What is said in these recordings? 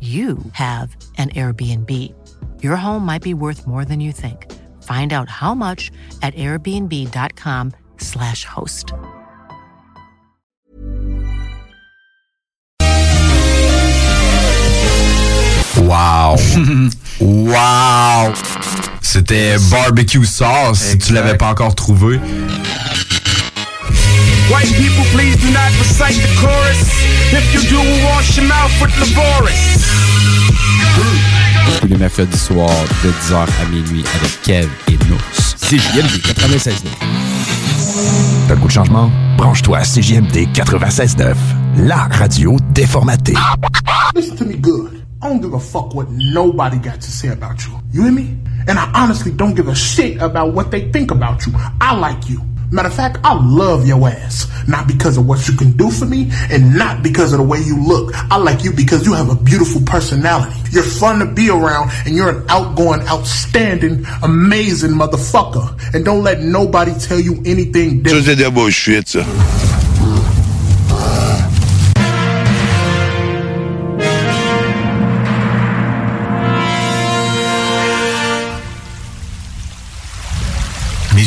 you have an Airbnb. Your home might be worth more than you think. Find out how much at airbnb.com/slash host. Wow! wow! C'était barbecue sauce, si tu l'avais pas encore trouvé. White people, please do not recite the chorus. If you do, we'll wash your mouth with Lavoris. Tous les mercredis soirs de 10h à minuit avec Kev et Nous. CJMD 96.9. T'as le goût de changement? Branche-toi à CJMD 96.9, la radio déformatée. Listen to me good. I don't give a fuck what nobody got to say about you. You hear me? And I honestly don't give a shit about what they think about you. I like you. Matter of fact, I love your ass. Not because of what you can do for me and not because of the way you look. I like you because you have a beautiful personality. You're fun to be around and you're an outgoing, outstanding, amazing motherfucker. And don't let nobody tell you anything different.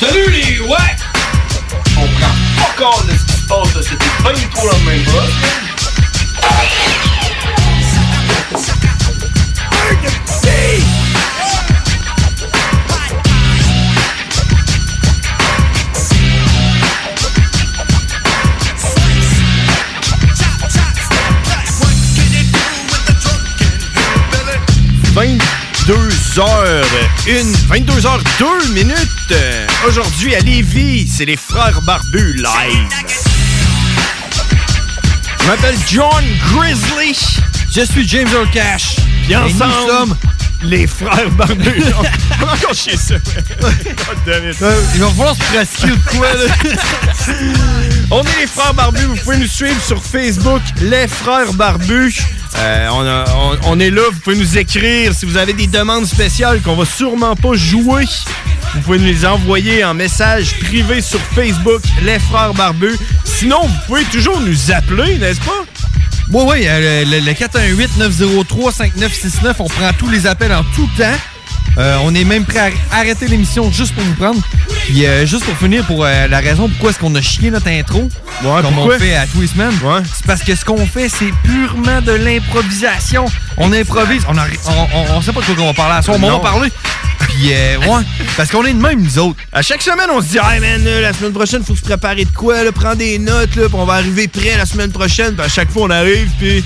Salut les ouais! On prend pas compte de ce qui se passe, là. C'était pas du tout la même chose. Deux 22h1, 22h2 minutes. Aujourd'hui à Lévis, c'est les Frères Barbus live. Je m'appelle John Grizzly. Je suis James Earl Cash. Bien ensemble les frères barbus. On va encore chier ça. God damn it. Il va falloir se pratiquer de quoi, là? On est les frères barbus. Vous pouvez nous suivre sur Facebook, les frères barbus. Euh, on, a- on- on est là. Vous pouvez nous écrire si vous avez des demandes spéciales qu'on va sûrement pas jouer. Vous pouvez nous les envoyer en message privé sur Facebook, les frères barbus. Sinon, vous pouvez toujours nous appeler, n'est-ce pas? Oui, oui, euh, le, le 418-903-5969, on prend tous les appels en tout temps. Euh, on est même prêt à arrêter l'émission juste pour vous prendre. Puis euh, juste pour finir, pour euh, la raison pourquoi est-ce qu'on a chié notre intro, comme on fait à tous les semaines, c'est parce que ce qu'on fait, c'est purement de l'improvisation. On improvise, on, a, on, on- on sait pas de quoi on va parler à mais on va parler. Puis euh, ouais, parce qu'on est de même, nous autres. À chaque semaine, on se dit, hey man, là, la semaine prochaine, faut se préparer de quoi, là, prends des notes, là, puis on va arriver prêt la semaine prochaine, puis à chaque fois, on arrive, puis.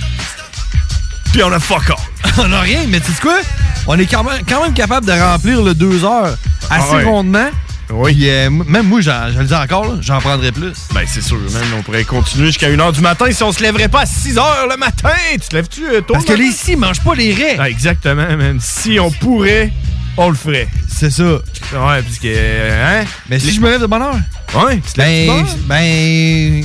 Puis on a fuck all. on a rien, mais tu sais quoi? On est quand même, quand même capable de remplir le deux heures assez Ah ouais. rondement. Oui. même moi, je le dis encore, j'en prendrais plus. Ben, c'est sûr, man. On pourrait continuer jusqu'à 1h du matin si on se lèverait pas à 6h le matin. Tu te lèves-tu euh, tôt? Parce que le les scies mangent pas les raies. Ah, exactement, man. Si on pourrait, on le ferait. C'est ça. Ouais, parce que. Hein? Mais si je me lève de bonne heure. Ouais, Ben, ben,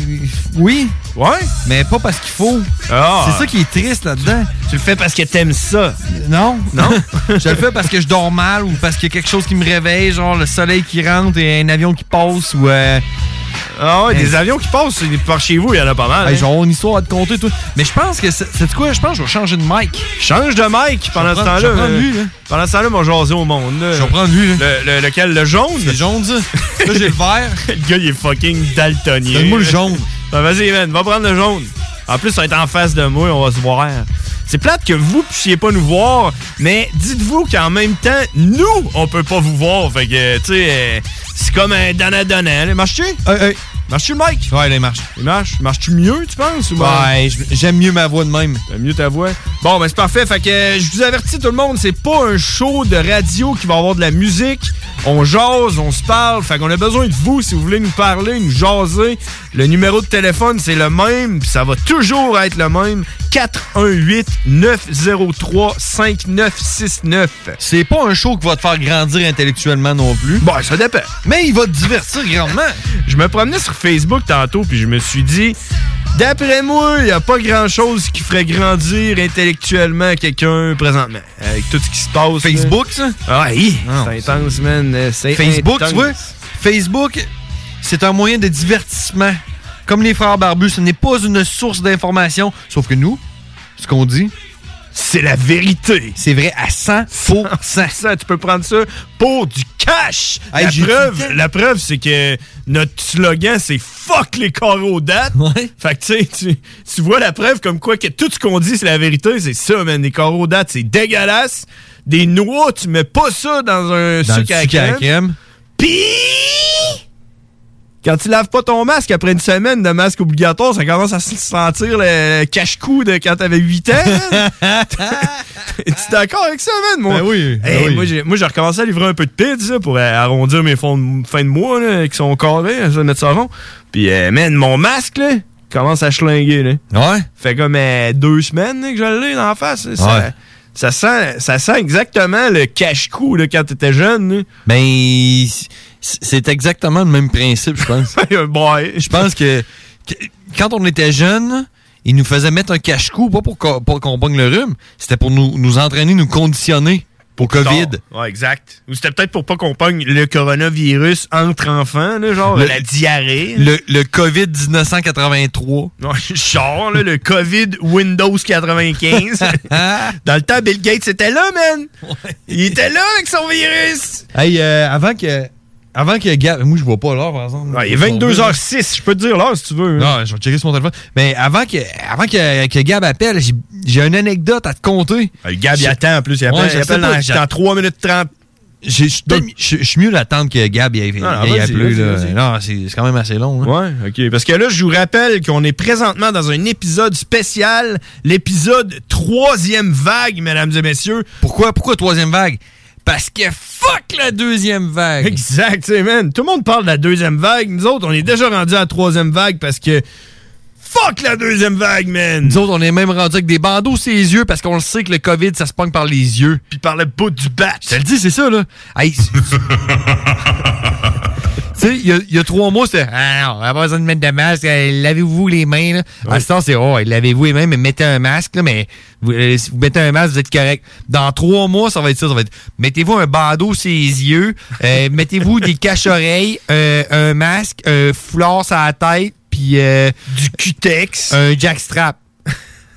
oui. Ouais? Mais pas parce qu'il faut. Ah. C'est ça qui est triste là-dedans. Tu le fais parce que t'aimes ça. Non. Non? je le fais parce que je dors mal ou parce qu'il y a quelque chose qui me réveille, genre le soleil qui rentre et un avion qui passe ou... euh, Ah ouais, des avions qui passent par chez vous, il y en a pas mal. Hey, hein? genre une histoire à te conter, toi. Mais je pense que c'est c'est quoi? Je pense que je vais changer de mic. Change de mic pendant ce temps-là. je vais prendre euh, lui, là. Pendant ce temps-là, mon jaser au monde. là. Je vais prendre lui, là. Le, le- lequel? Le jaune? C'est jaune, ça. Là, j'ai le vert. le gars, il est fucking daltonien. Donne-moi le jaune. Ah, Vas-y, man, va prendre le jaune. En plus, ça va être en face de moi, on va se voir. C'est plate que vous puissiez pas nous voir, mais dites-vous qu'en même temps, nous, on peut pas vous voir. Fait que, tu euh, c'est comme un donnant-donnant. Marche-tu? Marche-tu le mic? Ouais, là, il marche. Il marche. Marche-tu mieux, tu penses? ou Ouais, j'aime mieux ma voix de même. T'aimes mieux ta voix? Bon, ben c'est parfait. Fait que euh, je vous avertis tout le monde, c'est pas un show de radio qui va avoir de la musique. On jase, on se parle. Fait qu'on a besoin de vous si vous voulez nous parler, nous jaser. Le numéro de téléphone, c'est le même, puis ça va toujours être le même. 418 903 5969. C'est pas un show qui va te faire grandir intellectuellement non plus. Bon, ça dépend. Mais il va te divertir grandement. Je me promenais sur Facebook tantôt, puis je me suis dit, d'après moi, il n'y a pas grand-chose qui ferait grandir intellectuellement quelqu'un présentement. Avec tout ce qui se passe. Facebook, ça? Ah, oui. Non, c'est intense, man. Facebook, intense. tu vois? Facebook, c'est un moyen de divertissement. Comme les frères barbus, ce n'est pas une source d'information. Sauf que nous, ce qu'on dit, c'est la vérité. C'est vrai à 100 Ça, tu peux prendre ça pour du cash. Hey, la, preuve, le la preuve, c'est que notre slogan, c'est fuck les carreaux dates. Fait que tu sais, tu- vois la preuve comme quoi que tout ce qu'on dit, c'est la vérité. C'est ça, man. Les carreaux dates, c'est dégueulasse. Des noix, tu mets pas ça dans un Dans le sucre à sucre à crème. Pis quand tu laves pas ton masque après une semaine de masque obligatoire, ça commence à se sentir le cache-cou de quand t'avais 8 ans. man. Es-tu d'accord avec ça, man? Moi, Ben oui, ben Hey, oui. Moi, j'ai, moi, j'ai recommencé à livrer un peu de pizza pour euh, arrondir mes fonds de fin de mois, là, qui sont carrés, hein, ça, mettre ça rond. Puis, euh, man, mon masque, là, commence à schlinguer, là. Ouais. Fait comme euh, deux semaines là, que je l'ai dans la face. là. Ça, Ouais. ça, sent, ça sent exactement le cache-cou quand t'étais jeune. là. Ben, c'est exactement le même principe, je pense. Je pense que, que quand on était jeunes, ils nous faisaient mettre un cache-cou, pas pour qu'on pour qu'on pogne le rhume, c'était pour nous, nous entraîner, nous conditionner pour COVID. Ouais, exact. Ou c'était peut-être pour pas qu'on pogne le coronavirus entre enfants, là, genre Le- la diarrhée. Le, le COVID 1983. Ouais, genre, là, le COVID Windows 95. Dans le temps, Bill Gates était là, man. Il était là avec son virus. Hey, euh, avant que. Avant que Gab. Moi, je vois pas l'heure, par exemple. Ouais, il est 22h06. Je peux te dire l'heure si tu veux. hein. Non, je vais checker sur mon téléphone. Mais avant que, avant que, que Gab appelle, j'ai- une anecdote à te conter. Le Gab, il attend en plus. Il appelle, Ouais, il appelle dans, pas, j'ai- dans 3 minutes 30. j'ai- Je suis mieux d'attendre que Gab y ait, appelé. Non, c'est c'est quand même assez long. hein. Ouais, OK. Parce que là, je vous rappelle qu'on est présentement dans un épisode spécial, l'épisode troisième vague, mesdames et messieurs. Pourquoi, pourquoi troisième vague? Parce que fuck la deuxième vague. Exact, tu man. Tout le monde parle de la deuxième vague. Nous autres, on est déjà rendu à la troisième vague parce que fuck la deuxième vague, man. Nous autres, on est même rendu avec des bandeaux sur les yeux parce qu'on le sait que le COVID, ça se pogne par les yeux. Puis par le bout du bat. Je te le dis, c'est ça, là. Hey, tu sais, il y y, a trois mois, c'était Ah non, on n'a pas besoin de mettre de masque, lavez-vous les mains. Là. À ce temps, c'est Oh, lavez-vous les mains, mais mettez un masque, là, mais vous, euh, si vous mettez un masque, vous êtes correct. Dans trois mois, ça va être ça. Ça va être mettez-vous un bandeau sur les yeux, euh, mettez-vous des caches-oreilles, euh, un masque, un foulard sur la tête, puis euh, du cutex. un jackstrap.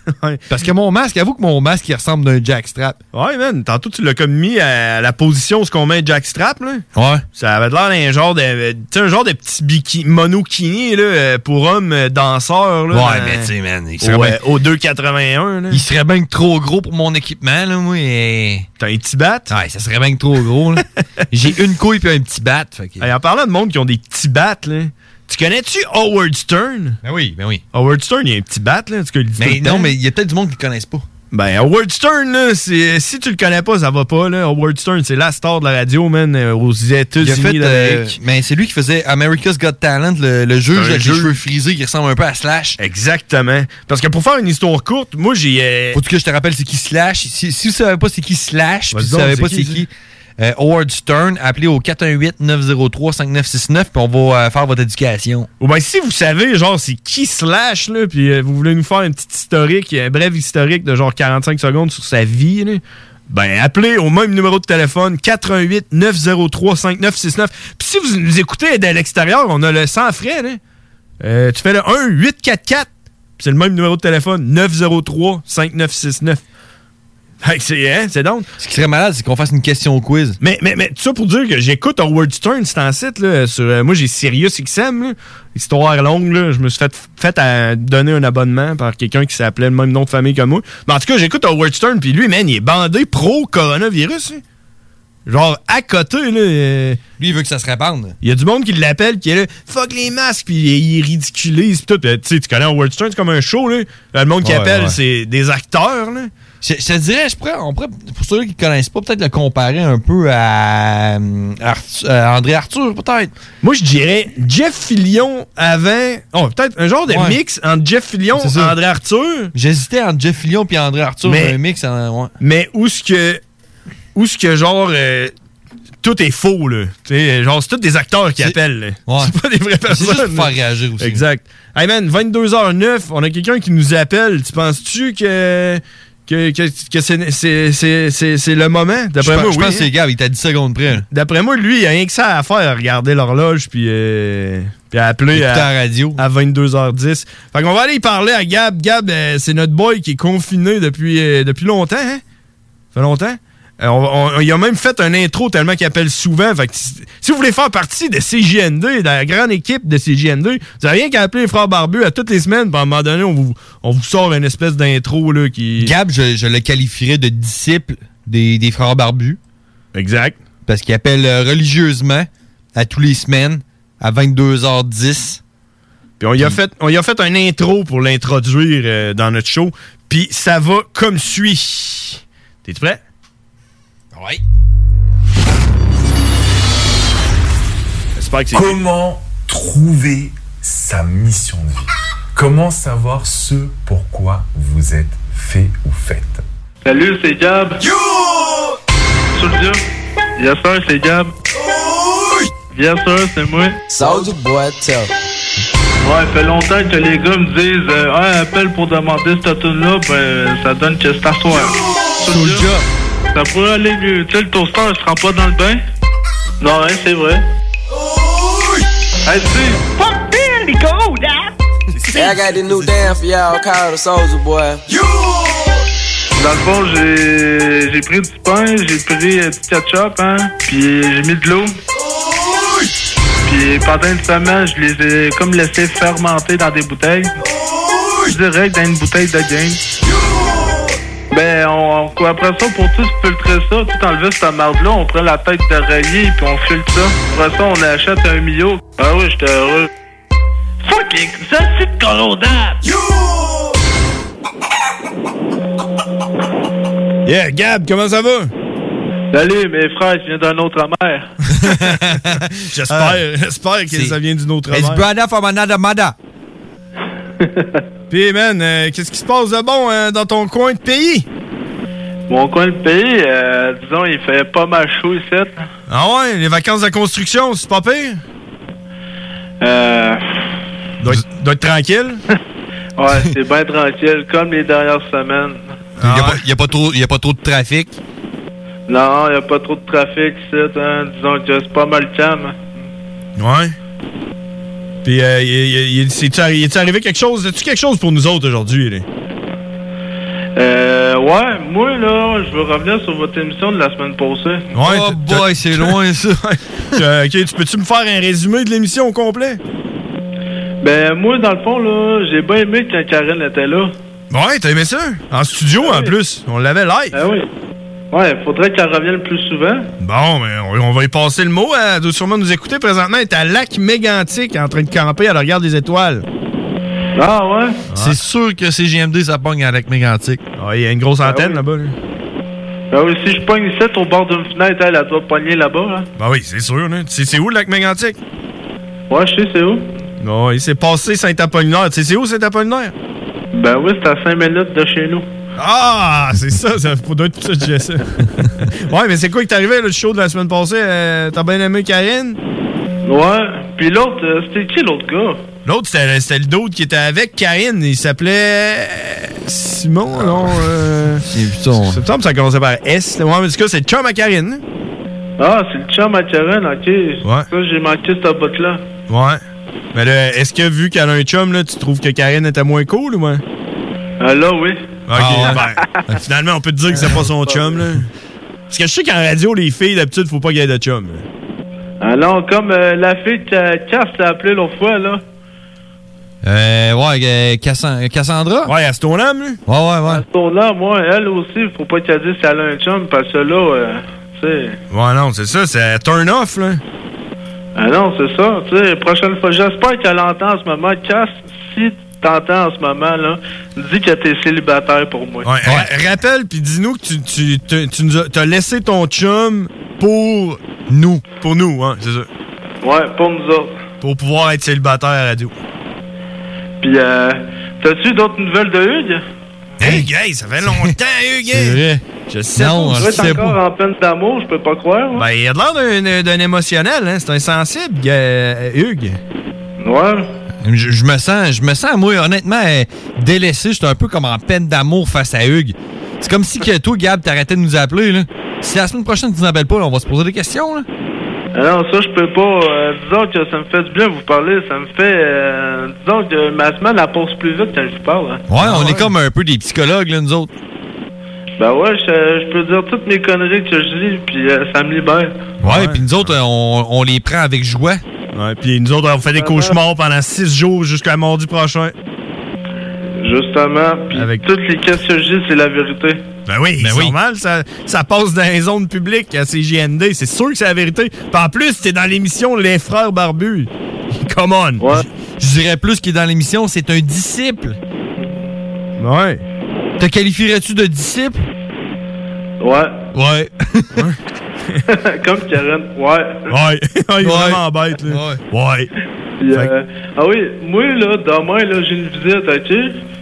Parce que mon masque, avoue que mon masque, il ressemble d'un jackstrap. Ouais, man. Tantôt, tu l'as comme mis à la position où ce qu'on met un jackstrap, là. Ouais. Ça avait l'air d'un genre de. Tu sais, un genre de petit bikini, monokini, là, euh, pour hommes euh, danseurs, là. Ouais, dans- mais tu sais, man, il serait Au, bien- euh, au 2,81, là. Il serait bien que trop gros pour mon équipement, là, moi. Et... T'as un petit bat? Ouais, ça serait bien que trop gros, là. J'ai une couille puis un petit bat. Fait que... Hey, en parlant de monde qui ont des petits bats, là. Tu connais-tu Howard Stern? Ben oui, ben oui. Howard Stern, il a un petit bat, là. Tu Mais non, mais il y a peut-être du monde qui le connaisse pas. Ben, Howard Stern, là, si tu le connais pas, ça va pas, là. Howard Stern, c'est la star de la radio, man, euh, aux Il a États-Unis fait. euh, d'Amérique. mais c'est lui qui faisait America's Got Talent, le, le juge avec jeu. les cheveux frisés qui ressemble un peu à Slash. Exactement. Parce que pour faire une histoire courte, moi, j'ai... euh, Faut que je te rappelle c'est qui Slash. Si, si vous savez pas c'est qui Slash, puis Vas-y vous savez pas qui, c'est ça? qui. Euh, Howard Stern, appelez au 418-903-5969 puis on va euh, faire votre éducation. Si vous savez, genre, c'est qui Slash, là, puis euh, vous voulez nous faire une petite historique, un bref historique de genre 45 secondes sur sa vie, ben appelez au même numéro de téléphone 88 903 5969. Puis si vous nous écoutez de l'extérieur, on a le sans frais. Euh, tu fais le 1 844 puis c'est le même numéro de téléphone 903 5969. C'est hein, c'est donc. Ce qui serait malade, c'est qu'on fasse une question quiz. Mais, mais, mais tout ça pour dire que j'écoute Howard Stern, c'est en site, là, sur, euh, moi j'ai Sirius XM, là, histoire longue, là, je me suis fait, fait à donner un abonnement par quelqu'un qui s'appelait le même nom de famille que moi. Mais en tout cas, j'écoute Howard Stern, puis lui, man, il est bandé pro-coronavirus. hein. Genre, à côté, là. euh, Lui, il veut que ça se répande. Il y a du monde qui l'appelle, qui est là, fuck les masques, puis il, il ridiculise, pis tout. Euh, Tu sais, tu connais Howard Stern, c'est comme un show, là. Le monde qui Ouais, appelle, ouais. c'est des acteurs, là. Je, je te dirais, je pourrais, on pourrait, pour ceux qui ne connaissent pas, peut-être le comparer un peu à, euh, Arthur- euh, André Arthur, peut-être. Moi, je dirais Jeff Fillion avant. Oh, peut-être un genre de Ouais. mix entre Jeff Fillion C'est et. André Arthur. J'hésitais entre Jeff Fillion et André Arthur, Mais- un mix. en- ouais. Mais où ce que. Où ce que, genre. euh, tout est faux, là. Tu sais, genre, c'est tous des acteurs qui C'est- appellent, là. Ouais. C'est pas des vraies C'est personnes. juste pour faire réagir aussi. Exact. Hey man, 22h09, on a quelqu'un qui nous appelle. Tu penses-tu que. Que, que, que c'est- le moment? D'après moi, je oui. pense que c'est hein. Gab, il t'a 10 secondes près. là. D'après moi, lui, il a rien que ça à faire, à regarder l'horloge, puis, euh, puis à appeler à, la radio. à 22h10. Fait qu'on va aller y parler à Gab. Gab, euh, c'est notre boy qui est confiné depuis, euh, depuis longtemps, hein? Ça fait longtemps? Euh, il a même fait un intro tellement qu'il appelle souvent. Fait que si, vous voulez faire partie de CJND, de la grande équipe de CJND, vous n'avez rien qu'à appeler les frères barbus à toutes les semaines. Puis à un moment donné, on vous, on vous sort une espèce d'intro là, qui. Gab, je, je le qualifierais de disciple des, des frères barbus. Exact. Parce qu'il appelle euh, religieusement à tous les semaines à 22h10. Puis on y a fait, on y a fait un intro pour l'introduire euh, dans notre show. Puis ça va comme suit. T'es prêt? Oui. J'espère que c'est. Comment trouver sa mission de vie? Comment savoir ce pourquoi vous êtes fait ou faites? Salut, c'est Gab. Yo! Soldier. Yes, sir, c'est Gab. Yes, sir, c'est moi. Soldier boy, tell. Ouais, fait longtemps que les gars me disent euh, Ouais, appelle pour demander cette tune-là, ben ça donne que c'est à soir. Soldier. Ça pourrait aller mieux. Tu sais, le toaster il se rend pas dans le bain? Non, hein, c'est vrai. Hey, tu Fuck Billy, go, Dad! Hey, I got this new dance for y'all called the Soldier Boy. Dans le fond, j'ai j'ai pris du pain, j'ai pris euh, du ketchup, hein, puis j'ai mis de l'eau. Puis pendant une semaine, je les ai comme laissés fermenter dans des bouteilles. Direct dans une bouteille de game. Ben, on, on- après ça, pour tout filtrer ça, tout enlever cette marde-là, on prend la tête d'oreiller puis on filtre ça. Après ça, on achète un million. Ah oui, j'étais heureux. Fucking, ça c'est de colodable! Yeah, Gab, comment ça va? Salut, mes frères, je viens d'une autre mère. J'espère, j'espère que ça vient d'une autre It's mère. brother from another mother. Puis, man, euh, qu'est-ce qui se passe de bon hein, dans ton coin de pays? Mon coin de pays, euh, disons, il fait pas mal chaud ici. Ah ouais, les vacances de construction, c'est pas pire? Euh, Doit être, doit être tranquille? ouais, c'est bien tranquille, comme les dernières semaines. Il n'y a, pas- y a pas trop- y a pas trop de trafic? Non, il a pas trop de trafic ici, hein. disons que c'est pas mal calme. Ouais. Puis, euh, est-tu arrivé quelque chose? As-tu quelque chose pour nous autres aujourd'hui? là? Euh, ouais, moi, là, je veux revenir sur votre émission de la semaine passée. Ouais, Oh boy, c'est loin ça. Ok, tu peux-tu me faire un résumé de l'émission au complet? Ben, moi, dans le fond, là, j'ai bien aimé quand Karen était là. Ouais, t'as aimé ça? En studio, en plus. On l'avait live. Ah oui. Ouais, faudrait qu'elle revienne plus souvent. Bon, mais on, on va y passer le mot. Elle doit sûrement nous écouter présentement. Elle est à Lac Mégantic en train de camper à la regarde des étoiles. Ah ouais? C'est sûr que CGMD, ça pogne avec Mégantic. Ah, il y a une grosse antenne oui. là-bas. Là. Ah oui, si je pogne ici au bord d'une fenêtre, elle, elle doit pogner là-bas, là. Ben oui, c'est sûr. Là. Tu sais, c'est où le Lac Mégantic? Ouais, je sais c'est où. Non, il s'est passé Saint-Apollinaire. Tu sais, c'est où Saint-Apollinaire? Ben oui, c'est à 5 minutes de chez nous. Ah, c'est ça, ça doit être pour ça que ça. ouais, mais c'est quoi qui t'est arrivé, le show de la semaine passée? Euh, T'as bien aimé Karine? Ouais. Puis l'autre, euh, c'était qui l'autre gars? L'autre, c'était d'autre qui était avec Karine. Il s'appelait euh, Simon, non? Euh... C'est putain. Ça commençait par S. Ouais, mais tout cas, c'est le chum à Karine. Ah, c'est le chum à Karen, ok. Ouais. Ça, j'ai manqué cette botte-là. Ouais. Mais là, est-ce que vu qu'elle a un chum, là, tu trouves que Karine était moins cool ou moins? Ah là, oui. Ok, ben, finalement, on peut te dire que c'est pas son chum, là. Parce que je sais qu'en radio, les filles, d'habitude, faut pas qu'il y ait de chum. là. Ah non, comme euh, la fille que Cass t'a appelé l'autre fois, là. Euh, ouais, euh, Cassan- Cassandra? Ouais, à ton âme, lui. Ouais, ouais, ouais. À moi, elle aussi, faut pas qu'elle dise si elle a un chum, parce que là, euh, tu sais... Ouais, non, c'est ça, c'est turn off, là. Ah non, c'est ça, tu sais, prochaine fois, j'espère qu'elle entend en ce moment. Cass, si t'entends en ce moment, là, dis que t'es célibataire pour moi. Ouais, ra- Rappelle, puis dis-nous que tu, tu, tu, tu nous as, t'as laissé ton chum pour nous. Pour nous, hein, c'est ça. Ouais, pour nous autres. Pour pouvoir être célibataire à la radio. Puis, euh, t'as-tu d'autres nouvelles de Hugues? Hey, hey, ça fait longtemps, Hugues! C'est vrai. Je sais Non, pas. je Tu sais es encore en peine d'amour, je peux pas croire. hein? Ben, il a de l'air d'un- d'un émotionnel, hein. C'est un sensible, euh, Hugues. Ouais. Je, je me sens, je me sens, moi, honnêtement, euh, délaissé. J'étais un peu comme en peine d'amour face à Hugues. C'est comme si que toi, Gab, t'arrêtais de nous appeler, là. Si la semaine prochaine, tu nous appelles pas, là, on va se poser des questions, là. Ah non, ça, je peux pas. Euh, disons que ça me fait du bien de vous parler. Ça me fait. euh, disons que ma semaine, elle passe plus vite quand je vous parle. hein. Ouais, on est comme un peu des psychologues, là, nous autres. Ben ouais, je, je peux dire toutes mes conneries que je dis, puis euh, ça me libère. Ouais, puis nous autres, euh, on, on les prend avec joie. Ouais, puis nous autres, on fait des cauchemars pendant six jours jusqu'à mardi prochain. Justement, puis toutes les questions que je dis, c'est la vérité. Ben oui, c'est normal, ça, ça passe dans les zones publiques à CGND, c'est sûr que c'est la vérité. Puis en plus, t'es dans l'émission Les Frères Barbus. Come on! Je dirais plus qu'il est dans l'émission, c'est un disciple. Ouais. Te qualifierais-tu de disciple? Ouais. Ouais. Comme Karen, ouais. Ouais, il est vraiment bête, là. Ouais. Puis, euh, ah oui, moi, là, demain, là, j'ai une visite, ok?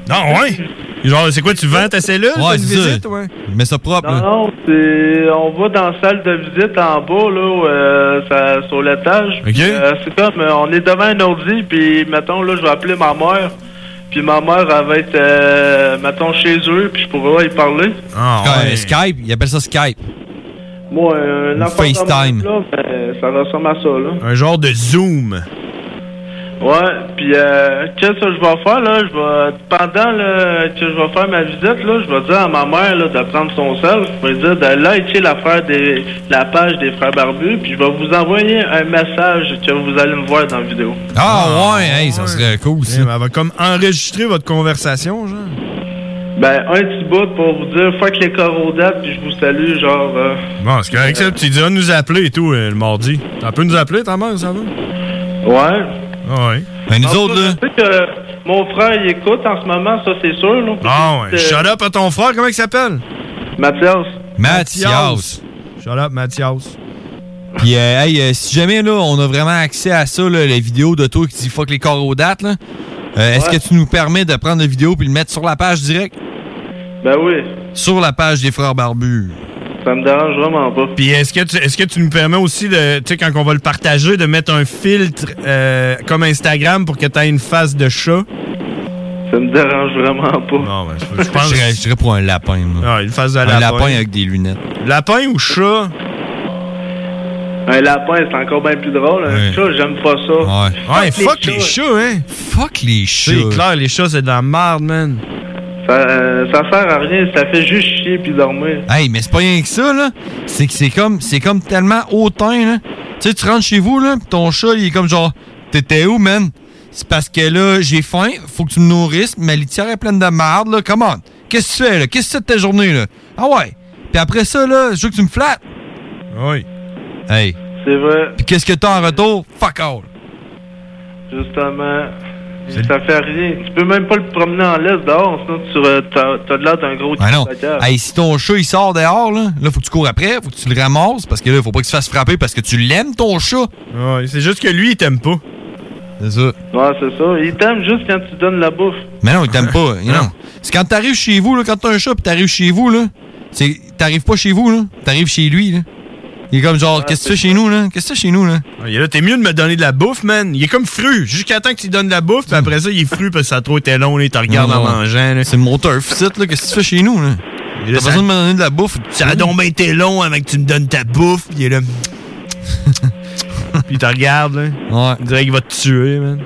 Non, ouais. Genre, c'est quoi, tu vends ta cellule? Ouais, une visite, ouais? Mets ça propre, Non, là. non, c'est. On va dans la salle de visite en bas, là, euh, ça- sur l'étage. Ok. Euh, c'est comme, euh, on est devant un ordi, puis, mettons, là, je vais appeler ma mère. Puis ma mère, elle va être, euh, mettons, chez eux, puis je pourrai y parler. Ah, Euh, Skype, il appelle ça Skype. Moi, euh, un Ou FaceTime. Là, ben, ça ressemble à ça, là. Un genre de Zoom. Ouais, puis euh, qu'est-ce que je vais faire, là? Je vais, pendant le, que je vais faire ma visite, là, je vais dire à ma mère, là, de prendre son sel. Je vais dire de liker l'affaire des, la page des frères barbus, puis je vais vous envoyer un message que vous allez me voir dans la vidéo. Ah, ouais, hey, ça serait cool, ça. Elle va comme enregistrer votre conversation, genre. Ben, un petit bout pour vous dire, fuck les corrodates, puis je vous salue, genre... euh, Bon, c'est correct, ça. Tu diras nous appeler et tout, euh, le mardi. T'en peux nous appeler, ta mère, ça va? Ouais. Ah ouais. Ben, nous En autres, là. Que mon frère, il écoute en ce moment, ça, c'est sûr, là. Ah ouais. Euh, Shut up à ton frère, comment il s'appelle? Mathias. Mathias. Shut up, Mathias. Puis, euh, hey, euh, si jamais, là, on a vraiment accès à ça, là, les vidéos de toi qui dit fuck les corps aux dates, là, euh, est-ce que tu nous permets de prendre la vidéo puis le mettre sur la page direct? Ben oui. Sur la page des frères barbus. Ça me dérange vraiment pas. Puis est-ce que, tu, est-ce que tu nous permets aussi, de, tu sais, quand on va le partager, de mettre un filtre euh, comme Instagram pour que tu aies une face de chat? Ça me dérange vraiment pas. Non, ben, je pense... Je dirais- je dirais pour un lapin. là. Ah, une face de un lapin. lapin avec des lunettes. Lapin ou chat? Un lapin, c'est encore bien plus drôle. Un Ouais. chat, j'aime pas ça. Ouais. Ouais, fuck les chats, hein? Fuck les chats. C'est clair, les chats, c'est de la merde, man. Ça, euh, ça sert à rien, ça fait juste chier puis dormir. Hey, mais c'est pas rien que ça, là. C'est que c'est comme, c'est comme tellement hautain, là. Tu sais, tu rentres chez vous, là, pis ton chat, il est comme genre, t'étais où, man? C'est parce que là, j'ai faim, faut que tu me nourrisses, ma litière est pleine de merde, là. Come on. Qu'est-ce que tu fais, là? Qu'est-ce que c'est de ta journée, là? Ah ouais. Puis après ça, là, je veux que tu me flattes. Oui. Hey. C'est vrai. Puis qu'est-ce que t'as en retour? Fuck all. Justement. Ça fait rien. Tu peux même pas le promener en laisse dehors, sinon tu euh, t'as t'as de l'air d'un gros Ah non. Hey, si ton chat, il sort dehors, là, là, faut que tu cours après, faut que tu le ramasses, parce que là, faut pas qu'il se fasse frapper parce que tu l'aimes, ton chat. Ouais, c'est juste que lui, il t'aime pas. C'est ça. Ouais, c'est ça. Il t'aime juste quand tu donnes la bouffe. Mais non, il t'aime pas. Non. C'est quand t'arrives chez vous, là, quand t'as un chat pis t'arrives chez vous, là, c'est, t'arrives pas chez vous, là. T'arrives chez lui, là. Il est comme genre, qu'est-ce que tu fais chez nous, là? Qu'est-ce que tu fais chez nous, là? Il est là, t'es mieux de me donner de la bouffe, man. Il est comme fru. Jusqu'à temps que tu lui donnes de la bouffe, puis après ça, il est fru parce que ça a trop été long, là, il te regarde Non, en mangeant. là. C'est mon turf site, là. Qu'est-ce que tu fais chez nous, là? T'as ça- besoin de me donner de la bouffe? Ça a donc bien été long avant que tu me donnes ta bouffe. Puis il est là. puis il te regarde, là. Ouais. Il dirait qu'il va te tuer, man.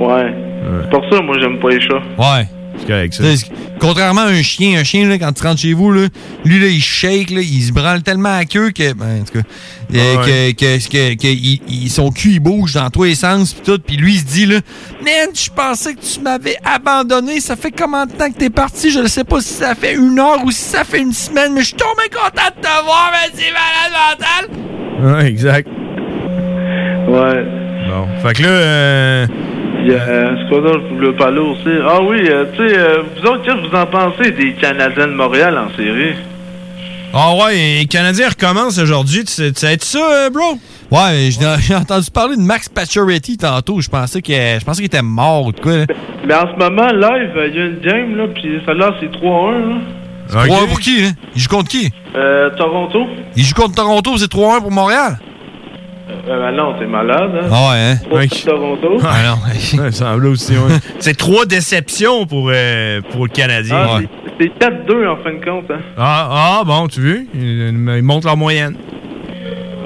Ouais. C'est pour ça, moi, j'aime pas les chats. Ouais. C'est correct, ça. Tu sais, Contrairement à un chien, un chien, là, quand tu rentres chez vous, là, lui, là, il shake, là, il se branle tellement à queue que, ben, en tout cas, euh, Ah ouais. que, que, que- que il- il- son cul, il bouge dans tous les sens, pis tout, puis lui, il se dit, là, Man, je pensais que tu m'avais abandonné, ça fait combien de temps que t'es parti? Je ne sais pas si ça fait une heure ou si ça fait une semaine, mais je suis tombé content de te voir, mais c'est malade mental! Ouais, exact. Ouais. Bon. Fait que là, euh, Puis, euh, c'est quoi d'autre que je voulais parler aussi? Ah oui, euh, tu sais, euh, vous autres, qu'est-ce que vous en pensez des Canadiens de Montréal en série? Ah ouais, les Canadiens recommencent aujourd'hui. Tu sais, tu sais ça, euh, bro? Ouais, j'ai entendu parler de Max Pacioretty tantôt, je pensais que je pensais qu'il était mort ou quoi, là. Mais en ce moment, live, euh, il y a une game, là, puis celle-là, c'est 3-1, là. C'est 3-1 pour qui, là? Il joue contre qui? Euh, Toronto? Il joue contre Toronto, c'est 3-1 pour Montréal? Euh, ben non, t'es malade, hein? Ah ouais, hein? Trois pour Toronto? Ah non. Ouais, il semblait aussi, ouais. C'est trois déceptions pour, euh, pour le Canadien. Ah, Ouais. c'est- C'est 4-2 en fin de compte, hein? Ah, ah, bon, tu veux? Ils, ils montent leur moyenne.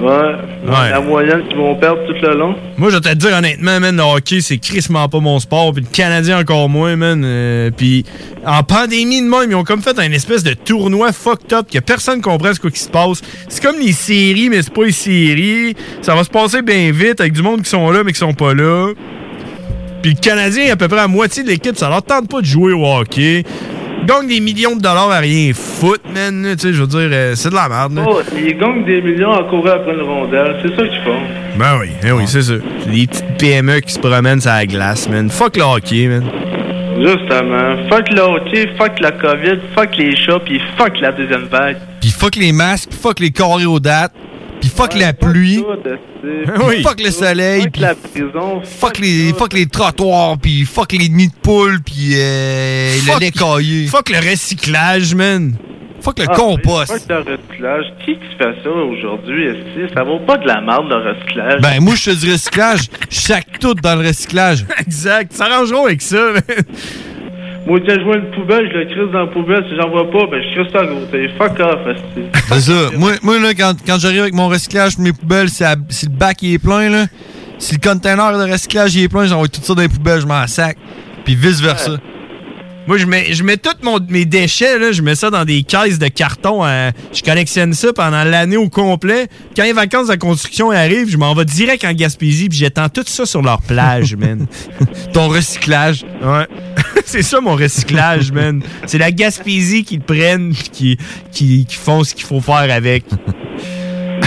Ouais. Ouais. La moyenne qu'ils vont perdre tout le long. Moi, je vais te dire honnêtement, man, le hockey, c'est crissement pas mon sport. Puis le Canadien encore moins, man. Euh, puis en pandémie de même, ils ont comme fait un espèce de tournoi fucked up que personne comprend ce qui se passe. C'est comme les séries, mais c'est pas les séries. Ça va se passer bien vite avec du monde qui sont là, mais qui sont pas là. Puis le Canadien, à peu près à moitié de l'équipe, ça leur tente pas de jouer au hockey. Donc des millions de dollars à rien foutre, man. Tu sais, je veux dire, euh, c'est de la merde. là. Oh, ils gagnent des millions à courir après une rondelle. C'est ça qu'ils font. Ben oui, ben oui, c'est ça. C'est des petites PME qui se promènent sur la glace, man. Fuck le hockey, man. Justement. Fuck le hockey, fuck la COVID, fuck les chats, puis fuck la deuxième vague. Puis fuck les masques, fuck les choréodates, puis fuck la pluie, puis fuck le soleil, Fuck puis la prison. fuck les, fuck les trottoirs, puis fuck les nids de poules, puis euh, le Fuck- lait caillé. Fuck le recyclage, man. Fuck le Ah, compost. Fuck le recyclage. Qui qui fait ça aujourd'hui, est Ça vaut pas de la merde, le recyclage? Ben, moi, je te dis recyclage, je sac tout dans le recyclage. exact. S'arrangeront avec ça, man. Moi, quand je vois une poubelle, je le crisse dans la poubelle. Si j'en vois pas, ben je crisse ça à côté. Fuck off. C'est ça. Moi, moi là, quand, quand j'arrive avec mon recyclage, mes poubelles, si le bac il est plein, là, si le container de recyclage il est plein, j'envoie tout ça dans les poubelles, je m'en sac. Puis vice-versa. Moi, je mets, je mets tous mes déchets, là, je mets ça dans des caisses de carton. euh, je collectionne ça pendant l'année au complet. Quand les vacances de construction arrivent, je m'en vais direct en Gaspésie puis j'étends tout ça sur leur plage, man. Ton recyclage. Ouais. C'est ça mon recyclage, man. C'est la Gaspésie qui le prennent qui, qui, qui font ce qu'il faut faire avec.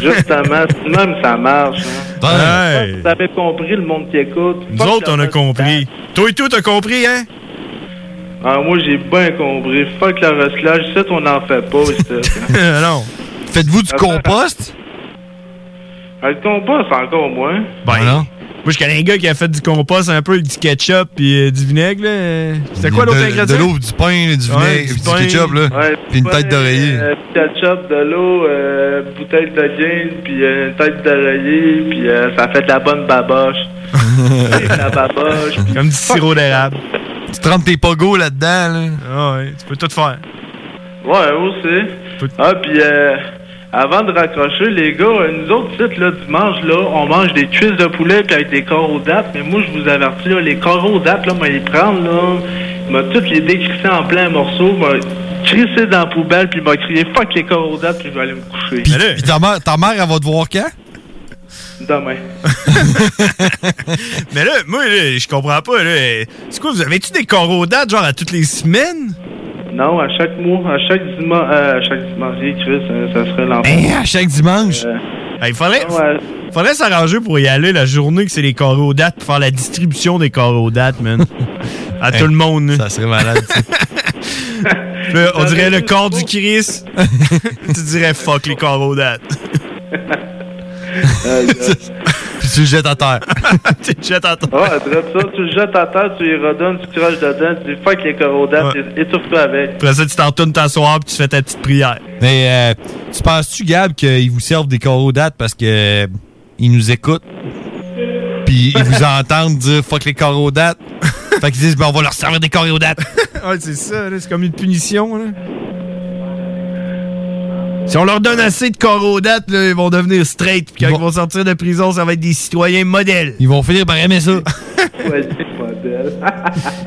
Justement, même ça marche. Hein. Ouais. Vous avez compris, le monde qui écoute. Nous autres, on a compris. Toi et tout, t'as compris, hein? Ah, moi, j'ai bien compris. Fuck le recyclage. Ça, on n'en fait pas, ici. non. Faites-vous du compost? Le compost, encore moins. Ben, Moi, je connais un gars qui a fait du compost un peu avec du ketchup puis euh, du vinaigre, là. C'était quoi l'autre ingrédient? De l'eau, du pain, du Ouais, vinaigre, du du, pain. ketchup, là. Ouais, puis une pain, tête d'oreiller. euh, ketchup, de l'eau, euh, bouteille de gin, puis euh, une tête d'oreiller, puis euh, ça fait de la bonne baboche. la baboche. Comme du sirop d'érable. Tu trempes tes pogos là-dedans, là. Ah ouais, tu peux tout faire. Ouais, aussi. Ah, puis euh, avant de raccrocher, les gars, euh, nous autres, sites, là, dimanche, là, on mange des cuisses de poulet puis avec des corps aux dates. Mais moi, je vous avertis, là, les corps aux dates, là, moi, les prendre, là, il m'a toutes les décrissé en plein morceaux, m'a crissé dans la poubelle, puis il m'a crié « Fuck les corps aux dates », puis je vais aller me coucher. Puis, puis ta, mère, ta mère, elle va te voir quand? Demain. Mais là, moi, là, je comprends pas, là. C'est quoi, vous avez-tu des coraux dates, genre, à toutes les semaines? Non, à chaque mois, à chaque dimanche, euh, à chaque dimanche, Chris, ça, ça serait l'enfer. Hein, à chaque dimanche? Euh, il faudrait, faudrait s'arranger pour y aller la journée que c'est les coraux dates pour faire la distribution des coraux dates, man. À tout le monde. Ça serait malade, Là, on dirait le corps du Christ. tu dirais fuck les coraux dates. Euh, Puis puis tu le jettes à terre. tu le jettes à terre. Ouais, ça, tu le jettes à terre, tu y redonnes, tu craches dedans, tu dis fuck les corrodates, et étouffe-toi avec. Après ça, tu t'en retournes t'asseoir puis tu fais ta petite prière. Mais euh, tu penses-tu, Gab, qu'ils vous servent des corrodates parce que euh, ils nous écoutent? Puis ils vous entendent dire fuck les corrodates? fait qu'ils disent, ben on va leur servir des corrodates. ouais, c'est ça, là, c'est comme une punition. Là. Si on leur donne assez de corrodates, là, ils vont devenir straight. Puis quand ils vont... sortir de prison, ça va être des citoyens modèles. Ils vont finir par aimer ça. Ils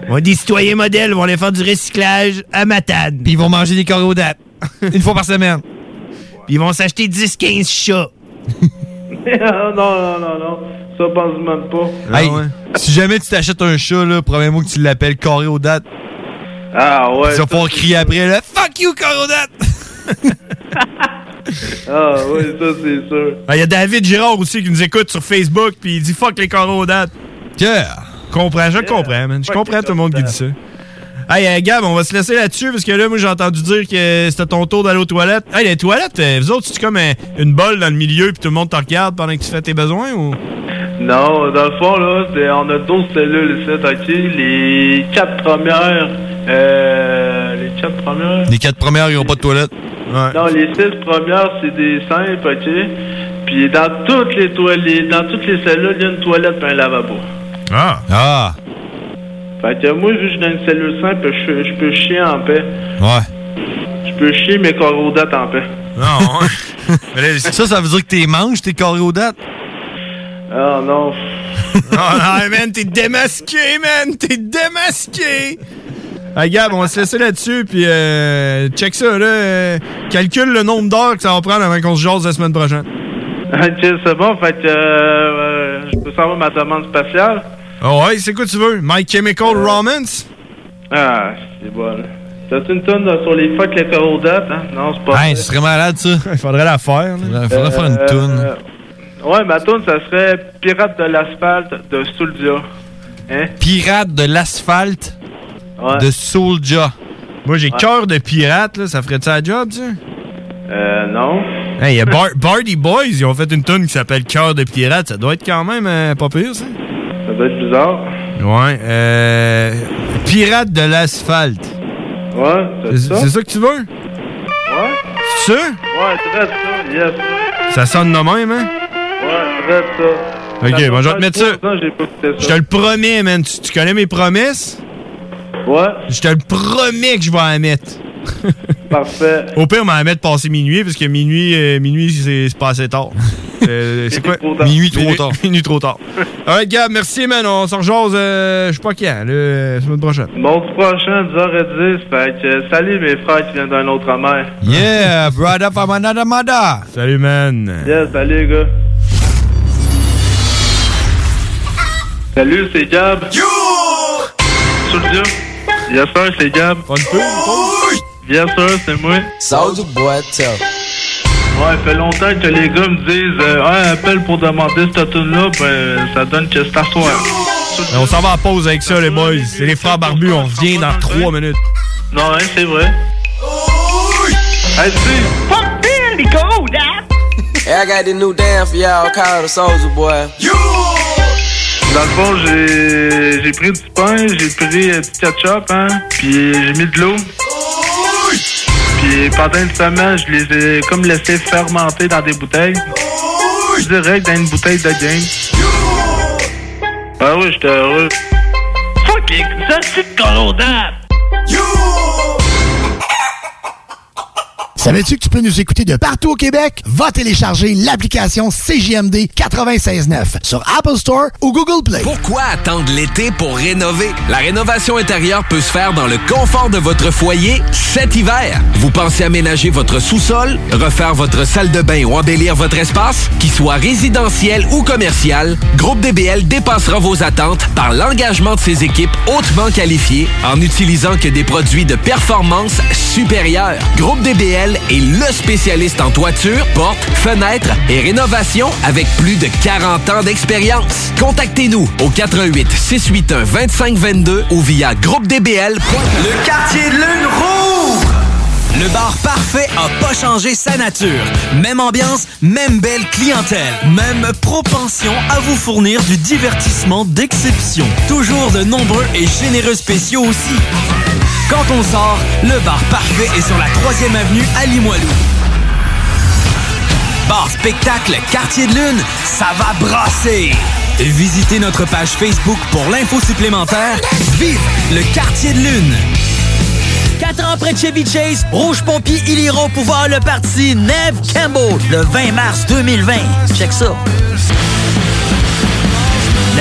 vont être des citoyens modèles, ils vont aller faire du recyclage à Matane. Puis ils vont manger des corrodates. Une fois par semaine. Puis ils vont s'acheter 10-15 chats. non, non, non, non. Ça pense même pas. Hey, Si jamais tu t'achètes un chat, là, promets-moi que tu l'appelles aux dates. Ah ouais. Ils vont pouvoir crier après, là, Fuck you, aux dates! Ah ouais, ça c'est sûr. Il y a David Girard aussi qui nous écoute sur Facebook, puis il dit fuck les corrodates. Yeah! Comprends, je comprends, man. Je comprends tout le monde qui dit ça. Hey, euh, Gab, on va se laisser là-dessus parce que là, moi, j'ai entendu dire que c'était ton tour d'aller aux toilettes. Hey, les toilettes, euh, vous autres, c'est comme euh, une bolle dans le milieu puis tout le monde te regarde pendant que tu fais tes besoins ou? Non, dans le fond, là, c'est- on a 12 cellules ici, ok? Les quatre premières, euh, quatre premières? Les quatre premières, ils n'ont pas de toilette. Non, les six premières, c'est des simples, ok? Puis dans toutes les toilettes, dans toutes les cellules, il y a une toilette et un lavabo. Ah! Ah! Fait que moi, vu que je suis dans une cellule simple, je, je peux chier en paix. Ouais. Je peux chier mes corrodates en paix. Non, ça, ça veut dire que t'es manges, tes carré aux dates? Ah non. oh non, man, t'es démasqué, man! T'es démasqué! Hey, Gab, on va se laisser là-dessus, puis euh, check ça, là. euh, calcule le nombre d'heures que ça va prendre avant qu'on se jase la semaine prochaine. Ok, c'est bon, fait que euh, euh, je peux savoir ma demande spatiale? Oh, ouais, c'est quoi tu veux? My Chemical Romance? Ah, c'est bon. T'as-tu une tonne sur les fuck les corrodates, hein? Non, c'est pas Hey, vrai. ce serait malade, ça. Il faudrait la faire. Il faudrait faire une Euh, toune. Ouais, ma toune, ça serait Pirate de l'asphalte de Soulja. Hein? Pirate de l'asphalte? Ouais. de Soulja. Moi, j'ai Ouais. cœur de pirate, là. Ça ferait-tu la job, ça? Euh, non. Hey, y a Bar- Barty Boys, ils ont fait une tune qui s'appelle Cœur de pirate. Ça doit être quand même euh, pas pire, ça. Ça doit être bizarre. Ouais, euh. Pirate de l'asphalte. Ouais, c'est C'est ça? c'est ça que tu veux? Ouais? C'est ça? Ouais, très ça, yes. Ça sonne de même, hein? Ouais, très ça. Ok, Ça bon, je vais te mettre ça. Je ça. te le promets, man. Tu, tu connais mes promesses? Ouais. Je te le promets que je vais la mettre. Parfait. Au pire, on va la mettre passer minuit, parce que minuit, euh, minuit c'est c'est pas assez tard. Euh, c'est quoi? trop. Minuit trop tard. Minuit trop tard. Alright, Gab, merci, man. On s'en rejase, euh, je sais pas quand, la semaine prochaine. Mon prochain, 10h10. Fait que euh, salut mes frères qui viennent d'un autre mer. Yeah, brother from another mother. Salut, man. Yes, salut gars. Salut, c'est Gab. Yo! Soulja. Yes, sir, c'est Gab. Yes, sir, c'est moi. Soldier boy, tell. Ouais, fait longtemps que les gars me disent euh, Ouais, appelle pour demander cette tune-là, ben ça donne que c'est à. Ben, On s'en va en pause avec ça, les boys. C'est les frères barbus. On revient dans trois minutes. Non, hein, c'est vrai. Hey, Fuck I got this new dance for y'all called the Soldier Boy. Dans le fond, j'ai pris du pain, j'ai pris du ketchup, hein, puis j'ai mis de l'eau. Puis pendant une semaine, je les ai comme laissés fermenter dans des bouteilles. Direct dans une bouteille de game. Ah oui, j'étais heureux. Fucking, ça c'est colodade. Savais-tu que tu peux nous écouter de partout au Québec? Va télécharger l'application CJMD 96.9 sur Apple Store ou Google Play. Pourquoi attendre l'été pour rénover? La rénovation intérieure peut se faire dans le confort de votre foyer cet hiver. Vous pensez aménager votre sous-sol, refaire votre salle de bain ou embellir votre espace? Qu'il soit résidentiel ou commercial, Groupe DBL dépassera vos attentes par l'engagement de ses équipes hautement qualifiées en utilisant que des produits de performance supérieure. Groupe DBL est le spécialiste en toiture, portes, fenêtres et rénovation avec plus de 40 ans d'expérience. Contactez-nous au 88 681 2522 ou via groupedbl. Le quartier de lune rouvre! Le bar parfait a pas changé sa nature. Même ambiance, même belle clientèle, même propension à vous fournir du divertissement d'exception. Toujours de nombreux et généreux spéciaux aussi. Quand on sort, le bar parfait est sur la 3e avenue à Limoilou. Bar spectacle Quartier de Lune, ça va brasser! Visitez notre page Facebook pour l'info supplémentaire. Vive le Quartier de Lune! 4 ans près de Chevy Chase, Rouge Pompier, ils iront pouvoir le parti Neve Campbell le 20 mars 2020. Check ça.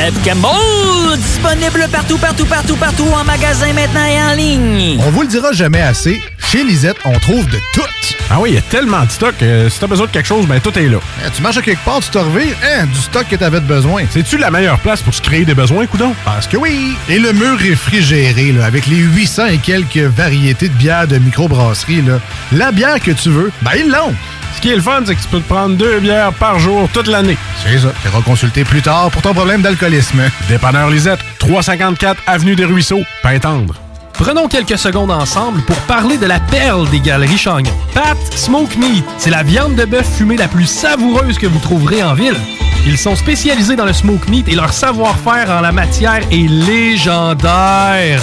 Neve Campbell, disponible partout, partout, partout, partout en magasin maintenant et en ligne. On vous le dira jamais assez, chez Lisette, on trouve de tout. Ah oui, il y a tellement de stock. euh, si t'as besoin de quelque chose, ben tout est là. Eh, tu marches à quelque part, tu te revires, hein, du stock que t'avais de besoin. C'est-tu la meilleure place pour se créer des besoins, coudon? Parce que oui! Et le mur réfrigéré, là, avec les 800 et quelques variétés de bières de microbrasserie, là, la bière que tu veux, ben ils l'ont! Ce qui est le fun, c'est que tu peux te prendre deux bières par jour toute l'année. C'est ça. Tu consulter plus tard pour ton problème d'alcoolisme. Dépanneur Lisette, 354 Avenue des Ruisseaux, Pintendre. Prenons quelques secondes ensemble pour parler de la perle des galeries Chagnon. Pat Smoke Meat, c'est la viande de bœuf fumée la plus savoureuse que vous trouverez en ville. Ils sont spécialisés dans le smoke meat et leur savoir-faire en la matière est légendaire.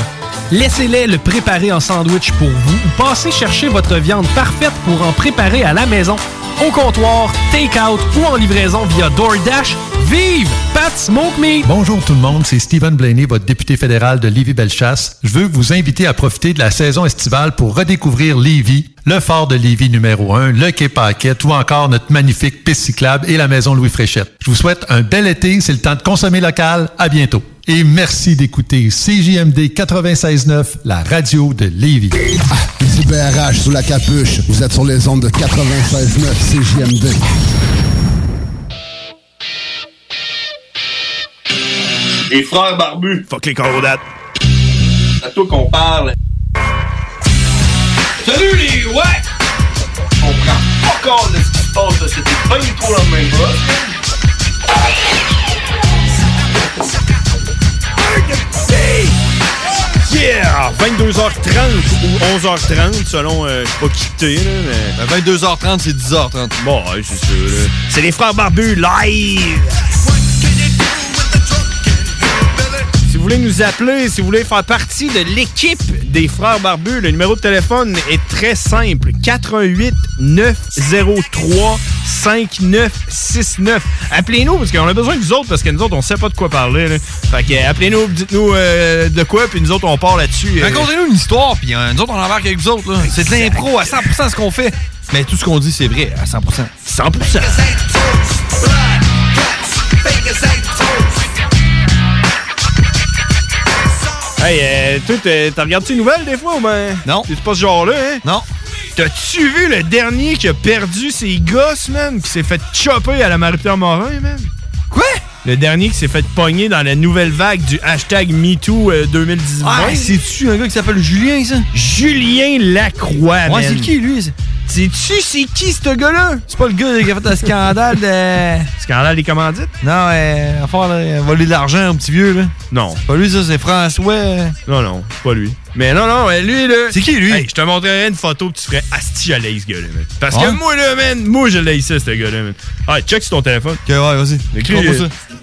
Laissez-les le préparer en sandwich pour vous ou passez chercher votre viande parfaite pour en préparer à la maison, au comptoir, take-out ou en livraison via DoorDash. Vive Pat Smoke Meat! Bonjour tout le monde, c'est Stephen Blaney, votre député fédéral de Lévis-Bellechasse. Je veux vous inviter à profiter de la saison estivale pour redécouvrir Lévis, le fort de Lévis numéro 1, le quai Paquette ou encore notre magnifique piste cyclable et la maison Louis Fréchette. Je vous souhaite un bel été, c'est le temps de consommer local. À bientôt. Et merci d'écouter CJMD 96.9, la radio de Lévis. Ici BRH sous la capuche. Vous êtes sur les ondes de 96.9 CJMD. Les frères barbus. Fuck les corodates. C'est à toi qu'on parle. Salut les ouais! On prend pas compte de ce qui se passe là. C'était pas du tout la même Yeah! 22h30 ou 11h30, selon, euh, je sais pas quitter, là, mais... 22h30, c'est 10h30. Bon, ouais, c'est sûr. C'est les frères barbus live! Voulez nous appeler, si vous voulez faire partie de l'équipe des Frères Barbus, le numéro de téléphone est très simple. 88 903 5969. Appelez-nous parce qu'on a besoin de vous autres parce que nous autres, on sait pas de quoi parler. là. Fait que appelez-nous, dites-nous euh, de quoi, puis nous autres, on part là-dessus. euh. Racontez-nous une histoire, puis euh, nous autres, on embarque avec vous autres. là. C'est de l'impro à 100% ce qu'on fait. Mais tout ce qu'on dit, c'est vrai à 100%. 100%. Hey, euh, toi, regardé les nouvelles des fois ou ben? Non. C'est pas ce genre-là, hein? Non. T'as-tu vu le dernier qui a perdu ses gosses, man? Qui s'est fait chopper à la Marie-Pierre Morin, man? Quoi? Le dernier qui s'est fait pogner dans la nouvelle vague du hashtag MeToo euh, 2019. Ah, c'est-tu un gars qui s'appelle Julien, ça? Julien Lacroix, Ouais, man. c'est qui, lui? Ça? Sais-tu c'est qui, ce gars-là? C'est pas le gars qui a fait un scandale de. Scandale des commandites? Non, euh, enfin, là, voler de l'argent à un petit vieux, là. Non. C'est pas lui, ça, c'est François. Non, non, c'est pas lui. Mais non, non, lui, là. C'est qui, lui? Hey, je te montrerai une photo que tu ferais Asti, je l'ai, ce gars-là, man. Parce que moi, là, man, moi, je l'ai ça, ce gars-là, man. Ah, check sur ton téléphone. Ok, ouais, vas-y. Écris, Écris-moi euh, ça.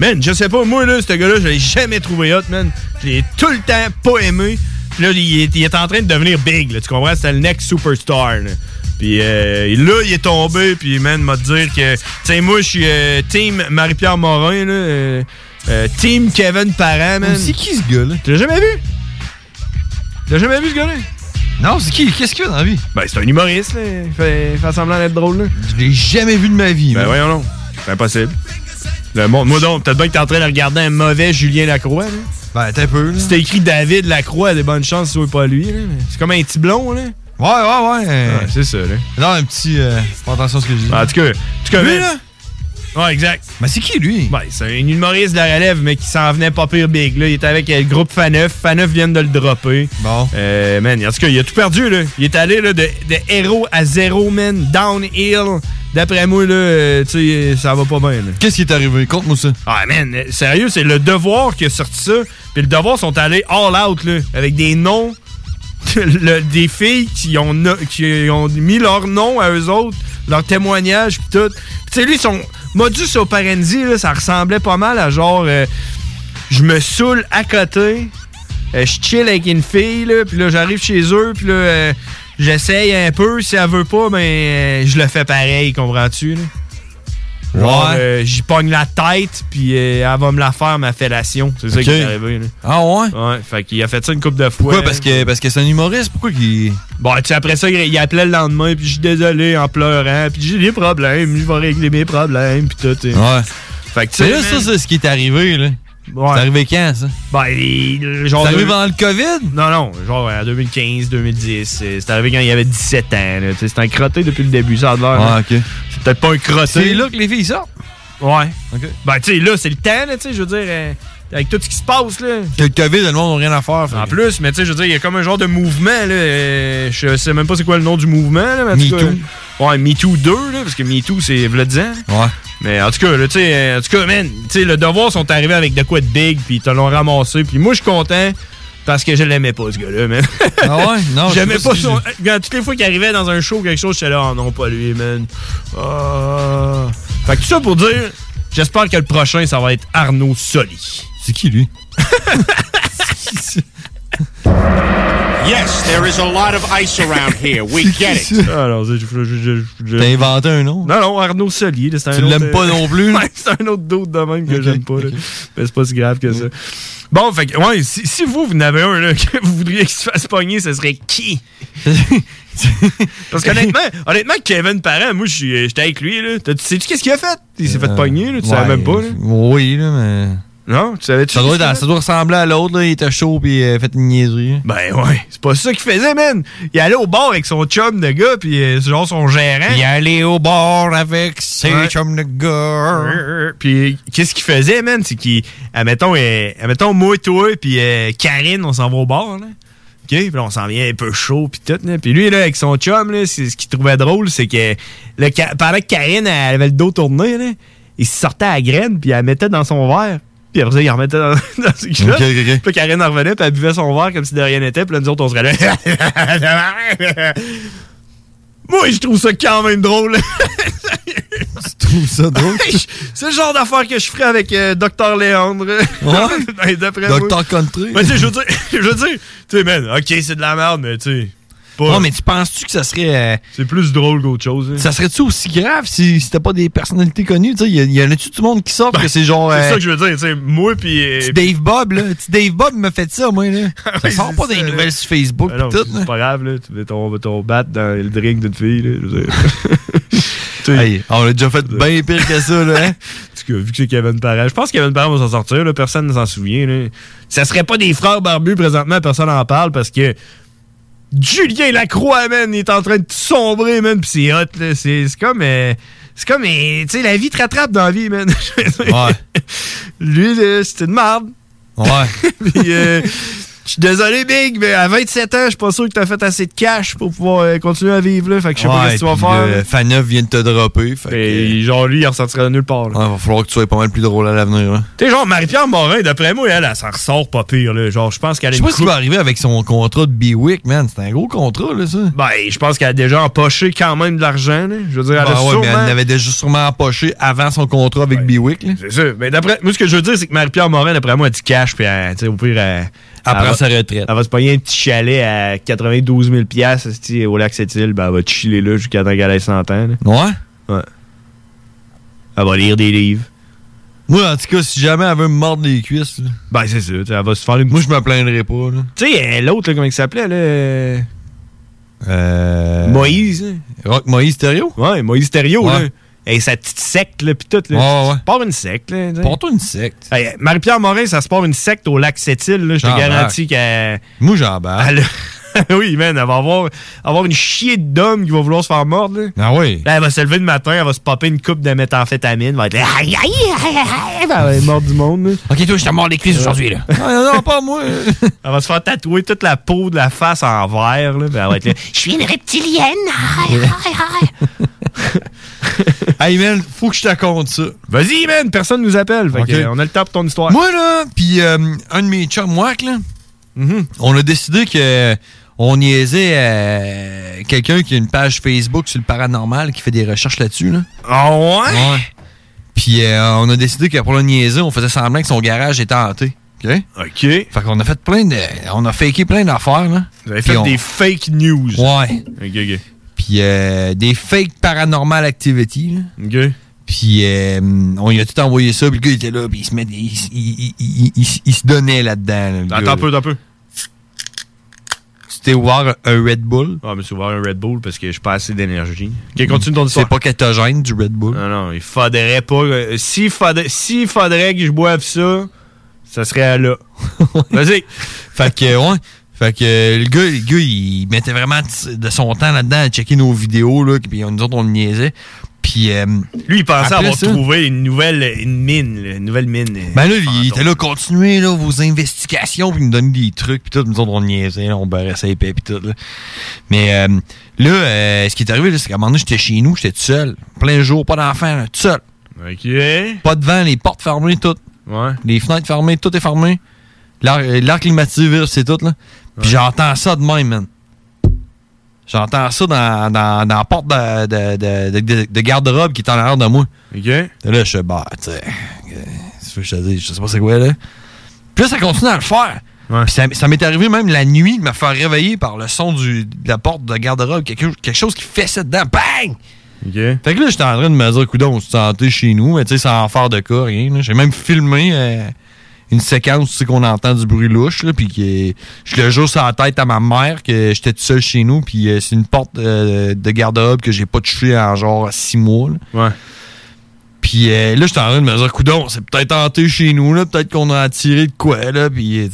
Man, je sais pas, moi, là, ce gars-là, je l'ai jamais trouvé hot, man. Je l'ai tout le temps pas aimé. Puis là, il est, il est en train de devenir big, là. Tu comprends? C'était le next superstar, là. Puis euh, là, il est tombé, puis man, m'a dire que... Tu sais, moi, je suis euh, team Marie-Pierre Morin, là. euh, euh, team Kevin Parent, man. C'est qui, ce gars-là? Tu l'as jamais vu? Tu l'as jamais vu, ce gars-là? Non, c'est qui? Qu'est-ce qu'il fait dans la vie? Ben, c'est un humoriste, là. Il fait, il fait semblant d'être drôle, là. Je l'ai jamais vu de ma vie. Ben, voyons donc. C'est impossible. Le monde- moi donc, peut-être bien que t'es en train de regarder un mauvais Julien Lacroix, là. Ben, t'es un peu, là. Si t'as écrit David Lacroix, des bonnes chances que ce soit pas lui, là. C'est comme un petit blond, là. Ouais, ouais, ouais. Ouais, c'est ça, là. Non, un petit. euh, attention à ce que je dis. En tout cas, en tout cas, Lui, là? Ouais, exact. Mais c'est qui, lui? Ben, c'est un humoriste de la relève, mais qui s'en venait pas pire big. Là. Il était avec euh, le groupe Faneuf. Faneuf vient de le dropper. Bon. Euh, man, en tout cas, il a tout perdu, là. Il est allé là, de, de héros à zéro, man. Downhill. D'après moi, là, euh, tu sais, ça va pas bien, là. Qu'est-ce qui est arrivé? Conte-moi ça. Ah, man, euh, sérieux, c'est le Devoir qui a sorti ça. Puis le Devoir sont allés all out, là, avec des noms le- des filles qui ont, no- qui ont mis leur nom à eux autres, leur témoignage, pis tout. Tu sais, lui, son modus operandi, là, ça ressemblait pas mal à genre, euh, je me saoule à côté, euh, je chill avec une fille, puis là, j'arrive chez eux, puis là, euh, j'essaye un peu. Si elle veut pas, ben, euh, je le fais pareil, comprends-tu? là? Genre, Ouais. euh, j'y pogne la tête, puis euh, elle va me la faire, ma fellation. C'est ça qui est arrivé. là. Ah ouais? Ouais, fait qu'il a fait ça une couple de fois. Pourquoi? Parce que parce que c'est un humoriste? Pourquoi qu'il. Bon, tu sais, après ça, il, appelait le lendemain, puis je suis désolé en pleurant, puis j'ai des problèmes, je vais régler mes problèmes, puis tout. sais. Ouais. Fait que tu Mais là, ça, c'est ce qui est arrivé, là. Ouais. C'est arrivé quand, ça? Ben, genre. C'est arrivé pendant le COVID? Non, non, genre en 2015, 2010. euh, C'est arrivé quand il avait 17 ans. là, C'est un crotté depuis le début, ça a l'air. Ouais, là. ok. Peut-être pas un crotté. C'est là que les filles sortent? Ouais. Ok. Ben, tu sais, là, c'est le temps, là, tu sais, je veux dire, euh, avec tout ce qui se passe, là. Que le COVID, le monde n'a rien à faire. fait En plus, mais tu sais, je veux dire, il y a comme un genre de mouvement, là. euh, je sais même pas c'est quoi le nom du mouvement, là. mais Me cas, Too. Ouais, Me Too 2, là, parce que Me Too, c'est v'là 10 ans. Ouais. Mais en tout cas, là, tu sais, euh, en tout cas, man, tu sais, le devoir sont arrivés avec de quoi de big, puis ils te l'ont ramassé, puis moi, je suis content. Parce que je l'aimais pas, ce gars-là, man. Ah ouais? Non, J'aimais pas pas son. Quand toutes les fois qu'il arrivait dans un show, quelque chose, j'étais là, oh non, pas lui, man. Ah. Fait que tout ça pour dire, j'espère que le prochain, ça va être Arnaud Soli. C'est qui, lui? Yes, there is a lot of ice around here. We get it. Ah non, je- je- je- je- T'as inventé un nom? Non, non, Arnaud Soli. là, c'est un Tu autre, l'aimes pas euh, non plus? C'est un autre d'autre de même que Ok, j'aime pas. Mais c'est pas si grave que ça. Bon, fait que, ouais, si, si vous, vous en avez un là, que vous voudriez qu'il se fasse pogner, ce serait qui? Parce qu'honnêtement, honnêtement, Kevin Parent, moi, je suis- euh, j'étais avec lui, là. T'as- Tu sais-tu qu'est-ce qu'il a fait? Il s'est fait pogner, là. Tu savais Euh, Ouais, même pas, là. Oui, là, mais. Non, tu savais-tu? Ça doit, ça ressembler à l'autre. Il était chaud puis il a fait une niaiserie. Ben ouais, c'est pas ça qu'il faisait, man. Il allait au bar avec son chum de gars, puis euh, c'est genre son gérant. Il allait au bar avec ses Ouais. chums de gars. Puis qu'est-ce qu'il faisait, man? C'est qu'il. Admettons, euh, admettons, moi, toi, puis euh, Karine, on s'en va au bar, là. OK? Puis on s'en vient un peu chaud, puis tout, là. Puis lui, là, avec son chum, là, ce qu'il trouvait drôle, c'est que le, pendant que Karine elle avait le dos tourné, là, il se sortait à la graine, puis elle la mettait dans son verre. Puis après ça, il remettait dans, dans ses culottes. Ok, ok, ok. Puis là, Karine en revenait, puis elle buvait son verre comme si de rien n'était. Puis là, nous autres, on serait là. Moi, je trouve ça quand même drôle. Tu trouves ça drôle? C'est le genre d'affaire que je ferais avec euh, Dr. Léandre. Ben, D'après moi. Dr. Country. Mais tu sais, je veux dire, je veux dire, tu sais, man, ok, c'est de la merde, mais tu sais. Pas- Non, mais tu penses-tu que ça serait. euh, C'est plus drôle qu'autre chose. hein. ça serait-tu aussi grave si c'était pas des personnalités connues? Sais, y, en a-tu tout le monde qui sort que c'est genre. Ben, C'est euh, ça que je veux dire, tu sais, moi pis. euh, Dave Bob, là. Petit Dave Bob me fait ça, moi, là. Ça Oui, sort pas ça, des nouvelles sur Facebook Ben non, tout, c'est pas grave, là. Tu mets ton, ton bat dans le drink d'une fille, là. Je veux dire. Hey, on a déjà fait bien pire que ça, là. hein? En tout cas, vu que c'est Kevin Parent, je pense que Kevin Parent va s'en sortir, là, personne ne s'en souvient. Là. Ça serait pas des frères barbus présentement, personne n'en parle parce que Julien Lacroix, man, il est en train de sombrer, man, pis c'est hot, là. C'est comme. euh, c'est comme, euh, tu sais, la vie te rattrape dans la vie, man. Ouais. Lui, là, c'était une merde. Ouais. Puis, euh, je suis désolé, Big, mais à 27 ans, je suis pas sûr que t'as fait assez de cash pour pouvoir euh, continuer à vivre là. Fait que je sais pas Ouais, ce que tu vas faire. le. Faneuf vient de te dropper. Fait que, Et genre, lui, il ressortira de nulle part. là. ouais, va falloir que tu sois pas mal plus drôle à l'avenir. hein. Tu sais, genre, Marie-Pierre Morin, d'après moi, elle, elle, s'en ressort pas pire, là. Genre, je pense qu'elle a Je sais pas ce qui va arriver avec son contrat de B-Week, man. C'est un gros contrat, là, ça. Ben, je pense qu'elle a déjà empoché quand même de l'argent, là. Je veux dire, elle Ben a ouais, mais elle avait déjà sûrement empoché avant son contrat avec B-Week, là. C'est ça. Mais d'après... Moi, ce que je veux dire, c'est que Marie-Pierre Morin, d'après moi, a du cash, puis elle, tu sais, au pire, elle... Va- sa retraite. Elle va se payer un petit chalet à 92 000 piastres, esti, au lac Sept-Îles. Ben, elle va chiller là jusqu'à temps qu'elle ait 100 ans, là. Ouais? Ouais. Elle va lire des livres. Moi, en tout cas, si jamais elle veut me mordre les cuisses, là, Ben, c'est ça. Elle va se faire une... moi, je me plaindrai pas. Tu sais, euh, l'autre, comment il s'appelait, là? euh. Moïse. Rock Moïse Thériault? Ouais, Moïse Thériault, Ouais. là. Et sa petite secte, là, pis tout, là. Ouais, ouais. Part une secte, là. Porte-toi une secte. Hey, Marie-Pierre Morin, ça se part une secte au lac Sept-Îles, là. Je te J'embarque. garantis qu'elle... Moi, elle- oui, man, elle va avoir, avoir une chier d'hommes qui va vouloir se faire mordre, là. Ah oui. Là, elle va se lever le matin, elle va se popper une coupe de méthamphétamine, elle va être là, aïe, aïe, aïe, aïe, aïe, elle va être morte du monde, là. Ok, toi, je te mords les cuisses aujourd'hui, là. non, non, pas moi. Elle va se faire tatouer toute la peau de la face en vert, là. puis elle va être là, je suis une reptilienne, aïe, aïe, aïe. hey, man, faut que je te raconte ça. Vas-y, man, personne nous appelle. Fait Ok. que, euh, on a le temps pour ton histoire. Moi, là, puis euh, un de mes chums, Wack, là, Mhm. on a décidé que on niaisait euh, quelqu'un qui a une page Facebook sur le paranormal qui fait des recherches là-dessus. Là. Ah ouais? Ouais. Puis euh, on a décidé que pour le niaiser, on faisait semblant que son garage était hanté. OK? OK. Fait qu'on a fait plein de. On a faké plein d'affaires, là. Vous avez fait on- des fake news. Ouais. OK, OK. Puis euh, des fake paranormal activity, là. OK. Puis euh, on lui a tout envoyé ça, puis le gars il était là, puis il se met, il, se donnait là-dedans. là, Attends un peu, attends un peu. Tu t'es ouvert un Red Bull. Ah, mais c'est ouvert un Red Bull parce que je pas assez d'énergie. Ok, continue ton histoire. C'est pas catogène du Red Bull. Non, non, il faudrait pas. euh, S'il faudrait, s'il faudrait que je boive ça, ça serait là. Vas-y. Fait que, ouais. Fait que euh, le gars, le gars, il mettait vraiment de son temps là-dedans à checker nos vidéos, là, puis nous autres, on le niaisait. Puis. euh, Lui, il pensait avoir ça- trouvé une nouvelle une mine, là, une nouvelle mine. euh, Ben là, il était là, continuez là, vos investigations, puis il nous donnait des trucs, puis tout, nous autres, on niaisait, là, on barrait ça épais, puis tout. Là. Mais euh, là, euh, ce qui est arrivé, là, c'est qu'à un moment donné, j'étais chez nous, j'étais tout seul. Plein jour, pas d'enfant, tout seul. OK. Pas de vent, les portes fermées, tout. Ouais. Les fenêtres fermées, tout est fermé. L'air l'air climatisé, c'est tout, là. Puis j'entends ça de même, man. J'entends ça dans, dans, dans la porte de, de, de, de- de garde-robe qui est en arrière de moi. OK. Et là, je suis, bah, tu sais, que je te dis, je sais pas c'est quoi, là. Puis là, ça continue à le faire. Puis ça, ça m'est arrivé même la nuit de me faire réveiller par le son du, de la porte de garde-robe. Quelque, quelque chose qui fessait dedans. Bang! Fait que là, j'étais en train de me dire, coudon, on se sentait chez nous, mais tu sais, sans faire de cas, rien. J'ai même filmé euh, une séquence, tu sais, qu'on entend du bruit louche, là, puis que je le jure sur la tête à ma mère que j'étais tout seul chez nous, puis euh, c'est une porte euh, de garde-robe que j'ai pas touché en genre six mois. là. Ouais. Puis euh, là, j'étais en train de me dire, coudon, c'est peut-être hanté chez nous, là, peut-être qu'on a attiré de quoi, là, puis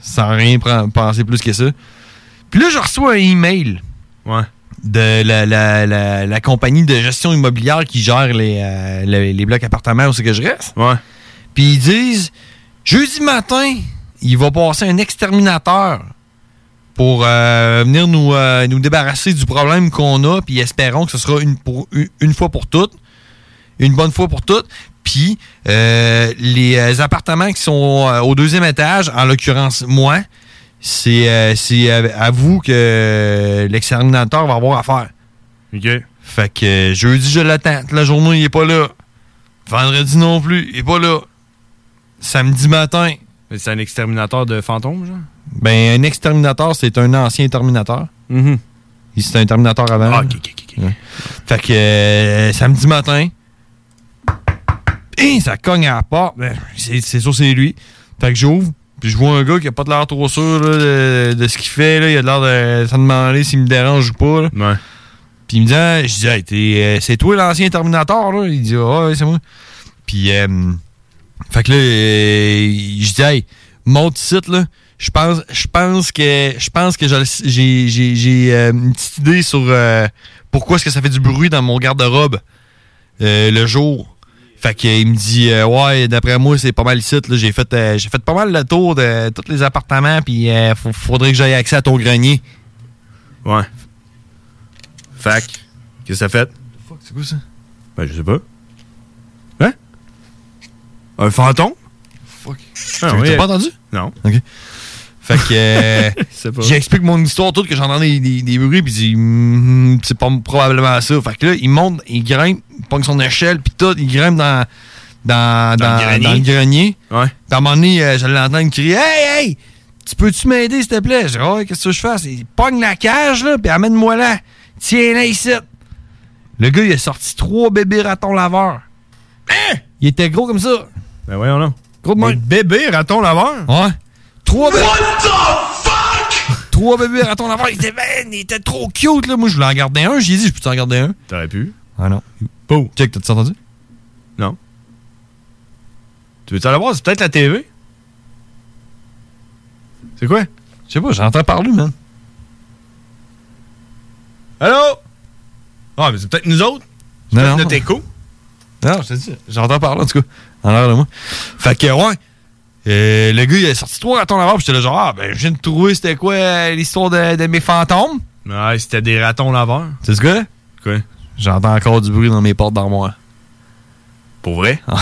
sans rien penser plus que ça. Puis là, je reçois un email Ouais. de la, la, la, la compagnie de gestion immobilière qui gère les, euh, les, les blocs appartements où c'est que je reste. Ouais. Puis ils disent, jeudi matin, il va passer un exterminateur pour euh, venir nous, euh, nous débarrasser du problème qu'on a, puis espérons que ce sera une, pour, une, une fois pour toutes, une bonne fois pour toutes. Puis euh, les appartements qui sont au deuxième étage, en l'occurrence moi, c'est à, vous que l'exterminateur va avoir à faire. OK. Fait que jeudi, je l'attends. La journée, il est pas là. Vendredi non plus, il est pas là. Samedi matin. C'est un exterminateur de fantômes, genre? Ben, un exterminateur, c'est un ancien terminateur. Mhm. Il C'était un terminateur avant. Ah, ok, ok, ok. Ouais. Fait que euh, samedi matin, et ça cogne à la porte. Ben, c'est sûr, c'est lui. Fait que j'ouvre, puis je vois un gars qui a pas de l'air trop sûr là, de, de ce qu'il fait. Là. Il a l'air de s'en demander s'il me dérange ou pas. là. Ouais. Puis il me dit, ah, je dis, Hey, euh, c'est toi l'ancien Terminator, là? Il dit, ah, ouais, c'est moi. Puis, euh, fait que là, euh, je dis, hey, monte site, là. Je pense, je pense que, je pense que j'ai, j'ai, j'ai, euh, une petite idée sur euh, pourquoi est-ce que ça fait du bruit dans mon garde-robe euh, le jour. Fait que, il me dit, euh, ouais, d'après moi, c'est pas mal ici. Là. J'ai fait, euh, j'ai fait pas mal le tour de tous les appartements, puis euh, faut- faudrait que j'aille accès à ton grenier. Ouais. Fac. Qu'est-ce que ça fait? C'est quoi ça? Ben, je sais pas. Hein? Un fantôme? Fuck. Ah, T'as oui. t'as pas entendu? Non. OK. Fait que euh, sais pas. j'explique mon histoire toute que j'entends des, des, des bruits puis dit Hum, c'est pas probablement ça. Fait que là, il monte, il grimpe, il pogne son échelle puis tout, il grimpe dans dans, Dans dans, le grenier. dans le grenier. Ouais. Puis à un moment donné, euh, je l'entends crier Hey, hey! Tu peux-tu m'aider, s'il te plaît? Je dis Ouais, qu'est-ce que je fais? Il pogne la cage là, puis amène-moi là. Tiens-la ici. Le gars, il a sorti trois bébés ratons laveurs. Hein? Il était gros comme ça. Ben voyons là. Gros de même. bébés ratons laveurs? Ouais. Trois bébés. Trois bébés ratons laveurs. Il était, ben, il était trop cute, là. Moi, je voulais en garder un. J'ai dit, je peux t'en garder un? T'aurais pu. Ah non. Pou. Check, t'as-tu entendu? Non. Tu veux-tu aller voir? C'est peut-être la TV? C'est quoi? Je sais pas, j'entends parler, man. Allô? Ah, mais c'est peut-être nous autres. C'est Non, peut-être non. notre écho. Non, je te dis, j'entends parler, en tout cas. En l'air de moi. Fait que, ouais. Euh, le gars, il a sorti trois ratons laveurs. Puis j'étais là, genre, ah, ben, je viens de trouver c'était quoi euh, l'histoire de, de mes fantômes. Ouais, c'était des ratons laveurs. C'est ce gars? Quoi? J'entends encore du bruit dans mes portes d'armoire. Pour vrai? Ouais.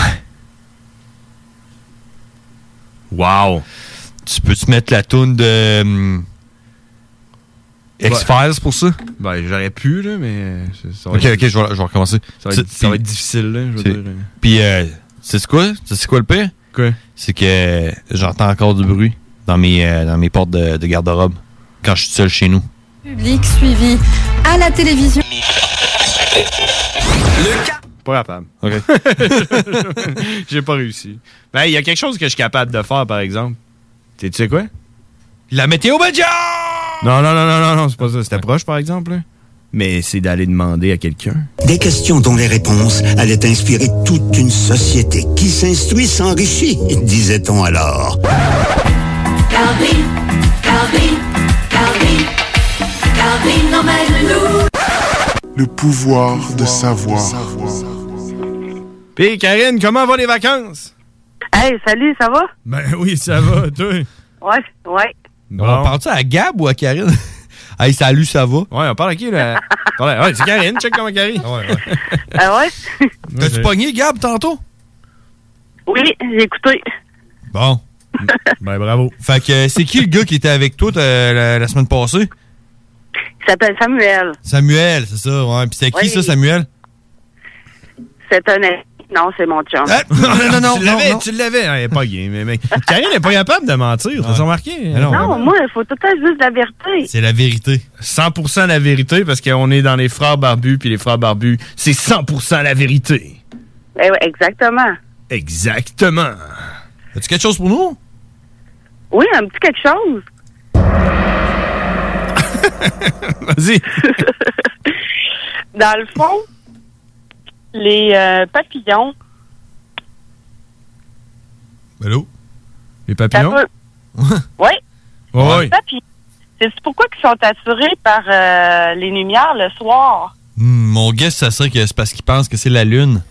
Wow. Tu peux-tu mettre la toune de. hum, X-Files pour ça? Ben, j'aurais pu, là, mais. ça va Ok, être- ok, je vais, je vais recommencer. Ça va, être, ça va puis- être difficile, là, je veux dire. Puis, euh, c'est quoi? C'est quoi le pire? Quoi? C'est que j'entends encore du bruit dans mes, euh, dans mes portes de, de garde-robe quand je suis seul chez nous. Public suivi à la télévision. Pas capable. OK. J'ai pas réussi. Ben, il y a quelque chose que je suis capable de faire, par exemple. Tu sais quoi? La météo média! Non, non, non, non, non, non, c'est pas ça. C'était proche, par exemple. là. Mais c'est d'aller demander à quelqu'un. Des questions dont les réponses allaient inspirer toute une société qui s'instruit s'enrichit, disait-on alors. Calvin, Calvin, Calvin, Calvin emmène-nous. Le pouvoir de savoir. Pis, Karine, comment vont les vacances? Hey, salut, ça va? Ben oui, ça va, toi. Ouais, ouais. On parle-tu à Gab ou à Karine? Hey, salut, ça va? Ouais, on parle à qui, là? On parle à- Ouais, c'est Karine, check comment Karine. Ouais, ouais. Ah ouais? T'as-tu pogné Gab tantôt? Oui, j'ai écouté. Bon. ben bravo. Fait que c'est qui le gars qui était avec toi euh, la, la semaine passée? Il s'appelle Samuel. Samuel, c'est ça, ouais. Puis c'était qui Oui. ça, Samuel? C'est un... Non, c'est mon chum. non, non, non, tu l'avais, tu l'avais. Elle pas gay, mais, mais Karine n'est pas capable de mentir, t'as remarqué? non, moi, il faut tout le temps juste la vérité. C'est la vérité. 100% la vérité parce qu'on est dans les frères barbus, puis les frères barbus, c'est 100% la vérité. Eh ouais, exactement. Exactement. As-tu quelque chose pour nous? Oui, un petit quelque chose. Vas-y. Dans le fond, les euh, papillons, Allô? Les papillons? Oui. Ouais. Les papillons. C'est pourquoi ils sont attirés par euh, les lumières le soir? Hmm, mon guess, ça serait que c'est parce qu'il pense que c'est la lune.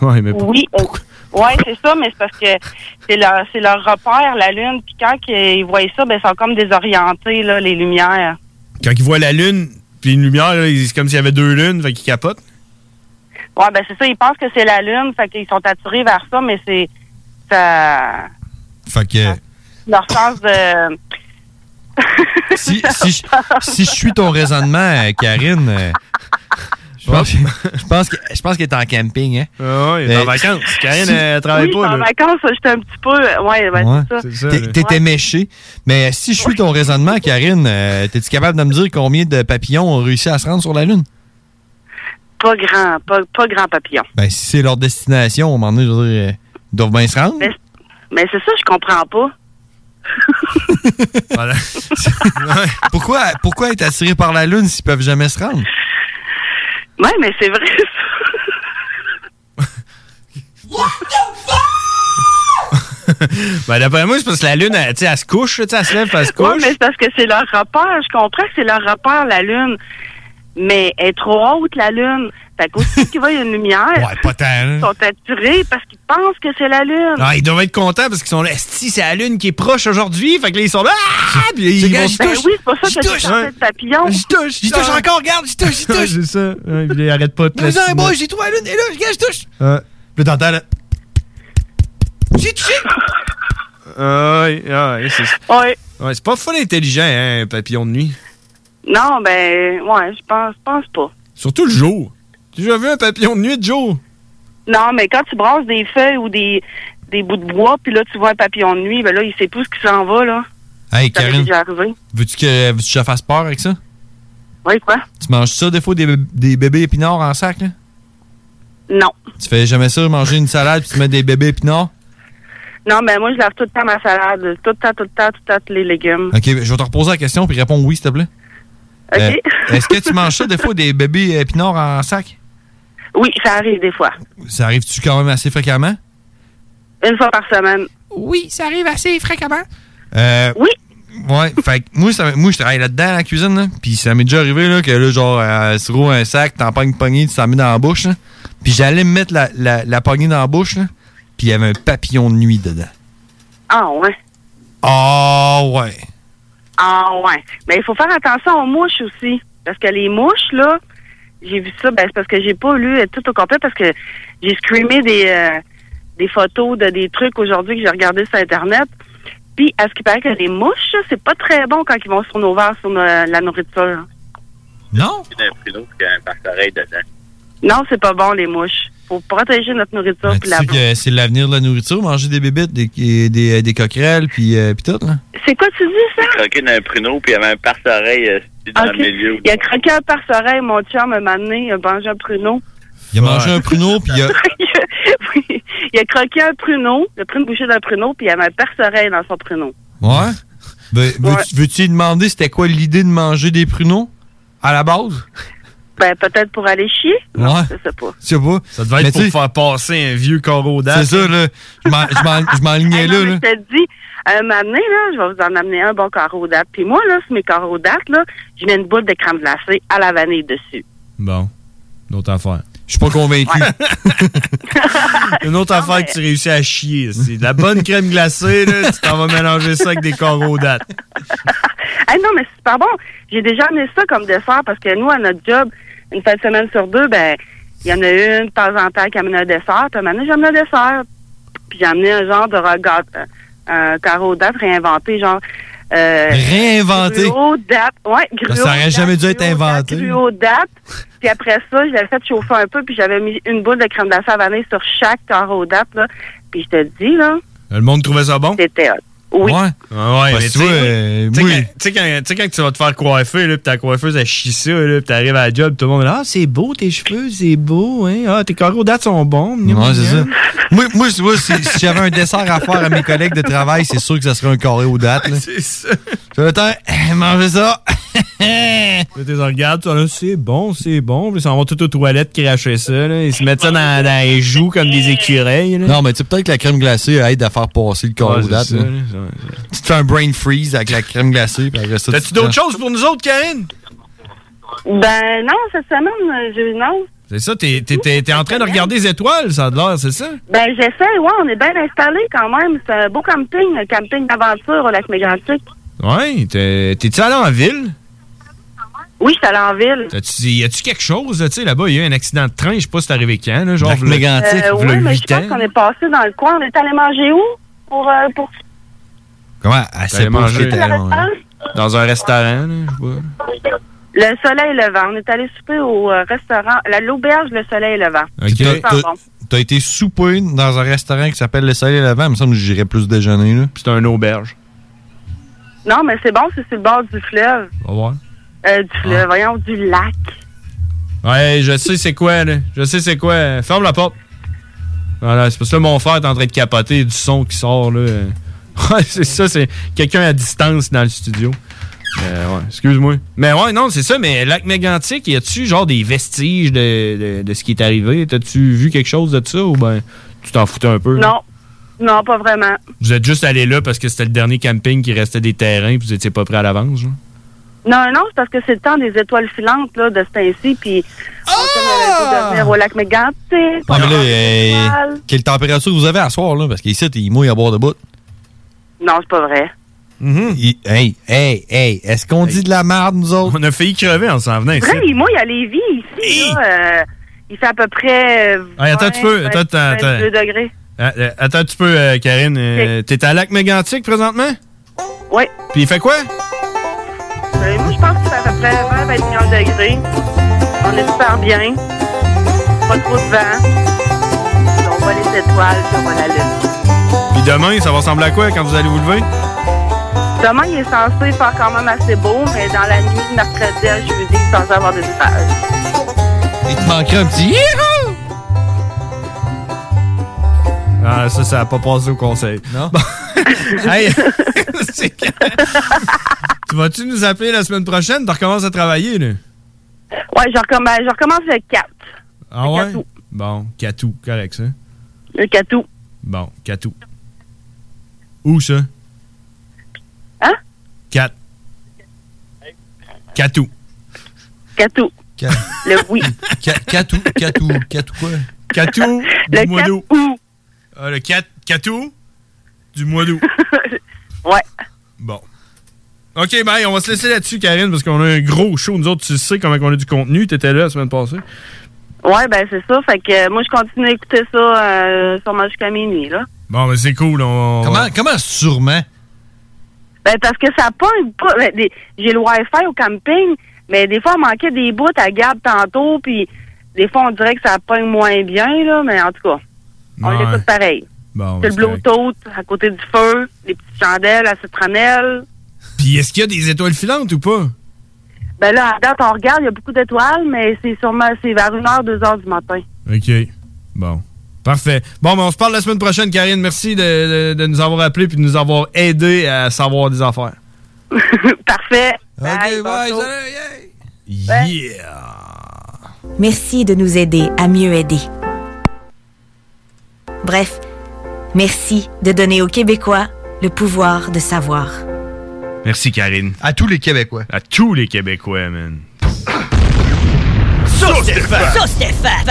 Ouais, mais Oui, euh, ouais, c'est ça, mais c'est parce que c'est leur, c'est leur repère, la lune. Puis quand ils voient ça, ben, ils sont comme désorientés, là, les lumières. Quand ils voient la lune, puis une lumière, là, c'est comme s'il y avait deux lunes, fait qu'ils capotent. Ouais, ben, c'est ça, ils pensent que c'est la lune, fait qu'ils sont attirés vers ça, mais c'est ça, Fait que leur sens de. si, si, je- si je suis ton raisonnement, euh, Karine, euh, je pense, je pense que- je pense qu'elle est en camping. Hein? Ah ouais, elle est en Euh, vacances. Karine, si- elle travaille oui, pas, en là. vacances, j'étais un petit peu. Ouais, ben, c'est ça. T'étais méché. Mais si je suis ton raisonnement, Karine, euh, t'es-tu capable de me dire combien de papillons ont réussi à se rendre sur la Lune? Pas grand, pas, pas grand papillon. Ben, si c'est leur destination, à un moment donné, je veux dire, euh, ils doivent bien se rendre. Mais, mais c'est ça, je comprends pas. Voilà. pourquoi, pourquoi être attirés par la Lune s'ils peuvent jamais se rendre? Ouais, mais c'est vrai. Ben, d'après moi, c'est parce que la lune, elle, tu sais, elle se couche, là, tu sais, elle se lève, elle se couche. mais c'est parce que c'est leur repère. Je comprends que c'est leur repère, la Lune. Mais elle est trop haute, la Lune. Fait qu'aussitôt qu'ils voient une lumière, Ouais, pas tant, ils hein. sont attirés parce qu'ils pensent que c'est la Lune. Ah, ils doivent être contents parce qu'ils sont là. Si c'est la lune qui est proche aujourd'hui, fait que là, ils sont là. Ah! Puis ils vont ben oui, c'est pour ça J'y que touche. c'est un papillon. J'y touche, j'y touche encore, regarde, j'y touche, j'y touche. c'est ça. Ouais, puis ils arrêtent pas de te Non, laisser- moi, j'ai trouvé la Lune, et là, regarde, je touche. Ouais. Puis là, t'entends, là. J'ai touché! Ah, ouais, ah, ouais, c'est Ouais. ouais, c'est pas full intelligent, hein, un papillon de nuit. Non, ben, ouais, je pense, pense pas. Surtout le jour. Tu as déjà vu un papillon de nuit de jour? Non, mais quand tu brasses des feuilles ou des, des bouts de bois, puis là, tu vois un papillon de nuit, ben là, il sait plus ce qui s'en va, là. Hey, Ça Karine, veux-tu que, veux que je fasse peur avec ça? Oui, quoi? Tu manges ça, des fois, des, des bébés épinards en sac, là? Non. Tu fais jamais ça, manger une salade puis tu mets des bébés épinards? Non, ben, moi, je lave tout le temps ma salade. Tout le temps, tout le temps, tout le temps, tous les légumes. Ok, je vais te reposer la question puis réponds oui, s'il te plaît. Euh, Est-ce que tu manges ça, des fois, des bébés épinards en sac? Oui, ça arrive des fois. Ça arrive-tu quand même assez fréquemment? Une fois par semaine. Oui, ça arrive assez fréquemment. Euh, oui. Ouais, fait que moi, ça, moi, je travaille là-dedans, à la cuisine, là, puis ça m'est déjà arrivé, là, que là, genre, euh, tu roules un sac, t'en pognes une poignée, tu t'en mets dans la bouche, là. Puis j'allais me mettre la, la, la poignée dans la bouche, là, puis il y avait un papillon de nuit dedans. Ah, ouais. Ah, ouais. Ah, ouais. Mais il faut faire attention aux mouches aussi. Parce que les mouches, là, j'ai vu ça, ben, c'est parce que j'ai pas lu euh, tout au complet, parce que j'ai screamé des, euh, des photos de des trucs aujourd'hui que j'ai regardé sur Internet. Puis, à ce qui paraît que les mouches, c'est pas très bon quand ils vont sur nos verres, sur no- la nourriture. Non? Non, c'est pas bon, les mouches. Faut protéger notre nourriture. Ben, la que c'est l'avenir de la nourriture, manger des bébites, des, des, des coquerelles, puis, euh, puis tout, là. C'est quoi tu dis, ça? Croqué dans un pruneau puis il y avait un passe-oreille euh, dans le milieu. Il a croqué un perce-oreille, mon chum, moment donné, il a mangé un pruneau. Il a mangé un pruneau, puis il a... oui, il a croqué un pruneau, il a pris une bouchée d'un pruneau, puis il avait un perce-oreille dans son pruneau. Ouais? Ben, veux-tu, veux-tu lui demander c'était quoi l'idée de manger des pruneaux? À la base? Ben, peut-être pour aller chier. Non, Ouais. je sais pas. Je sais pas. Ça devait être pour faire passer un vieux carreau d'âge. C'est ça, là. Je m'en- je m'en- je m'enlignais là, là. Je te dis, un moment donné, là, je vais vous en amener un bon carreau date. Puis moi, là, sur mes carreaux dates, là, je mets une boule de crème glacée à la vanille dessus. Bon. Une autre affaire. Je suis pas convaincu. Une autre affaire que tu réussis à chier. C'est de la bonne crème glacée, là. Tu t'en vas mélanger ça avec des carreaux dates. Ah non, mais c'est super bon. J'ai déjà amené ça comme dessert parce que nous, à notre job, une fin de semaine sur deux, ben, il y en a une de temps en temps qui amène un dessert. Puis j'ai amené un dessert. Puis j'ai amené un genre de regard, un carreau réinventé, genre. Euh, Réinventé? Gruau date. Ouais, gruau Ça aurait date, jamais dû être inventé. Gruau. Puis après ça, je l'avais fait chauffer un peu, puis j'avais mis une boule de crème glacée à vanille sur chaque carreau date, là. Puis je te dis, là, Le monde trouvait ça bon? c'était hot. Oui. Ouais. Ouais, Parce mais que tu vois, oui. euh, Tu sais quand- tu sais quand, tu sais quand tu vas te faire coiffer, là, pis ta coiffeuse, elle chie ça, là, pis t'arrives à la job, tout le monde ah, c'est beau tes cheveux, c'est beau, hein, ah, tes carreaux dates sont bons. Ouais, c'est ça. Moi, moi, tu vois, si, si j'avais un dessert à faire à mes collègues de travail, c'est sûr que ça serait un carré aux dates. C'est ça. Je vais temps, manger ça. Là, t'es regardes, ça, là, c'est bon, c'est bon. Puis ils s'en vont tout aux toilettes cracher ça, là. Ils se mettent ça dans, dans les joues comme des écureuils, là. Non, mais tu sais, peut-être que la crème glacée aide à faire passer le carré Ouais, Tu te fais un brain freeze avec la crème glacée. puis après ça, T'as-tu tu d'autres choses pour nous autres, Karine? Ben non, cette semaine, euh, je, non. C'est ça, t'es, t'es, t'es- t'es en train de regarder les étoiles, ça a de l'air, c'est ça? Ben j'essaie, ouais, on est bien installé quand même. C'est un beau camping, un camping d'aventure au lac Mégantic. Ouais, t'es, t'es-tu allé en ville? Oui, je suis allée en ville. T'as-tu, y a-tu quelque chose, tu sais, là-bas, il y a eu un accident de train, je sais pas si c'est arrivé quand, là, genre, Mégantic, Euh, oui, mais je pense qu'on est passé dans le coin. On est allé manger où? Pour, euh, pour... Comment? Elle T'allais sait pas dans un restaurant, là, je sais pas. Le soleil levant. On est allé souper au euh, restaurant, la l'auberge Le Soleil levant. Ok. T'as- bon. Été souper dans un restaurant qui s'appelle Le Soleil Levant. Il me semble que j'irais plus déjeuner. là. C'est un auberge. Non, mais c'est bon, c'est sur le bord du fleuve. On va voir. Euh, du fleuve, voyons, du lac. Ouais, je sais c'est quoi, là. Je sais c'est quoi. Ferme la porte. Voilà, c'est parce que là, mon frère est en train de capoter du son qui sort, là. Ouais, c'est ça, c'est quelqu'un à distance dans le studio. Euh, ouais, excuse-moi. Mais ouais, non, c'est ça, mais Lac Mégantic, y a-tu genre des vestiges de, de, de ce qui est arrivé? T'as-tu vu quelque chose de ça ou ben tu t'en foutais un peu? là? Non. Non, pas vraiment. Vous êtes juste allé là parce que c'était le dernier camping qui restait des terrains et vous étiez pas prêt à l'avance, genre? Non, non, c'est parce que c'est le temps des étoiles filantes, là, de ce temps-ci, puis on s'est de venir au lac Mégantic. Ouais, mais là, euh, quelle température vous avez à soir, là? Parce qu'ici, il mouille à boire de bout. Non, c'est pas vrai. Il- Hey, hey, hey, est-ce qu'on dit de la merde, nous autres? On a failli crever en s'en venant ici. Vrai, moi, il y a Lévis ici, là, euh, il fait à peu près euh, Hey, attends un petit peu, 20, attends, attends, attends. 22 degrés. Euh, Attends un petit peu, euh, Karine. Euh, T'es à Lac Mégantic présentement? Oui. Puis il fait quoi? Euh, moi, je pense qu'il fait à peu près 20-21 degrés. On est super bien. Pas trop de vent. On voit les étoiles, puis on voit la lune. Demain, ça va ressembler à quoi quand vous allez vous lever? Demain, il est censé faire quand même assez beau, mais dans la nuit de mercredi à jeudi, il est censé avoir des nuages. Il te manquerait un petit Yahoo! Ah, ça, ça n'a pas passé au conseil. Non? hey, c'est que- tu vas-tu nous appeler la semaine prochaine? Tu recommences à travailler, là? Ouais, je recommence, je recommence le 4. Ah Le ouais? Catou. Bon, Catou, correct, ça. Le Catou. Bon, Catou. Où, ça? Hein? Cat. Catou. Catou. Le oui. Catou, Catou, Catou quoi? Catou du mois d'août. Ah, le cat, Catou du mois d'août. ouais. Bon. OK, ben, on va se laisser là-dessus, Karine, parce qu'on a un gros show. Nous autres, tu sais comment on a du contenu. T'étais là la semaine passée. Ouais, ben c'est ça. Fait que euh, moi, je continue à écouter ça euh, sûrement jusqu'à minuit, là. Bon, ben, c'est cool. On... Comment, comment sûrement? Ben, parce que ça pogne pas. ben, des- J'ai le Wi-Fi au camping, mais des fois, il manquait des bouts à garde tantôt, puis des fois, on dirait que ça pogne moins bien, là, mais en tout cas, on Ouais. l'écoute pareil. Bon, C'est le. Bluetooth à côté du feu, les petites chandelles à citronnelle. Puis est-ce qu'il y a des étoiles filantes ou pas? Ben là, à date, on regarde, il y a beaucoup d'étoiles, mais c'est sûrement, c'est vers 1h, 2h du matin. OK. Bon. Parfait. Bon, mais on se parle la semaine prochaine, Karine. Merci de, de- de nous avoir appelés puis de nous avoir aidés à savoir des affaires. Parfait. OK, bye, Yeah! Merci de nous aider à mieux aider. Bref, merci de donner aux Québécois le pouvoir de savoir. Merci, Karine. À tous les Québécois. À tous les Québécois, man. Sauce Stéphane. Sauce Stéphane.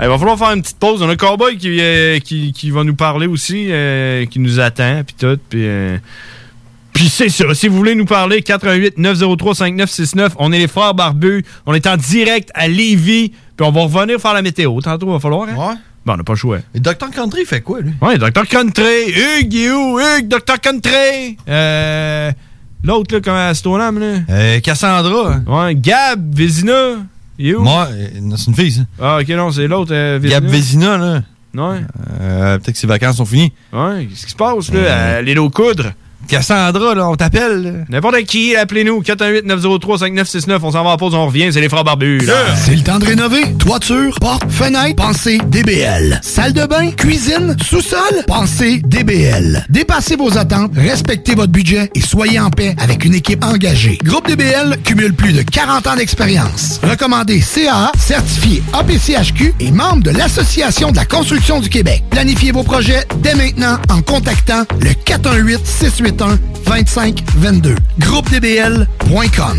Il va falloir faire une petite pause. On a Cowboy qui, euh, qui, qui va nous parler aussi, euh, qui nous attend, puis tout. Puis euh, puis c'est ça. Si vous voulez nous parler, 88 903 5969. On est les frères barbus. On est en direct à Lévis. Puis on va revenir faire la météo. Tantôt, il va falloir. Hein? Ouais. Bon, on n'a pas le choix. Et Dr. Country fait quoi, lui? Ouais, Dr. Country. Hugues, il est où? Hugues, Dr. Country. Euh, L'autre, là, comment c'est ton nom, là? Euh, Cassandra. Ouais, Gab, Vézina. Il est où? Moi, euh, c'est une fille, ça. Ah, ok, non, c'est l'autre. euh, Vézina. Gab Vézina, là. Ouais. Euh, Peut-être que ses vacances sont finies. Ouais, qu'est-ce qui se passe, là? Euh, à l'île aux coudres. Cassandra, là, on t'appelle. N'importe qui, appelez-nous. 418-903-5969. On s'en va en pause, on revient. C'est les frères barbus, là. C'est le temps de rénover. Toiture, porte, fenêtre, pensez DBL. Salle de bain, cuisine, sous-sol, pensez DBL. Dépassez vos attentes, respectez votre budget et soyez en paix avec une équipe engagée. Groupe DBL cumule plus de 40 ans d'expérience. Recommandé CAA, certifié APCHQ et membre de l'Association de la construction du Québec. Planifiez vos projets dès maintenant en contactant le 418 681 2522. GroupeDBL.com.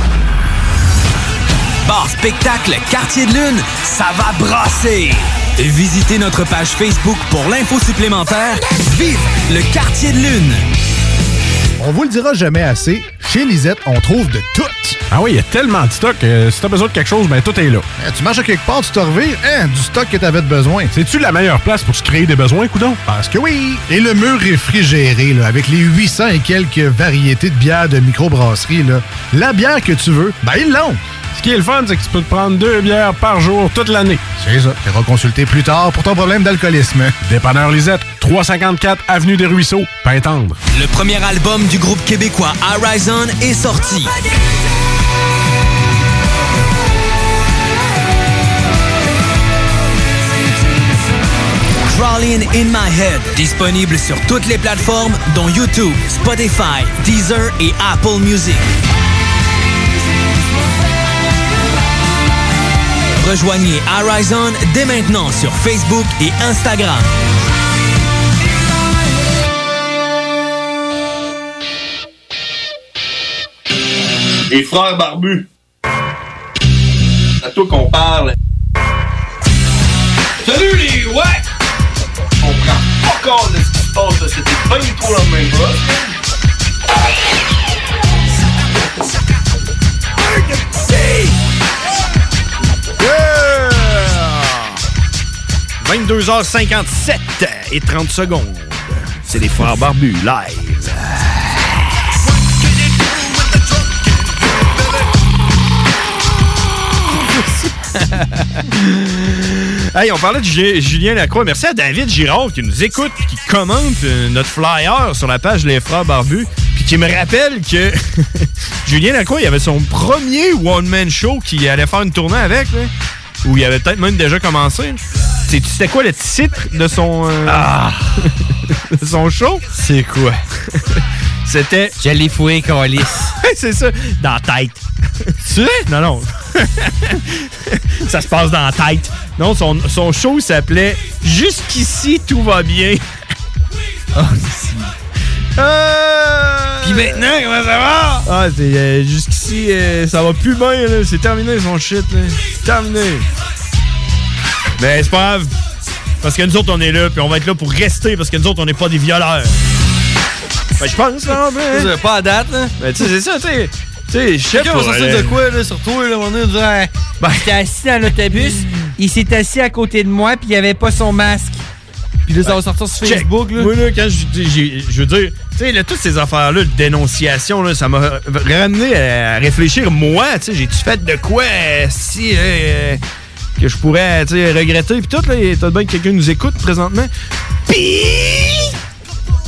Bar spectacle Quartier de Lune, ça va brasser! Visitez notre page Facebook pour l'info supplémentaire. Vive le Quartier de Lune! On vous le dira jamais assez, chez Lisette, on trouve de tout. Ah oui, il y a tellement de stock. euh, si t'as besoin de quelque chose, ben tout est là. Eh, tu marches à quelque part, tu te revires, hein, du stock que t'avais de besoin. C'est-tu la meilleure place pour se créer des besoins, coudon? Parce que oui! Et le mur réfrigéré, là, avec les 800 et quelques variétés de bières de microbrasserie, là, la bière que tu veux, ben ils l'ont! Ce qui est le fun, c'est que tu peux te prendre deux bières par jour toute l'année. C'est ça. Tu iras consulter plus tard pour ton problème d'alcoolisme. Dépanneur Lisette, 354 Avenue des Ruisseaux, Pintendre. Le premier album du groupe québécois Horizon est sorti. Crawling in My Head, disponible sur toutes les plateformes dont YouTube, Spotify, Deezer et Apple Music. Rejoignez Horizon dès maintenant sur Facebook et Instagram. Les frères barbus. C'est à toi qu'on parle. Salut les ouais! On prend pas compte de ce qui se passe, là. c'était pas du tout la même chose. 22h57 et 30 secondes. C'est les frères barbus, live. hey, on parlait de Ju- Julien Lacroix. Merci à David Girard qui nous écoute, qui commente euh, notre flyer sur la page Les Frères Barbus, puis qui me rappelle que Julien Lacroix, il avait son premier one-man show qui allait faire une tournée avec. Ou il avait peut-être même déjà commencé. C'était quoi le titre de son. euh, de son show? C'est quoi? C'était. Je l'ai foué, Calis. c'est ça. Dans la tête. Tu sais? Non, non. ça se passe dans la tête. Non, son, son show s'appelait Jusqu'ici, tout va bien. Ah! Puis maintenant, comment ça va? Ah, c'est euh, jusqu'ici, euh, ça va plus bien. C'est terminé son shit, là. C'est terminé. Mais c'est pas grave. Parce que nous autres, on est là, puis on va être là pour rester, parce que nous autres, on n'est pas des violeurs. Ben, je pense, là. C'est Pas à date, là. Ben, tu sais, c'est ça, tu sais. Tu sais, je sais Quelqu'un pas. va sortir de quoi, là, sur toi, là, mon dieu, dire, Ben, J'étais assis dans l'autobus, il s'est assis à côté de moi, puis il avait pas son masque. Puis là, ça va sortir sur Check. Facebook, là. Moi, là, quand je, j'ai- je veux dire, tu sais, là, toutes ces affaires-là de dénonciation, là, ça m'a ramené à réfléchir, moi, tu sais, j'ai-tu fait de quoi euh, si, euh, que je pourrais, tu sais, regretter, puis tout, là, t'as bien que quelqu'un nous écoute présentement. Pis...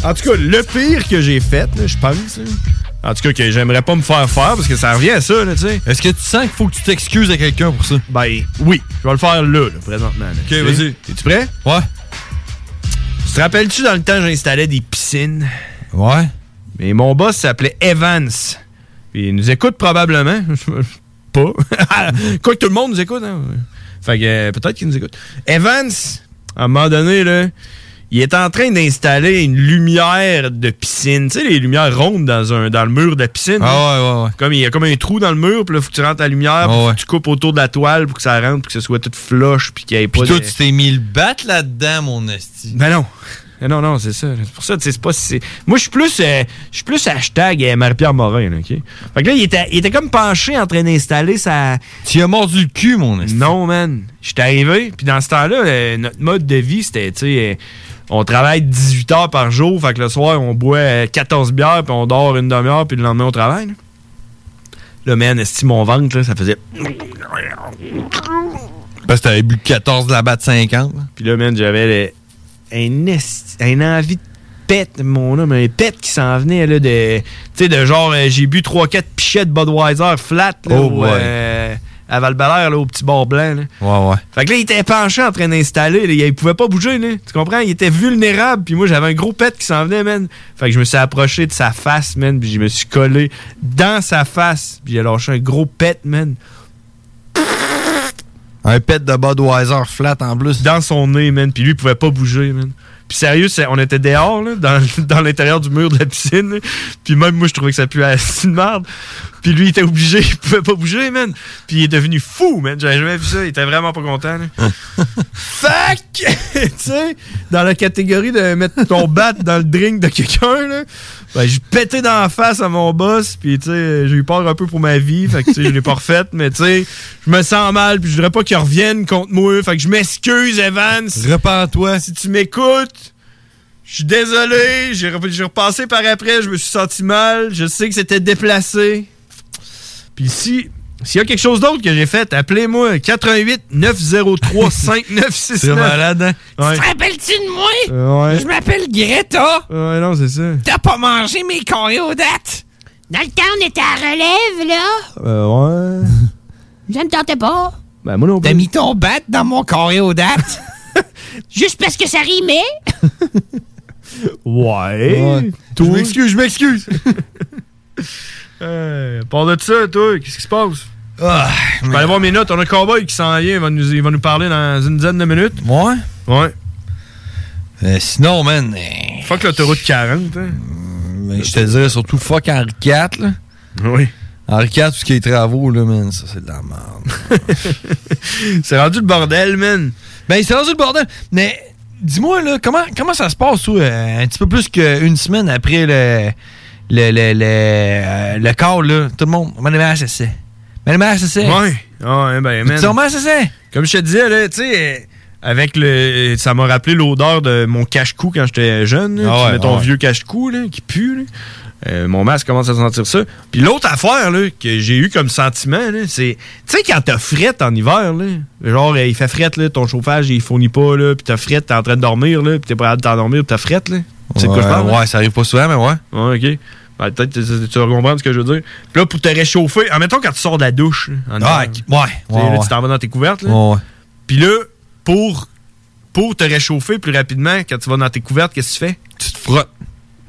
En tout cas, le pire que j'ai fait, je pense, là, en tout cas, que j'aimerais pas me faire faire, parce que ça revient à ça, là, tu sais. Est-ce que tu sens qu'il faut que tu t'excuses à quelqu'un pour ça? Ben, oui. Je vais le faire là, là, présentement. là. Ok, vas-y. Es-tu prêt? Ouais. Tu te rappelles-tu dans le temps, j'installais des piscines? Ouais. Mais mon boss s'appelait Evans. Puis il nous écoute probablement. pas. Quoi que tout le monde nous écoute. Hein? Fait que euh, peut-être qu'il nous écoute. Evans, à un moment donné, là, il est en train d'installer une lumière de piscine. Tu sais, les lumières rondes dans, un, dans le mur de la piscine. Ah ouais, ouais, ouais. Comme il y a comme un trou dans le mur, puis là, faut que tu rentres la lumière, puis que tu coupes autour de la toile pour que ça rentre, puis que ce soit tout flush, puis qu'il n'y ait pas Puis toi, de... tu t'es mis le bat là-dedans, mon esti. Ben non. Ben non, non, c'est ça. C'est pour ça, tu sais, c'est pas si. Moi, je suis plus, euh, je suis plus hashtag euh, Marie-Pierre Morin, là, OK? Fait que là, il était, il était comme penché en train d'installer sa. Tu as mordu le cul, mon esti. Non, man. J'étais arrivé, puis dans ce temps-là, euh, notre mode de vie, c'était, tu sais, on travaille 18 heures par jour, fait que le soir, on boit euh, 14 bières, puis on dort une demi-heure, puis le lendemain, on travaille. Là, Là, man, esti, mon ventre, là, ça faisait. Parce que t'avais bu 14 de la batte 50. Puis là, man, j'avais le- un, esti- un envie de pète, mon homme, un pète qui s'en venait, là, de. Tu sais, de genre, euh, j'ai bu 3-4 pichets de Budweiser flat, là, Oh, ouais. euh, à val là, au petit bord blanc, là. Ouais, ouais. Fait que là, il était penché en train d'installer. là. Il pouvait pas bouger, là. Tu comprends? Il était vulnérable. Puis moi, j'avais un gros pet qui s'en venait, man. Fait que je me suis approché de sa face, man. Puis je me suis collé dans sa face. Puis j'ai lâché un gros pet, man. Un pet de Budweiser flat en plus. Dans son nez, man. Puis lui, il pouvait pas bouger, man. Puis sérieux, on était dehors, là, dans, dans l'intérieur du mur de la piscine. là. Puis même moi, je trouvais que ça puait assez de merde. Puis lui, il était obligé, il pouvait pas bouger, man. Puis il est devenu fou, man. J'avais jamais vu ça. Il était vraiment pas content, là. Fuck! tu sais, dans la catégorie de mettre ton bat dans le drink de quelqu'un, là. Ben, j'ai pété dans la face à mon boss, puis tu sais, j'ai eu peur un peu pour ma vie, fait que tu sais, je l'ai pas refaite, mais tu sais, je me sens mal, puis je voudrais pas qu'il revienne contre moi, fait que je m'excuse, Evans. Repends-toi. Si tu m'écoutes, je suis désolé, j'ai repassé par après, je me suis senti mal, je sais que c'était déplacé. Puis si s'il y a quelque chose d'autre que j'ai fait, appelez-moi 88 903 5969. C'est malade, hein? Ouais. Tu te rappelles-tu de moi? Euh, ouais. Je m'appelle Greta. Ouais, non, c'est ça. T'as pas mangé mes dates? Dans le temps, on était à relève, là. Euh, ouais. Ça me tentait pas. Ben, moi non plus. T'as mis ton bat dans mon date? Juste parce que ça rimait. Ouais. Je m'excuse, je m'excuse. Euh, parle de ça, toi, qu'est-ce qui se passe? Ah, Je vais aller voir mes notes. On a un cowboy qui s'en vient. Il va, nous, il va nous parler dans une dizaine de minutes. Ouais? Ouais. Euh, sinon, man. euh, Fuck l'autoroute 40. Hein. ben, je te dirais surtout fuck Henri IV, là. Oui. Henri IV, tout ce qui est travaux, là, man, ça, c'est de la merde. c'est rendu le bordel, man. Ben, c'est rendu le bordel. Mais, dis-moi, là, comment, comment ça se passe, toi, un petit peu plus qu'une semaine après le. Le, le, le, euh, le corps, là, tout le monde, on à SSC. On à SSC. Ouais. Ah, ouais, ben, man. SSC? Comme je te disais, là, tu sais, euh, avec le. Ça m'a rappelé l'odeur de mon cache-cou quand j'étais jeune. là. Ah Tu ouais, mets ton ah ouais. vieux cache-cou, là, qui pue, là. Euh, mon masque commence à sentir ça. Puis l'autre affaire là, que j'ai eu comme sentiment, c'est. Tu sais, quand t'as frette en hiver, là, genre, il fait frette, là, ton chauffage, il fournit pas, là, puis t'as frette, t'es en train de dormir, là, puis t'es pas capable de t'endormir, puis t'as frette, là. Tu sais de quoi je Ouais, parle? ouais, ça arrive pas souvent, mais ouais. Ouais, OK. Ouais, Peut-être que tu tu vas comprendre ce que je veux dire. Puis là, pour te réchauffer, en mettant quand tu sors de la douche. en Ah, ouais, tu sais, ouais, là, ouais. tu t'en vas dans tes couvertes. là. Ouais, ouais. Puis là, pour, pour te réchauffer plus rapidement, quand tu vas dans tes couvertes, qu'est-ce que tu fais? Tu te frottes.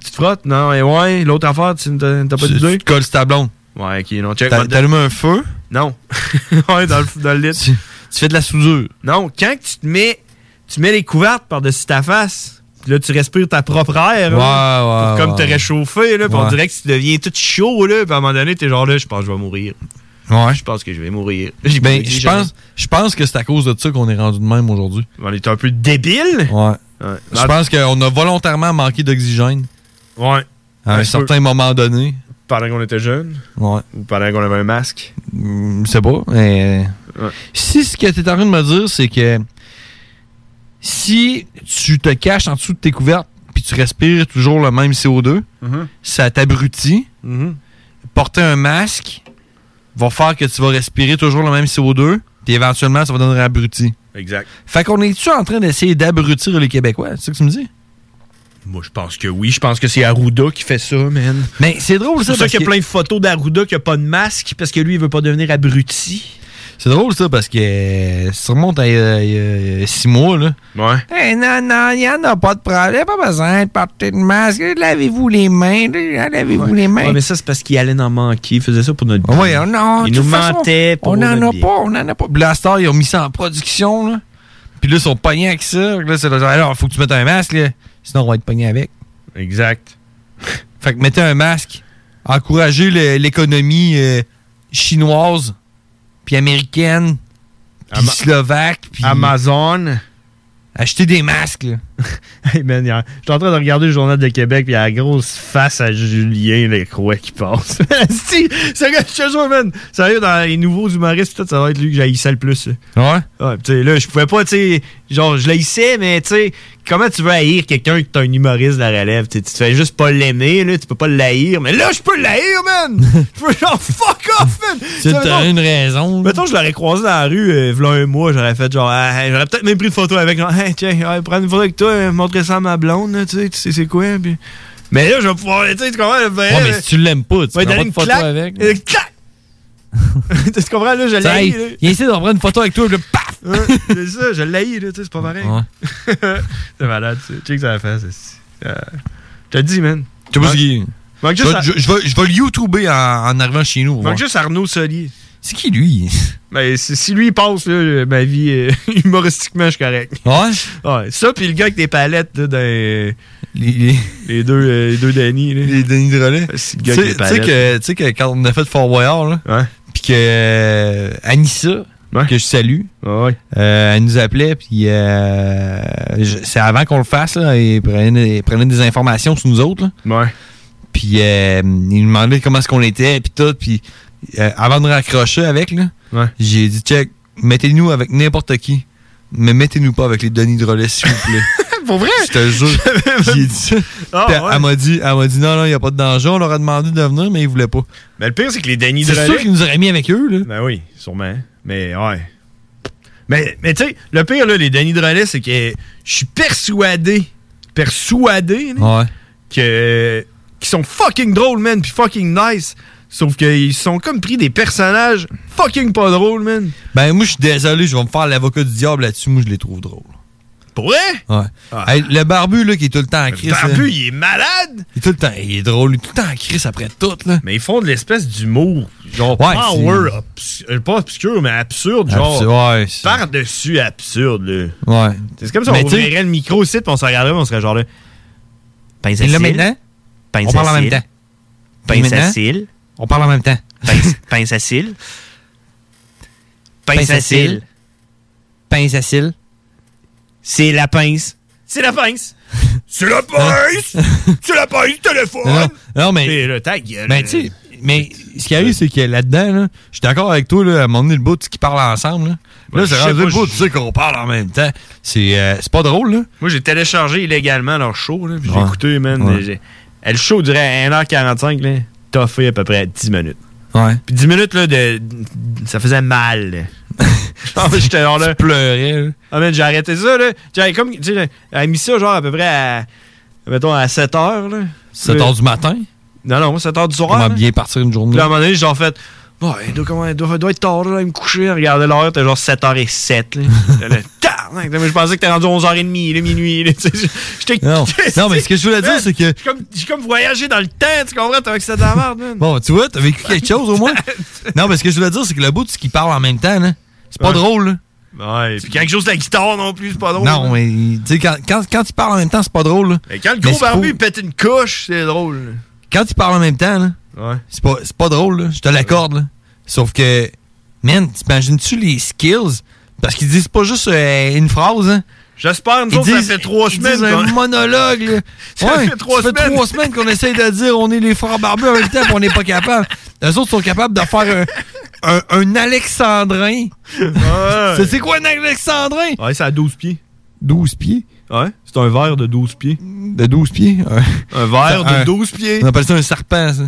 Tu te frottes? Non, et ouais, l'autre affaire, tu t'as pas d'idée? tu te colles ta blonde. Ouais, ok, non, check. T'allumes un feu? Non. ouais, dans le, dans le lit. Tu, tu fais de la soudure. Non, quand tu te mets, tu mets les couvertes par-dessus ta face, puis là, tu respires ta propre air, là, Ouais, ouais, pour comme te réchauffer, là, puis on dirait que tu deviens tout chaud, là, puis à un moment donné, t'es genre là, je pense que je vais mourir. Ouais. Je pense que je vais mourir. Ben, je pense, je pense que c'est à cause de ça qu'on est rendu de même aujourd'hui. On est un peu débile? Ouais. Ouais. Je pense qu'on a volontairement manqué d'oxygène. Ouais. À un Ouais, certain moment donné. Pendant qu'on était jeune. Ouais. Ou pendant qu'on avait un masque? Je sais pas. Mais... Si ce que tu es en train de me dire, c'est que si tu te caches en dessous de tes couvertes puis tu respires toujours le même CO2, Mhm. ça t'abrutit. Mhm. Porter un masque va faire que tu vas respirer toujours le même CO2 puis éventuellement ça va donner un abruti. Exact. Fait qu'on est-tu en train d'essayer d'abrutir les Québécois? C'est ça que tu me dis? Moi, je pense que oui. Je pense que c'est Arruda qui fait ça, man. Mais c'est drôle, C'est ça. pour ça parce qu'il y a plein de photos d'Arruda qui a pas de masque parce que lui, il veut pas devenir abruti. C'est drôle, ça, parce que euh, ça remonte à euh, il y a six mois, là. Ouais. Eh, non, non, il n'y en a pas de problème. Pas besoin de porter de masque. Lavez-vous les mains. là, Lavez-vous les mains. Ouais, mais ça, c'est parce qu'il allait en manquer. Il faisait ça pour notre bien. ouais, non, Il nous façon, mentait pour On n'en a bien. pas, on n'en a pas. Blaster, ils ont mis ça en production, là. Puis là, ils sont pognés avec ça. Là, c'est alors, faut que tu mettes un masque, là. Sinon, on va être pognés avec. Exact. fait que mettez un masque. Encouragez l'économie euh, chinoise, puis américaine, puis Ama- slovaque, puis... Amazon. Achetez des masques, là. Hey man, je suis en train de regarder le journal de Québec, puis il y a la grosse face à Julien Lécroix qui passe. si, ce gars, je te jure, man. Sérieux, dans les nouveaux humoristes, peut-être ça va être lui que j'haïssais le plus. Ouais? Ouais, tu là, je pouvais pas, tu sais, genre, je l'haïssais, mais tu sais, comment tu veux haïr quelqu'un qui est un humoriste de la relève? Tu sais, tu te fais juste pas l'aimer, là, tu peux pas l'haïr, mais là, je peux l'haïr, man! Je peux genre, fuck off, man! Tu sais, as mettons- une raison. Mettons, je l'aurais croisé dans la rue, euh, v'là un mois, j'aurais fait genre, Ah, j'aurais peut-être même pris une photo avec, genre, hey, tiens, prendre une photo avec toi, euh, montrer ça à ma blonde, là, tu sais, tu sais c'est quoi, puis... Mais là, je vais pouvoir, tu sais, tu comprends, le Ouais, mais si tu l'aimes pas, tu Ouais, prends pas de une photo claque, avec. une claque! tu comprends, là, je l'haïs, il, essaie de prendre une photo avec toi, là, paf! Ouais, c'est ça, je l'haïs, là, tu sais, c'est pas pareil. c'est malade, tu sais. Check ça la face, c'est- euh, Je te dis, man. Tu sais pas ce qui- Manque Je vais, je, je je le YouTuber en, en arrivant chez nous. manque juste Arnaud Solier. C'est qui, lui? Ben, si lui il passe, là, ma vie, euh, humoristiquement, je suis correct. Ouais? Ouais, ça, puis le gars avec des palettes, là, dans les, les, deux, euh, les deux Danny, là. Les Denis de relais. Tu sais que, tu sais que quand on a fait Fort Boyard, là, puis que euh, Anissa, que je salue, euh, elle nous appelait, puis euh, c'est avant qu'on le fasse, là, et prenait, prenait des informations sur nous autres. Là. Ouais. Puis euh, il nous demandait comment est-ce qu'on était, puis tout, puis euh, avant de raccrocher avec, là, j'ai dit, check, mettez-nous avec n'importe qui, mais mettez-nous pas avec les Denis de relais, s'il vous plaît. Pour vrai? Je te jure. J'ai dit ça. Ah, ouais. Elle m'a dit, elle m'a dit non, non, il n'y a pas de danger. On leur a demandé de venir, mais ils voulaient pas. Mais le pire, c'est que les Danny C'est Drolet- sûr qu'ils nous auraient mis avec eux, là. Ben oui, sûrement. Mais ouais. Mais, mais tu sais, le pire, là, les Denis Drolet, c'est que je suis persuadé, persuadé, là, Ouais. que qui sont fucking drôles, man, puis fucking nice. Sauf qu'ils sont comme pris des personnages fucking pas drôles, man. Ben, moi, je suis désolé, je vais me faire l'avocat du diable là-dessus. Moi, je les trouve drôles. Pour vrai? Ouais. Hey, le barbu, là, qui est tout le temps en crise. Ah. barbu, il est malade! Il est tout le temps, il est drôle. Il est tout le temps en crise après tout, là. Mais ils font de l'espèce d'humour, genre Ouais, power, obs- euh, pas obscur, mais absurde, genre Absurde, ouais, c'est- par-dessus absurde, là. Ouais. C'est comme si on ouvrirait le micro ici, puis on se regarderait, on serait genre là. Pince à Et là, cils. maintenant, Pince on parle en même cils. temps. Pince à cils. On parle en même temps. Pince, pince à cils. Pince à cils. Pince à cils. C'est la pince. C'est la pince. C'est la pince. C'est la pince, téléphone. Non, non, mais. Et là, ta gueule. Mais tu sais, mais ce qui arrive, c'est que là-dedans, là, je suis d'accord avec toi, là, à un moment donné, le bout, qui parlent ensemble, là. Là, je c'est rendu le bout, tu sais qu'on parle en même temps. C'est euh, c'est pas drôle, là. Moi, j'ai téléchargé illégalement leur show, là, puis j'ai Ouais. écouté, man. Ouais. Le show durait 1h45, là. Fait à peu près 10 minutes. Ouais. Puis 10 minutes, là, de, ça faisait mal. mais J'étais genre là. Pleurais. Ah, man, j'ai arrêté ça, là. J'avais comme, tu sais, elle a mis ça, genre, à peu près à, mettons, à 7 h là. 7 Là- heures du matin? Non, non, moi, 7 h du soir. Comment là. bien partir une journée? Puis là, à un moment donné, j'ai genre fait. Ouais, il doit, comment, il doit, il doit être tard, là, il me coucher. Regardez l'heure, t'es genre 7h07. Là. Là, je pensais que t'es rendu 11h30, là, minuit. Là. Non. Non, mais ce que je voulais dire, c'est que. J'ai comme, comme voyagé dans le temps, tu comprends? T'as que c'était de la merde, man. Bon, tu vois, t'as vécu quelque chose au moins. non, mais ce que je voulais dire, c'est que le bout, c'est qu'il parle en même temps. C'est pas Ouais. drôle, là. Ouais, puis quelque chose de la guitare non plus, c'est pas drôle. Non, là. mais tu sais, quand, quand, quand tu parles en même temps, c'est pas drôle. Là. Mais quand le gros barbu il pète une couche, c'est drôle. là. Quand tu parles en même temps, là, Ouais. c'est pas, c'est pas drôle, là. Je te l'accorde, là. Sauf que, man, t'imagines-tu les skills? Parce qu'ils disent pas juste euh, une phrase, hein. J'espère, nous autres, ça fait trois ils semaines. disent un monologue, là. Ça Ouais, fait trois ça fait semaines. trois semaines qu'on essaye de dire on est les frères barbus en même temps, on n'est pas capable. Les autres sont capables de faire un, un, un alexandrin. Ouais. C'est c'est quoi un alexandrin? Ouais, c'est à 12 pieds. 12 pieds? Ouais, c'est un verre de 12 pieds. De 12 pieds? Ouais. Un verre de Un- 12 pieds. On appelle ça un serpent, ça.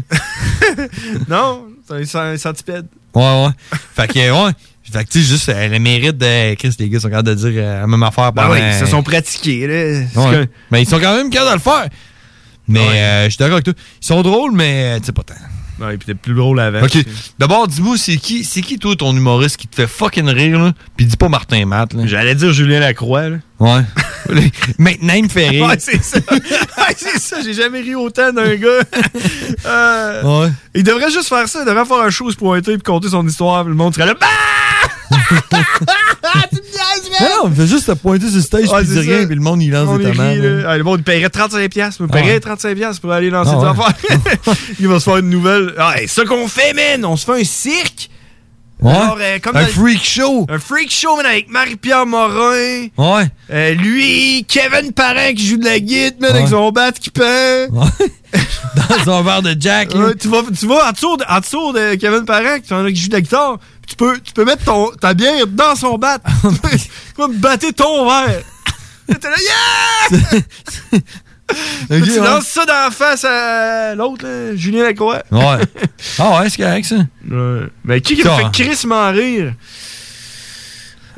Non, c'est un, centipède. Ouais, ouais. Fait que, ouais. Fait que, tu sais, juste euh, le mérite de. Chris, les gars sont capables de dire euh, la même affaire Ben oui, ils se sont pratiqués, là. C'est Ouais. que- Mais ils sont quand même capables de le faire. Mais euh, je suis d'accord avec toi. Ils sont drôles, mais tu sais pas tant. Ouais, puis t'es plus drôle avant. Ok. D'abord, dis-moi, c'est qui, c'est qui, toi, ton humoriste qui te fait fucking rire, là? Puis dis pas Martin Matt, là. J'allais dire Julien Lacroix, là. Ouais. Maintenant, il me fait rire. Ouais, c'est ça. Ouais, c'est ça. J'ai jamais ri autant d'un gars. Euh, Ouais. Il devrait juste faire ça. Il devrait faire un show, se pointer puis compter son histoire. puis le monde serait là. Bah! Non, non, il fait juste te pointer sur le stage, Ouais, puis dit rien, puis le monde, il lance On des tomates. rit, là. Ah, le monde, paierait 35$. piastres. Il Ah paierait ouais. 35$ piastres pour aller lancer Ah des ouais. affaires. il va se faire une nouvelle. Ah, c'est ça qu'on fait, man. On se fait un cirque. Ouais. Alors, euh, comme un dans freak show. Un freak show, man, avec Marie-Pierre Morin. Ouais. Euh, lui, Kevin Parent qui joue de la guitare, man, Ouais. avec son bat qui peint. Dans un verre de Jack, tu, vas, tu vas en dessous de, en dessous de Kevin Parent, qui joue de la guitare. Tu peux, tu peux mettre ton, ta bière dans son bat. tu peux comme battre ton verre. T'es là, yeah! Tu ouais. lances ça dans la face à l'autre, Julien Lacroix. Ouais. Ah ouais, c'est correct, ça. Ouais. Mais qui, qui me fait hein. crissement rire?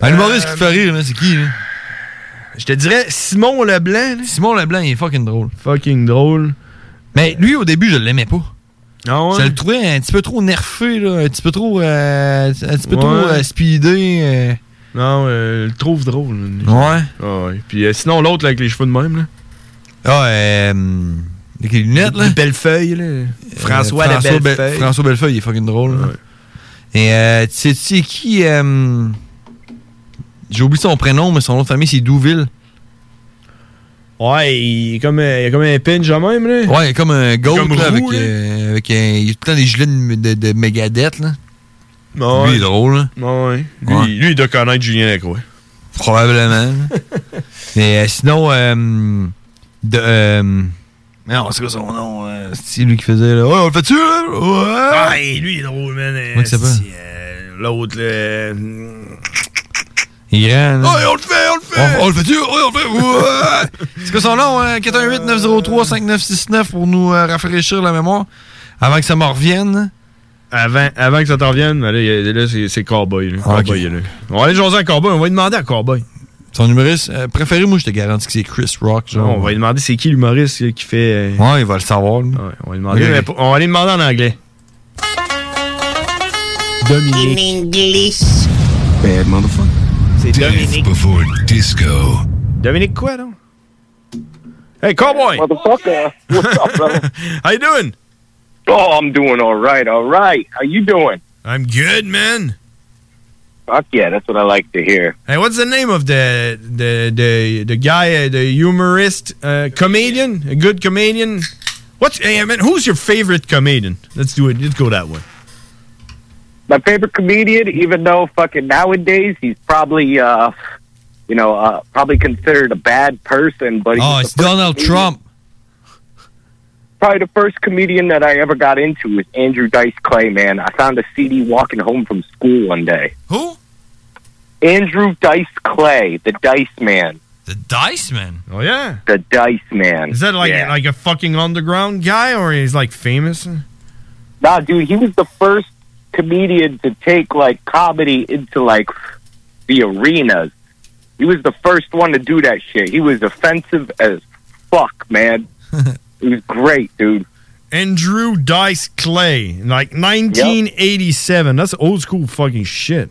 Un humoriste qui te fait rire, c'est qui, là? Je te dirais Simon Leblanc. là. Simon Leblanc, il est fucking drôle. Fucking drôle. Mais lui, au début, je l'aimais pas. Ah ouais? Je le trouvais un petit peu trop nerfé, là, un petit peu trop, euh, un petit peu Ouais. trop euh, speedé. euh. Non, euh, je le trouve drôle. Ouais. Ah ouais. Puis euh, sinon, l'autre là, avec les cheveux de même, là. Ah, euh, avec les lunettes, là. Bellefeuille, là. François, de Be- Bellefeuille. François Bellefeuille, il est fucking drôle. là. Et euh, tu sais- tu sais qui... euh, J'ai oublié son prénom, mais son nom de famille, c'est Douville. Ouais, il est comme, il a comme un pinch en même, là. Ouais, il est comme un goat, Comme là, avec, là. euh, avec un... Il a tout le temps des gilets de, de, de Megadeth, là. Lui, ouais. il est drôle, là. Ouais. Lui, Ouais. lui, il doit connaître Julien Lacroix. Probablement. Mais euh, sinon, euh, de... Euh, non, c'est quoi son nom? euh, c'est lui qui faisait, là? Ouais, on le fait-tu, là? Ouais! Et lui, il est drôle, man. Comment il s'appelle? c'est, euh, L'autre, là. Ouais, on le fait, on le fait! On, on le fait-tu? On le fait! Ouais! C'est quoi son nom? Hein? 418-903-5969 pour nous euh, rafraîchir la mémoire. Avant que ça me revienne. Avant, avant que ça t'en revienne, ben là, il là, c'est, Cowboy. Là. Ah. Cowboy, là. On va aller jaser à Cowboy. On va lui demander à Cowboy. Son humoriste euh, préféré, moi, je te garantis que c'est Chris Rock. Genre. on va lui demander c'est qui l'humoriste qui fait. euh, Ouais, il va le savoir. Ouais, on va lui demander. Mais on va lui demander en anglais. Dominique. English. Bad motherfucker. C'est Dominique. before disco. Dominique quoi, non? Hey, Cowboy! Motherfucker. What's up, brother? How you doing? Oh, I'm doing all right, all right. How you doing? I'm good, man. Fuck yeah, that's what I like to hear. Hey, what's the name of the the the the guy, uh, the humorist, uh, comedian, a good comedian? What's hey, man? Who's your favorite comedian? Let's do it. Let's go that way. My favorite comedian, even though fucking nowadays he's probably, uh, you know, uh, probably considered a bad person, but he's Oh, the it's Donald comedian- Trump. Probably the first comedian that I ever got into was Andrew Dice Clay. Man, I found a CD walking home from school one day. Who? Andrew Dice Clay, the Dice Man. The Dice Man. Oh yeah. The Dice Man. Is that like Yeah. like a fucking underground guy, or he's like famous? Nah, dude, he was the first comedian to take like comedy into like the arenas. He was the first one to do that shit. He was offensive as fuck, man. he was great, dude. Andrew Dice Clay, like 1987. That's old school fucking shit.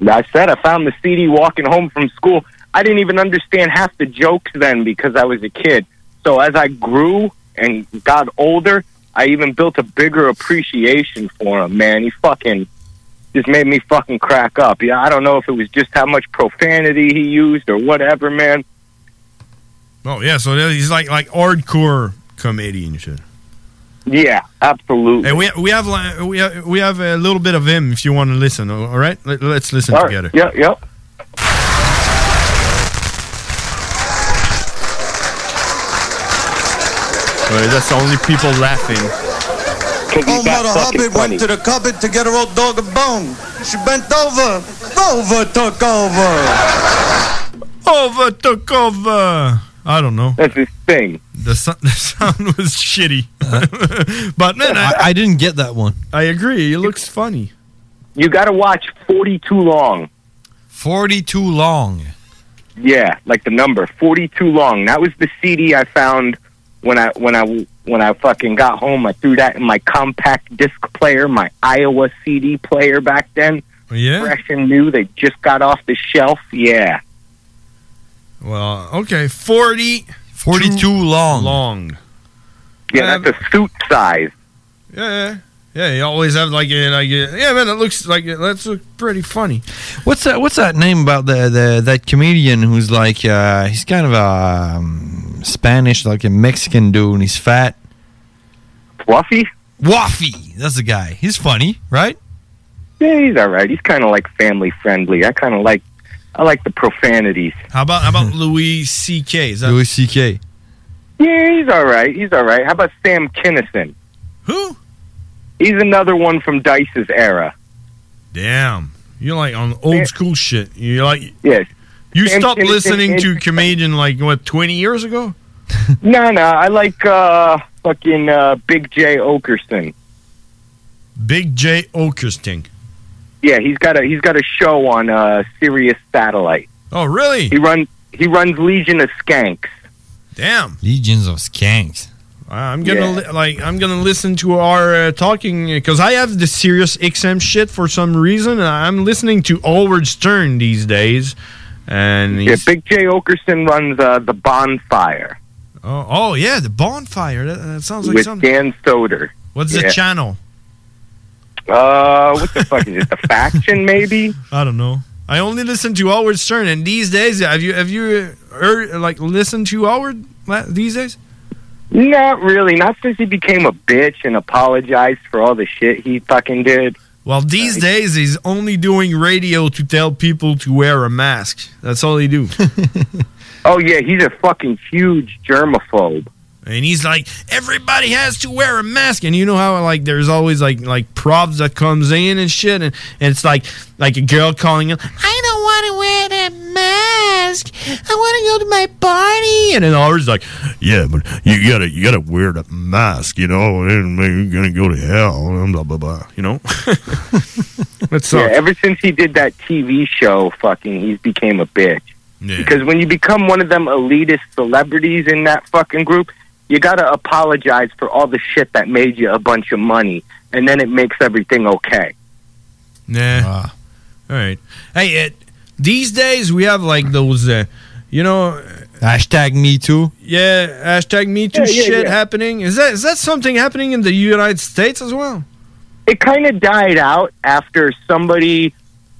I said I found the CD walking home from school. I didn't even understand half the jokes then because I was a kid. So as I grew and got older, I even built a bigger appreciation for him. Man, he fucking just made me fucking crack up. Yeah, I don't know if it was just how much profanity he used or whatever, man. Oh yeah, so he's like like hardcore comedian shit. Yeah, absolutely. Hey, we we have we have, we have a little bit of him if you want to listen. All right, Let, us listen All right. together. Yeah, yeah. That's only people laughing. Oh, Mother Hobbit went to the cupboard to get her old dog a bone. She bent over. Over took over. Over took over. I don't know. That's his thing. The, so- the sound was shitty, but man, I, I, I didn't get that one. I agree. It looks funny. You got to watch 42 long. 42 long. Yeah, like the number 42 long. That was the CD I found when I when I when I fucking got home. I threw that in my compact disc player, my Iowa CD player back then. Oh, yeah. Fresh and new. They just got off the shelf. Yeah. Well, okay, 40, 42 long. Long. Yeah, that's a suit size. Yeah, yeah, yeah. You always have like a, like a, yeah, man. It looks like it, that's pretty funny. What's that? What's that name about the, the that comedian who's like uh, he's kind of a um, Spanish, like a Mexican dude, and he's fat. Fluffy. Waffy. That's the guy. He's funny, right? Yeah, he's all right. He's kind of like family friendly. I kind of like I like the profanities. How about how about Louis C.K. Is that Louis C.K. Yeah, he's all right. He's all right. How about Sam Kinison? Who? He's another one from Dice's era. Damn, you're like on old school shit. You like yes. You Sam stopped Kinison listening is- to comedian like what twenty years ago? no, no, I like uh fucking uh Big J Okerson. Big J Okersting. Yeah, he's got a he's got a show on uh Sirius Satellite. Oh, really? He runs he runs Legion of Skanks. Damn. Legions of Skanks. I'm gonna Yeah. li- like I'm gonna listen to our uh, talking because I have the serious XM shit for some reason. and I'm listening to Howard Stern these days, and Yeah, Big J Okerson runs uh the Bonfire oh, oh yeah, the bonfire. That, that sounds like with something. Dan Soder. What's Yeah. the channel? Uh, what the fuck is it? The Faction, maybe? I don't know. I only listen to Howard Stern, and these days, have you have you uh, heard like listened to Howard these days? Not really. Not since he became a bitch and apologized for all the shit he fucking did. Well, these days he's only doing radio to tell people to wear a mask. That's all he do. Oh yeah, he's a fucking huge germaphobe. And he's like, everybody has to wear a mask, and you know how like there's always like like props that comes in and shit, and, and it's like like a girl calling him, I don't want to wear that mask. I want to go to my party, and then always like, yeah, but you gotta you gotta wear the mask, you know, and you're gonna go to hell, and blah blah blah, you know. That's Yeah, ever since he did that TV show, fucking, he's became a bitch. Yeah. Because when you become one of them elitist celebrities in that fucking group, you gotta apologize for all the shit that made you a bunch of money, and then it makes everything okay. Nah. Ah. All right. Hey, it, these days we have like those, uh, you know, Hashtag me too. yeah, hashtag Me Too Yeah, yeah, shit yeah. happening. Is that is that something happening in the United States as well? It kind of died out after somebody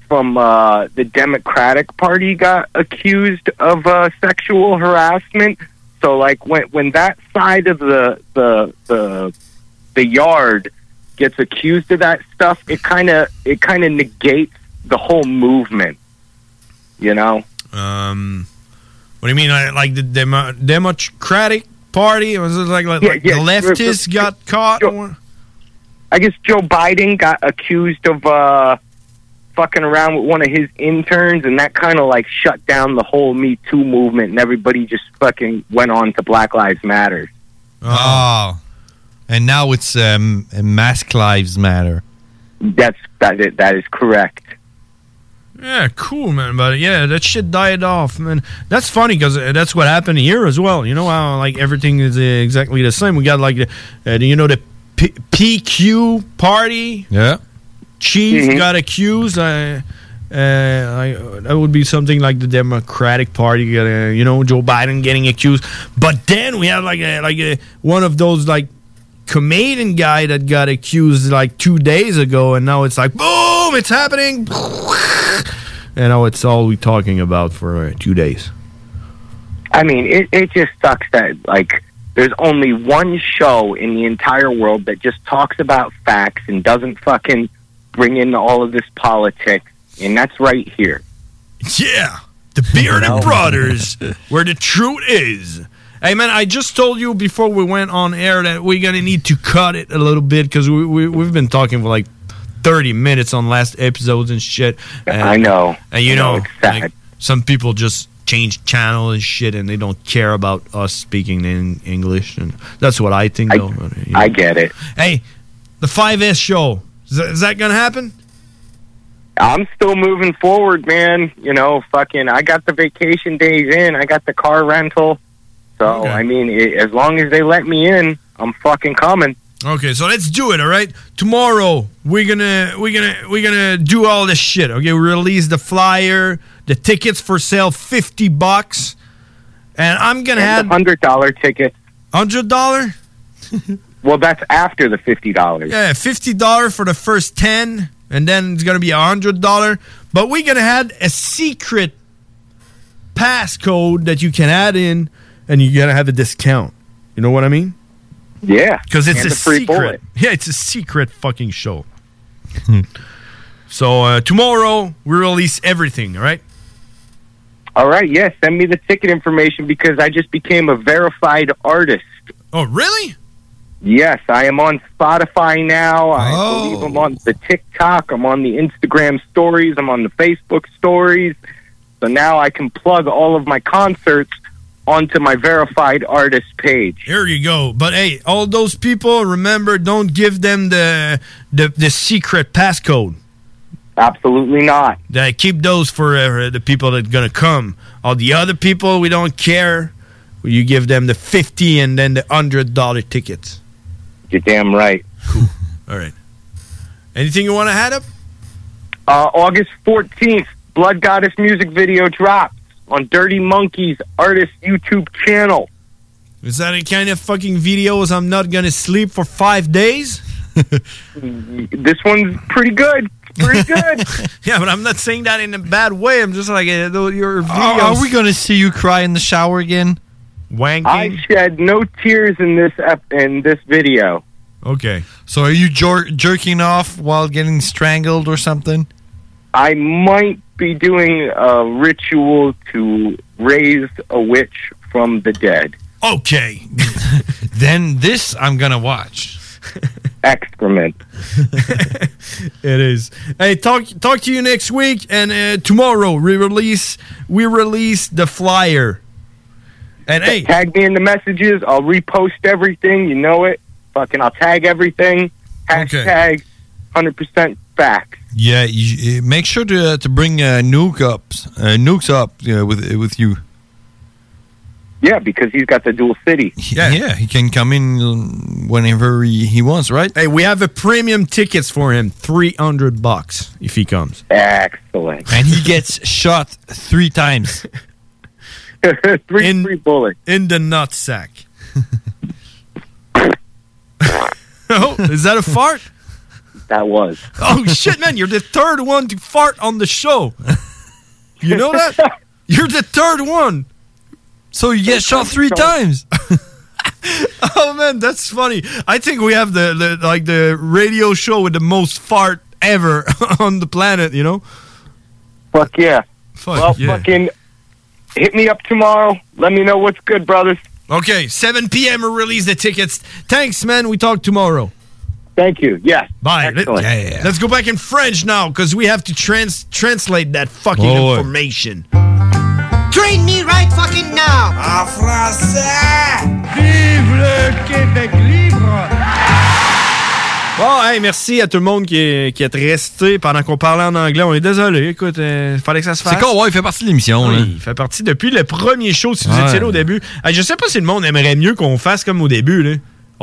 from uh, the Democratic Party got accused of uh, sexual harassment. So, like when when that side of the the the the yard gets accused of that stuff, it kind of it kind of negates the whole movement. You know? Um, what do you mean? Like, like the Demo- Democratic Party? Was it like like, Yeah, like yeah, the leftists got caught? or- I guess Joe Biden got accused of uh, fucking around with one of his interns, and that kind of like shut down the whole Me Too movement, and everybody just fucking went on to Black Lives Matter. Oh. And now it's um, Mask Lives Matter. That's that. Is, that is correct. Yeah, cool, man. But yeah, that shit died off, man. That's funny because that's what happened here as well. You know how like everything is uh, exactly the same. We got like the, uh, you know, the P- PQ party. Yeah. Chief Mhm. got accused. I, uh, like, that would be something like the Democratic Party. Uh, you know, Joe Biden getting accused. But then we have like a, like a, one of those like Canadian guy that got accused like two days ago, and now it's like boom, it's happening. And now it's all we're talking about for uh, two days. I mean, it, it just sucks that like there's only one show in the entire world that just talks about facts and doesn't fucking bring in all of this politics, and that's right here. Yeah, the Bearded Brothers, where the truth is. Hey man, I just told you before we went on air that we're gonna need to cut it a little bit because we, we we've been talking for like thirty minutes on last episodes and shit. And, I know. and you I know, know, like, some people just change channel and shit, and they don't care about us speaking in English, and that's what I think. though. but, you know. I get it. Hey, the 5S show is that, is that gonna happen? I'm still moving forward, man. You know, fucking, I got the vacation days in. I got the car rental. So, I mean, i as long as they let me in, I'm fucking coming. Okay, so let's do it. All right, tomorrow we're gonna we're gonna we're gonna do all this shit. Okay, we release the flyer, the tickets for sale, fifty bucks, and I'm gonna have hundred dollar ticket. Hundred dollar? well, that's after the fifty dollars. Yeah, fifty dollar for the first ten, and then it's gonna be a hundred dollar. But we're gonna have a secret passcode that you can add in, and you're gonna have a discount. You know what I mean? Yeah, because it's and a free secret. bullet. Yeah, it's a secret fucking show. so uh, tomorrow we release everything. All right. All right, yeah, send me the ticket information because I just became a verified artist. Oh, really? Yes, I am on Spotify now. I believe I'm on the TikTok. I'm on the Instagram stories. I'm on the Facebook stories. So now I can plug all of my concerts onto my verified artist page. Here you go. But hey, all those people, remember, don't give them the the, the secret passcode. Absolutely not. Uh, keep those for uh, the people that are gonna come. All the other people, we don't care. You give them the fifty and then the hundred dollar tickets. You're damn right. Cool. all right. Anything you want to add up? Uh, August 14th, Blood Goddess music video drops on Dirty Monkeys artist YouTube channel. Is that a kind of fucking videos? I'm not gonna sleep for five days. this one's pretty good. Pretty good. yeah, but I'm not saying that in a bad way. I'm just like uh, your videos. Are, are we going to see you cry in the shower again? Wanking. I shed no tears in this ep- in this video. Okay. So are you jer- jerking off while getting strangled or something? I might be doing a ritual to raise a witch from the dead. Okay. then this I'm gonna watch. Excrement. it is. Hey, talk talk to you next week, and uh, tomorrow we release we release the flyer. And hey, tag me in the messages. I'll repost everything. You know it. Fucking, I'll tag everything. Hashtag hundred percent facts. Yeah, you, uh, make sure to uh, to bring uh, Nuke up, uh, Nukes up uh, with uh, with you. Yeah, because he's got the dual city. Yeah, yeah, he can come in whenever he, he wants, right? Hey, we have a premium tickets for him, three hundred bucks if he comes. Excellent. And he gets shot three times. three in, three bullets in the nut sack. oh, is that a fart? That was. Oh shit, man! You're the third one to fart on the show. You know that? You're the third one. So you get shot three times. oh man, that's funny. I think we have the, the like the radio show with the most fart ever on the planet. You know? Fuck yeah. Fuck well, yeah. fucking hit me up tomorrow. Let me know what's good, brothers. Okay, 7 p.m. we release the tickets. Thanks, man. We talk tomorrow. Thank you. Yes. Bye. Let. Let's go back in French now because we have to trans translate that fucking Oh, information. Train me right fucking now! En français! Vive le Québec libre! Bon, hey, merci à tout le monde qui est, qui est resté pendant qu'on parlait en anglais. On est désolé. Écoute, il fallait que ça se fasse. C'est con, ouais, il fait partie de l'émission. Oui, là. il fait partie depuis le premier show, si vous Ouais. étiez là au début. Hey, je sais pas si le monde aimerait mieux qu'on fasse comme au début. Là.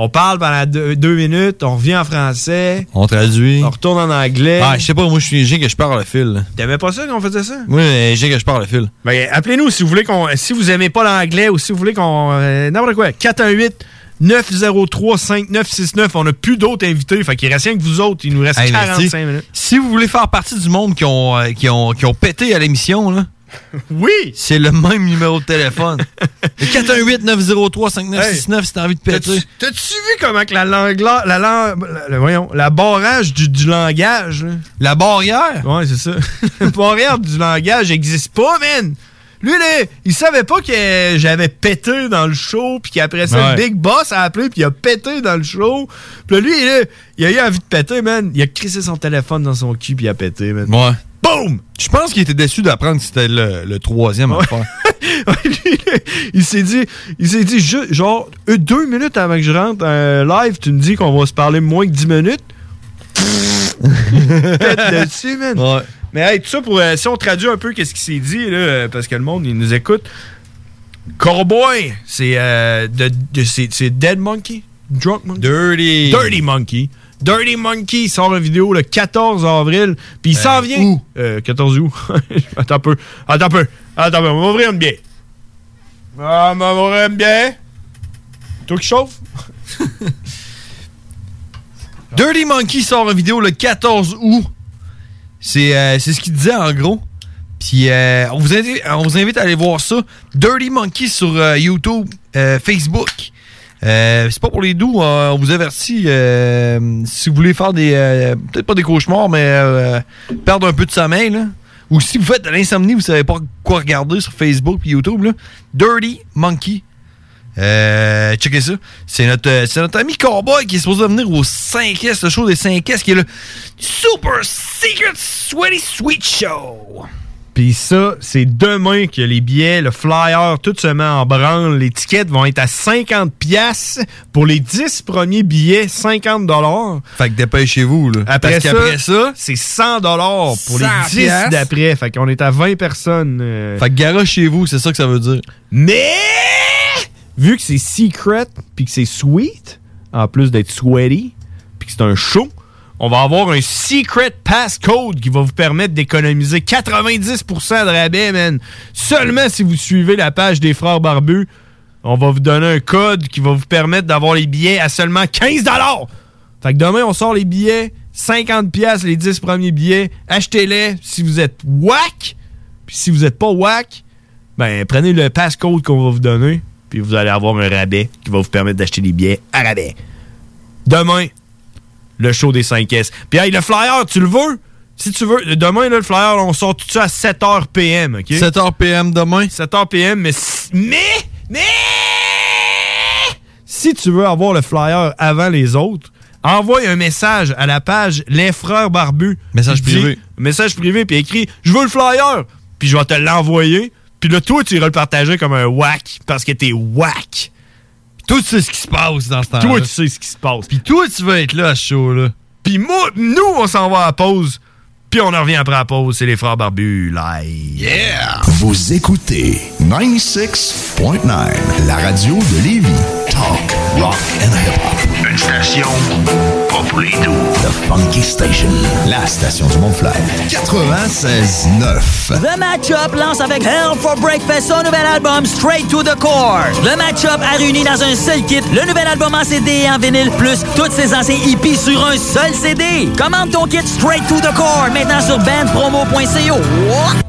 On parle pendant deux, deux minutes, on revient en français, On traduit. on retourne en anglais. Ah, je sais pas, moi, je suis j'ai que je parle le fil. T'aimais pas ça qu'on faisait ça? Oui, j'ai que je parle le fil. Ben, appelez-nous si vous voulez qu'on. Si vous aimez pas l'anglais ou si vous voulez qu'on. euh, N'importe quoi. 418 903 5969. On a plus d'autres invités. Fait qu'il reste rien que vous autres. Il nous reste Hey, 45 merci. minutes. Si vous voulez faire partie du monde qui ont, euh, qui ont, qui ont pété à l'émission, là. Oui! C'est le même numéro de téléphone. Le 418-903-5969 si t'as envie de péter. T'as-tu vu comment que la langue. La, la, la- la- voyons, la barrage du, du langage. là? La barrière? Ouais, c'est ça. la barrière du langage n'existe pas, man! Lui, là, il savait pas que j'avais pété dans le show, puis qu'après ça, Ouais. le Big Boss a appelé, puis il a pété dans le show. Puis lui, là, il a eu envie de péter, man. Il a crissé son téléphone dans son cul, puis il a pété, man. Ouais. Boum! Je pense qu'il était déçu d'apprendre que c'était le, le troisième à faire. il s'est dit, il s'est dit, ju- genre, euh, deux minutes avant que je rentre euh, live, tu me dis qu'on va se parler moins que dix minutes? Pète dessus, man. Ouais. Mais hey, tout ça pour. euh, si on traduit un peu qu'est-ce qui s'est dit, là, euh, parce que le monde, il nous écoute. Cowboy, c'est euh, de- de- c'est c'est Dead Monkey? Drunk Monkey? Dirty. Dirty Monkey. Dirty Monkey sort une vidéo le 14 avril. Puis il Euh, s'en vient. où? Euh, 14 août. Attends un peu. Attends un peu. Attends un peu. On va ouvrir une bière. Ah, on va ouvrir une bière. Toi qui chauffe? Dirty Monkey sort une vidéo le 14 août. C'est euh, c'est ce qu'il disait en gros. Puis euh, on, vous invite, on vous invite à aller voir ça. Dirty Monkey sur euh, YouTube, Facebook. C'est pas pour les doux, euh, on vous avertit. si vous voulez faire des. Peut-être pas des cauchemars, mais perdre un peu de sommeil, là. Ou si vous faites de l'insomnie, vous savez pas quoi regarder sur Facebook et YouTube, là. Dirty Monkey. Euh, checkez ça. C'est notre, euh, c'est notre ami Cowboy qui est supposé venir au 5S, le show des 5S, qui est le Super Secret Sweaty Sweet Show. Puis ça, c'est demain que les billets, le flyer, tout se met en branle. Les tickets vont être à 50 pièces pour les 10 premiers billets, 50 dollars. Fait que dépêchez-vous, là. Après Parce ça, qu'après ça, c'est 100 dollars pour 100 les 10 piastres. d'après. Fait qu'on est à 20 personnes. euh. fait que garage chez vous, c'est ça que ça veut dire. Mais vu que c'est secret puis que c'est sweet, en plus d'être sweaty, puis que c'est un show, on va avoir un secret passcode qui va vous permettre d'économiser 90% de rabais, man. Seulement si vous suivez la page des frères barbus, on va vous donner un code qui va vous permettre d'avoir les billets à seulement 15 Fait que demain, on sort les billets, 50 pièces les 10 premiers billets. Achetez-les si vous êtes whack. Puis si vous êtes pas whack, ben prenez le passcode qu'on va vous donner, puis vous allez avoir un rabais qui va vous permettre d'acheter des billets à rabais. Demain, le show des 5S. Puis hey, le flyer, tu le veux? Si tu veux, demain, là, le flyer, on sort tout ça à 7h PM, OK? 7h PM demain? 7h PM, mais... si- Mais... Mais... Si tu veux avoir le flyer avant les autres, envoie un message à la page Les Frères Barbus. Message dis- privé. Message privé, puis écrit « Je veux le flyer! » Puis je vais te l'envoyer. Puis là, toi, tu iras le partager comme un whack, parce que t'es whack. Toi, tu sais ce qui se passe dans ce temps-là. Toi, tu sais ce qui se passe. Puis toi, tu vas être là à ce show-là. Puis moi, nous, on s'en va à la pause. Puis on en revient après la pause. C'est les frères barbus live. Yeah! Vous écoutez 96.9, la radio de Lévis. Talk, rock and hip-hop. Une station pas pour les doux. The Funky Station, la station du Mont-Flair. 96.9. The Matchup lance avec Hell for Breakfast son nouvel album Straight to the Core. Le Matchup a réuni dans un seul kit le nouvel album en CD et en vinyle, plus tous ses anciens hippies sur un seul CD. Commande ton kit Straight to the Core maintenant sur bandpromo.co.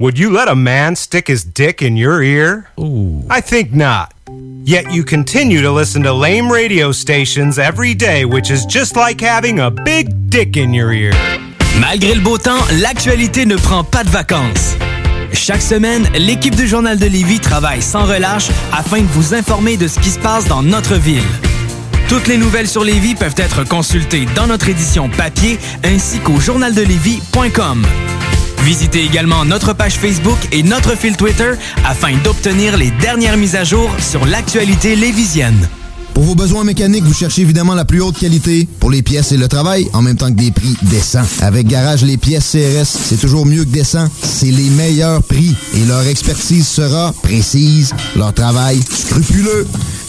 Would you let a man stick his dick in your ear? Ooh. I think not. Yet you continue to listen to lame radio stations every day, which is just like having a big dick in your ear. Malgré le beau temps, l'actualité ne prend pas de vacances. Chaque semaine, l'équipe du Journal de Lévis travaille sans relâche afin de vous informer de ce qui se passe dans notre ville. Toutes les nouvelles sur Lévis peuvent être consultées dans notre édition papier ainsi qu'au journaldelevis.com. Visitez également notre page Facebook et notre fil Twitter afin d'obtenir les dernières mises à jour sur l'actualité lévisienne. Pour vos besoins mécaniques, vous cherchez évidemment la plus haute qualité pour les pièces et le travail, en même temps que des prix décents. Avec Garage Les Pièces CRS, c'est toujours mieux que décent. C'est les meilleurs prix et leur expertise sera précise, leur travail scrupuleux.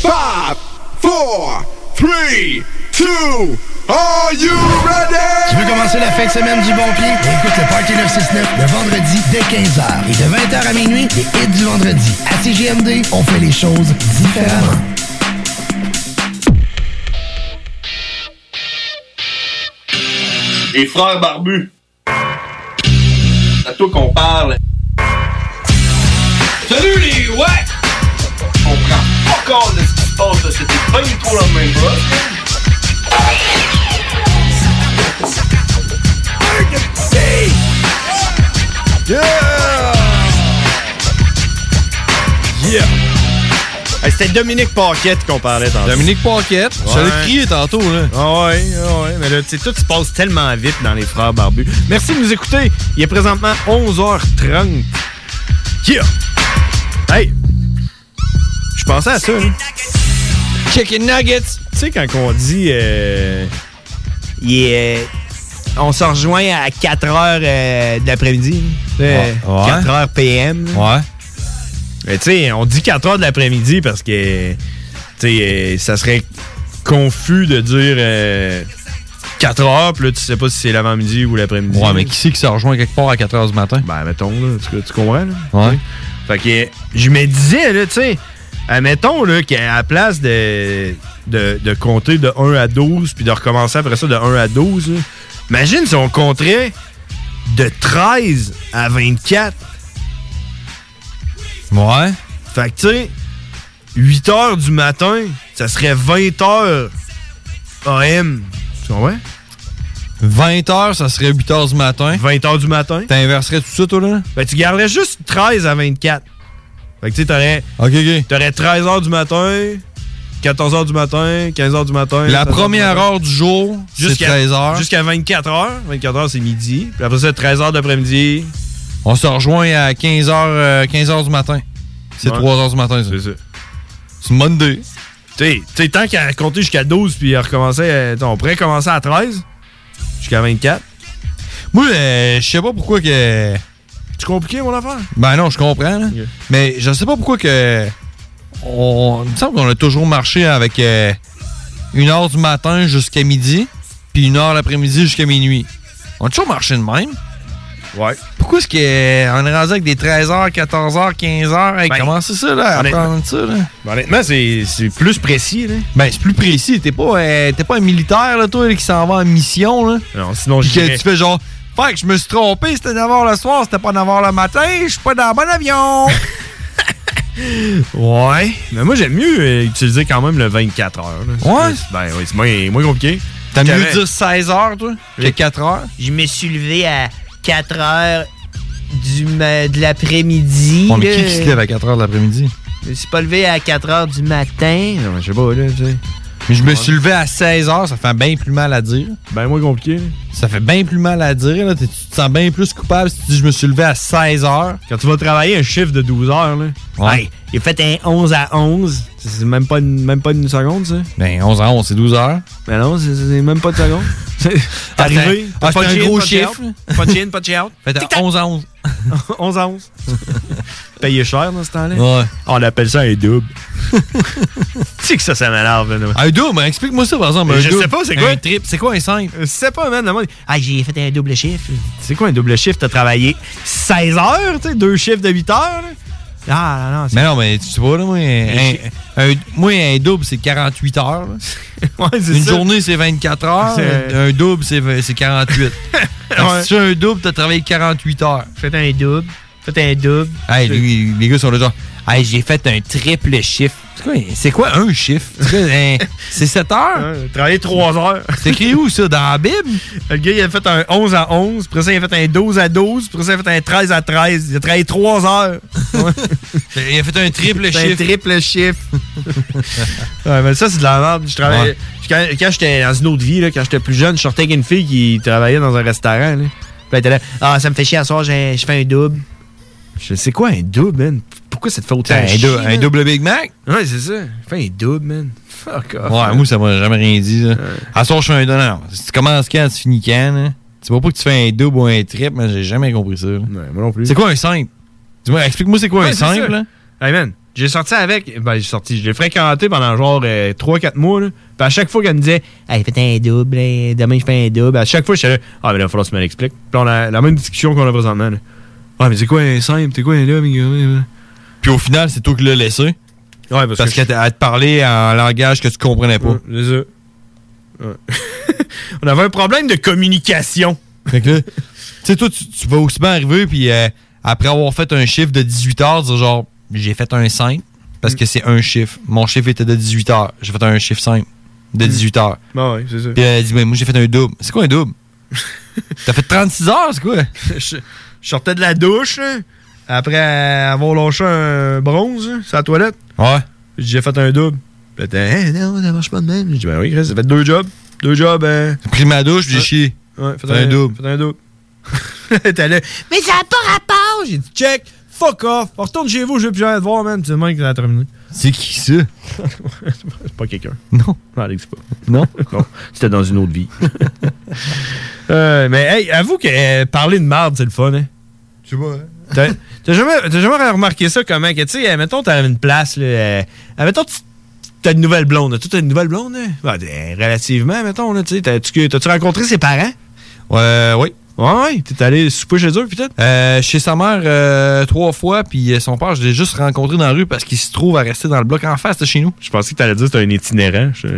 Five, four, three, two, are you ready? Tu veux commencer la fin de semaine du bon pied? Écoute le Party 969 le vendredi dès 15h. Et de 20h à minuit, les hits du vendredi. À CGMD, on fait les choses différemment. Les frères barbus. C'est à toi qu'on parle. Salut les de ce qui se passe, là. C'était pas du tout la même chose. Yeah! Yeah! Hey, C'était Dominique Paquette qu'on parlait tantôt. Dominique Paquette. Je l'ai crié tantôt, là. Ah ouais, ah ouais. Mais là, tu sais, tout se passe tellement vite dans les frères barbus. Merci de nous écouter. Il est présentement 11h30. Yeah! Hey! Pensais à ça, hein. Chicken Nuggets! Tu sais, quand on dit... Euh, est- on se rejoint à 4 h de l'après-midi. Ouais. Ouais. 4 h PM. Ouais. Mais tu sais, on dit 4 heures de l'après-midi parce que, tu sais, euh, ça serait confus de dire euh, 4 heures, puis là, tu sais pas si c'est l'avant-midi ou l'après-midi. Ouais, mais qui c'est qui se rejoint quelque part à 4 h du matin? Ben, mettons, là, tu, tu comprends, là? Ouais. Fait que, je me disais, là, tu sais, admettons, là, qu'à la place de, de, de compter de 1 à 12, puis de recommencer après ça de 1 à 12, là, imagine si on compterait de 13 à 24. Ouais. Fait que, tu sais, 8 heures du matin, ça serait 20 heures AM. Tu comprends? 20 heures, ça serait 8 heures du matin. 20 heures du matin. T'inverserais tout ça, toi, là? Ben, tu garderais juste 13 à 24. Fait que, tu sais, t'aurais. OK, OK. T'aurais 13 heures du matin, 14 heures du matin, 15 heures du matin. La 16 heures du première matin. heure du jour, Jusqu'à- 13 heures. Jusqu'à 24 heures. 24 heures, c'est midi. Puis après ça, 13 heures d'après-midi. On se rejoint à 15 heures, 15 heures du matin. C'est Ouais. 3 heures du matin, ça. C'est ça. C'est Monday. Tu sais- tu sais, tant qu'à compter jusqu'à 12 puis à recommencer, euh, on pourrait commencer à 13 jusqu'à 24. Moi, euh, je sais pas pourquoi que. C'est compliqué, mon affaire? Ben non, je comprends. là. Mais je sais pas pourquoi que. On, il me semble qu'on a toujours marché avec euh, une heure du matin jusqu'à midi, puis une heure l'après-midi jusqu'à minuit. On a toujours marché de même. Ouais. Pourquoi est-ce qu'on est rendu avec des 13h, 14h, 15h? Hey, Ben, comment c'est ça, là? ça, là? Ben, honnêtement, c'est plus précis. Là. Ben, c'est plus précis. T'es pas, euh, t'es pas un militaire, là, toi, là, qui s'en va en mission, là. Non, sinon, je que tu fais genre, fait que je me suis trompé, c'était 9h le soir, c'était pas 9h le matin, je suis pas dans le bon avion. Ouais. Mais moi, j'aime mieux euh, utiliser quand même le 24 heures. là. Ouais? C'est- Ben oui, c'est moins, moins compliqué. T'as mieux J'avais- dire 16h, toi, que 4h? Je me suis levé à 4 heures du ma- de l'après-midi. Ouais, mais qui, là. qui se lève à 4h de l'après-midi? Je me suis pas levé à 4 heures du matin. Non, je sais pas, là, tu sais. Mais je me suis levé à 16 h, ça fait bien plus mal à dire. Ben moins compliqué. Ça fait bien plus mal à dire. Là. Tu te sens bien plus coupable si tu dis je me suis levé à 16 h. Quand tu vas travailler un chiffre de 12 heures, là. Ouais. Hey, il fait un 11 à 11. C'est même pas une, même pas une seconde, ça. Ben 11 à 11, c'est 12 heures. Ben non, c'est même pas de seconde. T'es Ah, arrivé, un- ah, un de gros pas de chiffre. Pas de in, pas de out. Fait 11 à 11. 11 à 11. Payé cher dans ce temps-là. Ouais. On appelle ça un double. tu sais que ça, ça m'énerve. là. Un double, explique-moi ça par exemple. un Je double. sais pas, c'est quoi? Un trip, c'est quoi un simple? Je sais pas, man. monde- Ah, j'ai fait un double chiffre. C'est quoi un double chiffre? T'as travaillé 16 heures, tu sais, deux chiffres de 8 heures. là? Ah, non, non. Mais non, mais tu sais pas, là, moi, un, un- moi, un double, c'est 48 heures. Ouais, c'est Une ça. journée, c'est 24 heures. Un double, c'est v- c'est 48. Fait que Ouais. Si tu fais un double, t'as travaillé 48 heures. Faites un double. Faites un double. Hey, les, les gars sont là genre, hey, j'ai fait un triple chiffre. C'est quoi, un chiffre? C'est quoi, un- C'est 7 heures? Ouais, travaillé 3 heures. C'est écrit où ça? Dans la Bible? Le gars, il a fait un 11 à 11. Après ça, il a fait un 12 à 12. Après ça, il a fait un 13 à 13. Il a travaillé 3 heures. Il a fait un triple C'est un chiffre. triple chiffre. ouais, mais ça, c'est de la merde. Je travaillais. Quand, quand j'étais dans une autre vie, là, quand j'étais plus jeune, je sortais avec une fille qui travaillait dans un restaurant. Là. Puis elle était là. Ah, ça me fait chier à soir, j'ai je fais un double. Je sais quoi un double, man? Pourquoi ça te fait autant Un, chier, dou- un man? double Big Mac? Ouais, c'est ça. Fais un double, man. Fuck off. Ouais, man. moi, ça m'a jamais rien dit. Là. À soir, je fais un donneur. Si tu commences quand, tu finis quand. Là. Tu vois pas que tu fais un double ou un triple, mais j'ai jamais compris ça. là. moi non plus. C'est quoi un simple? Dis-moi, explique-moi c'est quoi Ouais, un c'est simple. là? Hey man, j'ai sorti avec. Ben, j'ai sorti. Je l'ai fréquenté pendant genre 3-4 mois. Là. Puis à chaque fois qu'elle me disait, hey, fais un double, hey, demain je fais un double. À chaque fois, je suis là, ah, mais là, il va falloir que tu me l'expliques. Puis on a la même discussion qu'on a présentement. Là. Ah, mais c'est quoi un simple? C'est quoi un double? gars? Puis au final, c'est toi qui l'as laissé. Ouais, parce, Parce que. qu'elle te parlait en langage que tu comprenais pas. Ouais, c'est ça. Ouais. on avait un problème de communication. Fait que là, tu sais, toi, tu, tu vas aussi bien arriver, puis euh, après avoir fait un chiffre de 18 heures, dire genre, j'ai fait un 5 parce que c'est un chiffre. Mon chiffre était de 18 heures. J'ai fait un chiffre 5 de 18 heures. Ah ouais, c'est ça. Puis elle dit, ben, moi, j'ai fait un double. C'est quoi un double? T'as fait 36 heures, c'est quoi? Je, sortais de la douche, après avoir lâché un bronze sur la toilette. Ouais. J'ai fait un double. Puis Hey, non, ça marche pas de même. J'ai dit, ben oui, Chris, ça fait deux jobs. Deux jobs. Euh... J'ai pris ma douche, j'ai chié. Ouais, Fait un double. Faites un double. T'es là, mais ça n'a pas rapport. J'ai dit, check, fuck off. On retourne chez vous, je vais plus jamais te voir, man. C'est le mec qui a terminé. C'est qui ça? c'est pas quelqu'un. Non. Non, Alex, c'est pas. Non? non, c'était dans une autre vie. Euh, mais hey, avoue que euh, parler de marde, c'est le fun, hein? Sais pas, hein? T'as t'as jamais, t'as jamais remarqué ça comment que, tu sais, euh, mettons, t'as une place, là, mettons, tu- t'as une nouvelle blonde, là. Tu as une nouvelle blonde, hein? Ben, euh, relativement, mettons, là, tu sais, t'as-tu t'as-tu rencontré ses parents? Ouais, oui. Ouais, t'es allé souper chez eux, peut-être? Euh, chez sa mère euh, trois fois, puis euh, son père, je l'ai juste rencontré dans la rue parce qu'il se trouve à rester dans le bloc en face de chez nous. Je pensais que t'allais dire que c'était un itinérant. Je-.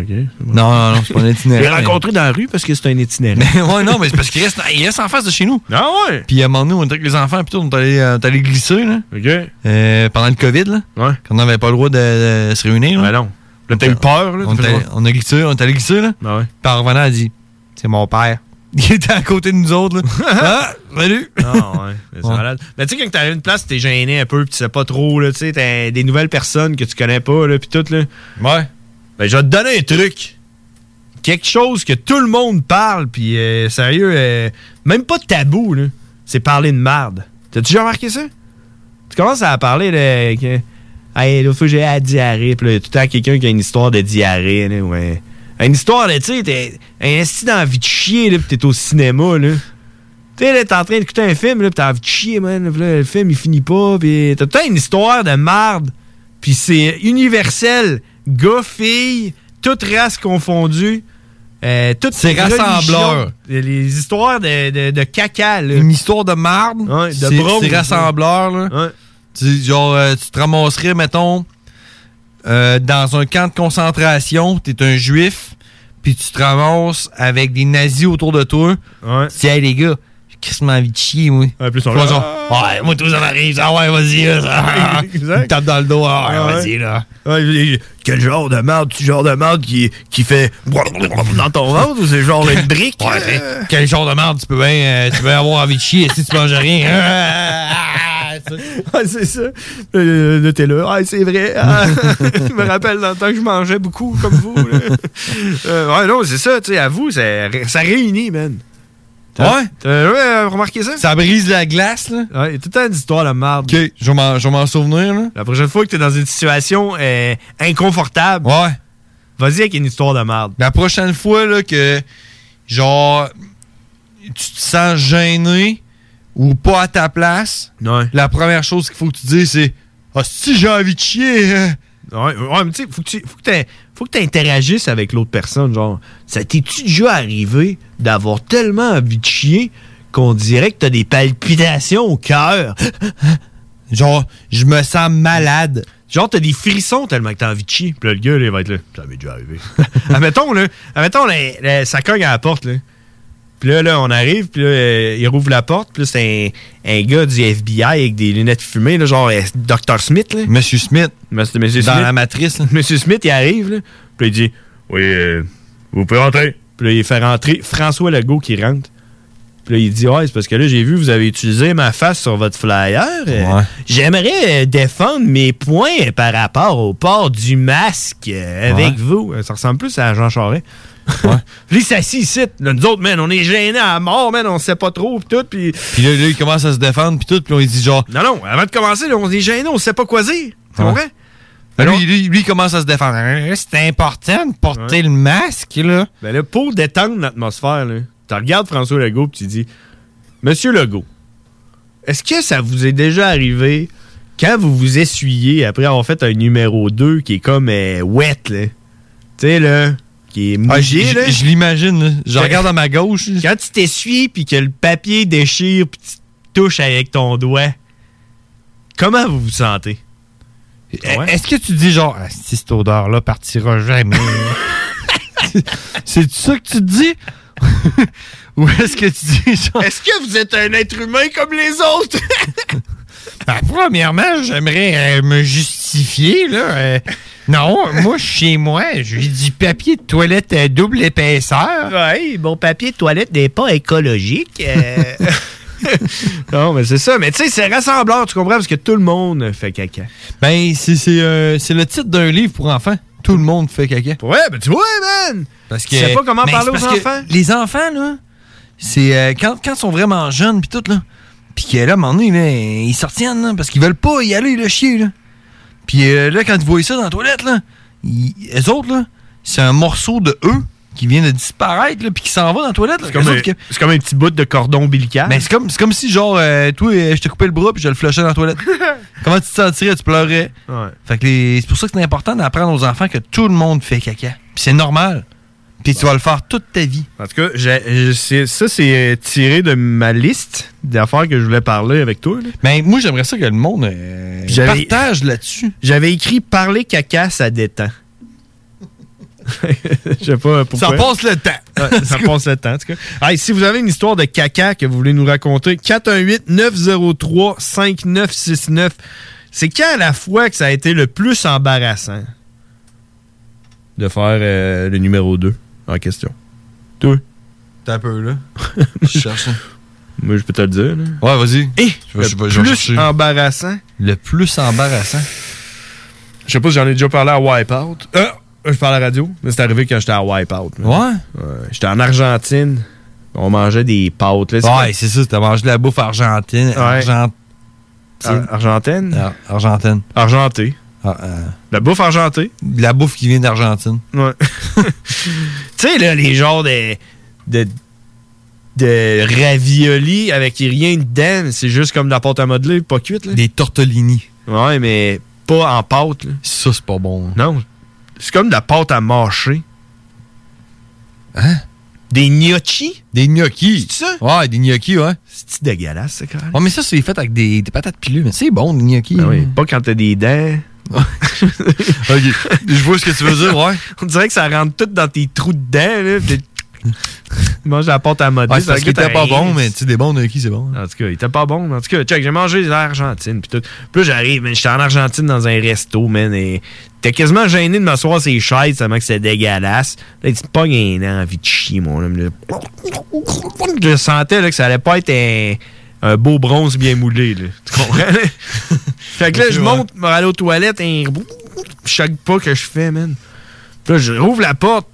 Non, non, non, c'est pas un itinérant. Je l'ai rencontré dans la rue parce que c'est un itinérant. Mais ouais, non, mais c'est parce qu'il reste, il reste en face de chez nous. Ah ouais? Puis à un moment donné, on était avec les enfants, puis tout, on est allé, on est allé glisser, là. OK. Euh, pendant le COVID, là. Ouais. Quand on n'avait pas le droit de, de se réunir, là. Ben non. Là, t'as eu peur, là? On, on a glissé, on est allé glisser, là. Ben ouais. Puis en revenant, elle dit C'est mon père. Il était à côté de nous autres, là. ah, salut! Ah ouais, c'est Ouais. malade. Mais tu sais, quand t'arrives à une place, t'es gêné un peu, pis tu sais pas trop, là, tu sais, t'as des nouvelles personnes que tu connais pas, là, pis tout, là. Ouais. Ben, je vais te donner un truc. Quelque chose que tout le monde parle, puis euh, sérieux, euh, même pas de tabou, là. C'est parler de marde. T'as-tu déjà remarqué ça? Tu commences à parler de. Que, hey, l'autre fois, j'ai la diarrhée, pis là, tout le temps quelqu'un qui a une histoire de diarrhée, là, ouais. Une histoire, là, tu sais, t'es un esti d'envie de chier, là, pis t'es au cinéma, là. Tu sais, là, t'es en train d'écouter un film, là, pis t'as envie de chier, man. Pis là, le film, il finit pas, pis t'as peut-être une histoire de marde. Puis c'est universel. Gars, filles, toutes races confondues. Euh, toutes C'est rassembleur. religions. Les histoires de, de, de caca, là. Une histoire de marde. Ouais, de c'est, rassembleur, là. Ouais. Tu, genre, euh, tu te ramasserais, mettons, euh, dans un camp de concentration, t'es un juif, puis tu te ramasses avec des nazis autour de toi. Ouais. Tu dis, hey les gars, j'ai quasiment envie de chier, moi. Ouais, plus on genre, ouais, moi tout ça m'arrive, ah ouais, vas-y. Ils me tapent dans le dos, ah ouais, Ah vas-y, là. Ouais, quel genre de merde, tu genre de merde qui, qui fait dans ton ventre ou c'est genre une brique? Ouais, quel genre de merde tu peux bien euh, tu peux avoir envie de chier si tu manges rien. Ah, Ouais, c'est ça. Euh, Là, t'es là. Ah, c'est vrai. Ah, je me rappelle dans le temps que je mangeais beaucoup comme vous. là. Euh, ouais, non, c'est ça. Tu sais, à vous, ça, ça réunit, man. Ouais. T'as ouais, remarqué ça? Ça brise la glace, là. Ouais, il y a tout le temps une histoire de merde. OK, je vais m'en- souvenir, là. La prochaine fois que t'es dans une situation euh, inconfortable, Ouais. vas-y avec une histoire de merde. La prochaine fois, là, que, genre, tu te sens gêné ou pas à ta place, la première chose qu'il faut que tu dises, c'est Ah, si j'ai envie de chier. hein. Ouais, ouais, mais tu sais, faut que tu faut que t'interagisses avec l'autre personne. Genre, ça t'es-tu déjà arrivé d'avoir tellement envie de chier qu'on dirait que t'as des palpitations au cœur? Genre, je me sens malade. Genre, t'as des frissons tellement que t'as envie de chier. Puis là, le gars, là, il va être là. Ça m'est déjà arrivé. admettons, là, admettons, là, là, ça cogne à la porte, là. Puis là, là, on arrive, puis là, euh, il rouvre la porte, puis c'est un, un gars du FBI avec des lunettes fumées, là, genre euh, Dr. Smith, là. Monsieur Smith. Monsieur, Monsieur Dans Smith. la matrice, là. Monsieur Smith, il arrive, là, puis là, il dit Oui, euh, vous pouvez rentrer. Puis là, il fait rentrer François Legault qui rentre. Puis là, il dit Ouais, c'est parce que là, j'ai vu, vous avez utilisé ma face sur votre flyer. Euh, Ouais. J'aimerais euh, défendre mes points par rapport au port du masque avec Ouais. vous. Ça ressemble plus à Jean Charest. Puis il s'assit ici. Là, nous autres, man, on est gênés à mort, man, on sait pas trop, pis tout, puis... Là, là, il commence à se défendre, puis tout, puis là, il dit genre. Non, non, avant de commencer, là, on est gênés, on sait pas quoi dire. Tu Ouais. comprends? Ben, lui, lui, lui, il commence à se défendre. Hein, C'est important de porter le masque, là. Ben là, pour détendre l'atmosphère, là, tu regardes François Legault puis tu dis Monsieur Legault, est-ce que ça vous est déjà arrivé quand vous vous essuyez après avoir fait un numéro 2 qui est comme euh, wet, là? Tu sais, là, qui est Ah, mouillé, je- l'imagine. Je regarde à ma gauche. Quand tu t'essuies puis que le papier déchire puis tu touches avec ton doigt, comment vous vous sentez? Est-ce que tu dis genre, Ah, si cette odeur-là partira jamais? C'est ça que tu te dis? Ou est-ce que tu dis genre. Est-ce que vous êtes un être humain comme les autres? Ben, premièrement, j'aimerais euh, me justifier, là. Euh, non, moi, chez moi, j'ai du papier de toilette à double épaisseur. Oui, mon papier de toilette n'est pas écologique. euh. non, mais c'est ça. Mais tu sais, c'est rassembleur, tu comprends? Parce que tout le monde fait caca. Ben, c'est c'est, euh, le titre d'un livre pour enfants. Tout le monde fait caca. Ouais, ben tu vois, man! Parce que, Tu sais pas comment Ben, parler aux parce que enfants? Les enfants, là, c'est euh, quand, quand ils sont vraiment jeunes, puis tout, là, puis que là, à un moment donné, là, ils là, parce qu'ils veulent pas y aller, le chier, là. Puis euh, là, quand ils voient ça dans la toilette, là, ils, eux autres, là, c'est un morceau de eux qui vient de disparaître, là, puis qui s'en va dans la toilette. C'est comme, un, comme petit bout de cordon ombilical. mais c'est comme, c'est comme si, genre, euh, toi, euh, je te coupais le bras puis je le flushais dans la toilette. Comment tu te sentirais? Tu pleurais. Ouais. Fait que les- c'est pour ça que c'est important d'apprendre aux enfants que tout le monde fait caca. Puis c'est normal. Puis tu vas le faire toute ta vie. En tout cas, j'ai- j'ai- c'est- ça, c'est tiré de ma liste d'affaires que je voulais parler avec toi. là. Mais moi, j'aimerais ça que le monde euh, partage là-dessus. J'avais écrit Parler caca, ça détend. Je sais pas pourquoi. Ça passe le temps. Ouais, ça passe le temps, en tout cas. Hey, si vous avez une histoire de caca que vous voulez nous raconter, 418-903-5969. C'est quand la fois que ça a été le plus embarrassant? De faire euh, le numéro 2 en question? Toi? T'as un peu, là. Je cherche. Moi, je peux te le dire. Là. Ouais, vas-y. Et Je vais- le je je plus embarrassant. Le plus embarrassant. Je sais pas si j'en ai déjà parlé à Wipeout. Euh, je parle à la radio, mais c'est arrivé quand j'étais à Wipeout. Ouais? J'étais en Argentine. On mangeait des pâtes. Là, Ouais, c'est ça. T'as mangé de la bouffe argentine. Argentine. Ar- Argentine? Argentine. Argentée. Ah, euh, La bouffe argentée. de la bouffe qui vient d'Argentine. Ouais. tu sais, là, les genres de, de, de ravioli avec rien dedans, c'est juste comme de la pâte à modeler, pas cuite. Là. Des tortellini. Ouais, mais pas en pâte. Là. Ça, c'est pas bon. Non. C'est comme de la pâte à mâcher. Hein? Des gnocchis? Des gnocchis. C'est ça? Ouais, des gnocchis, ouais. C'est dégueulasse, ça, quand même? Ouais, mais ça, c'est fait avec des, des patates pilées. Mais c'est bon, des gnocchis. Ah oui, pas quand t'as des dents. Ok. Je vois ce que tu veux dire, ouais. On dirait que ça rentre tout dans tes trous de dents. Là, pis tu manges la pâte à modeler. Ouais, parce qu'il était pas bon, mais tu sais, des bons gnocchis, c'est bon. En tout cas, il était pas bon. En tout cas, check, j'ai mangé de l'Argentine. Puis tout. Puis j'arrive, man, j'étais en Argentine dans un resto, man. Et t'es quasiment gêné de m'asseoir sur chaises tellement que c'est dégueulasse. Là, tu pognes un envie de chier, mon homme. Je sentais là, que ça allait pas être un, un beau bronze bien moulé, là. Tu comprends, là? fait que là, je monte, me aller aux toilettes, un chaque pas que je fais, man. Puis là, je rouvre la porte.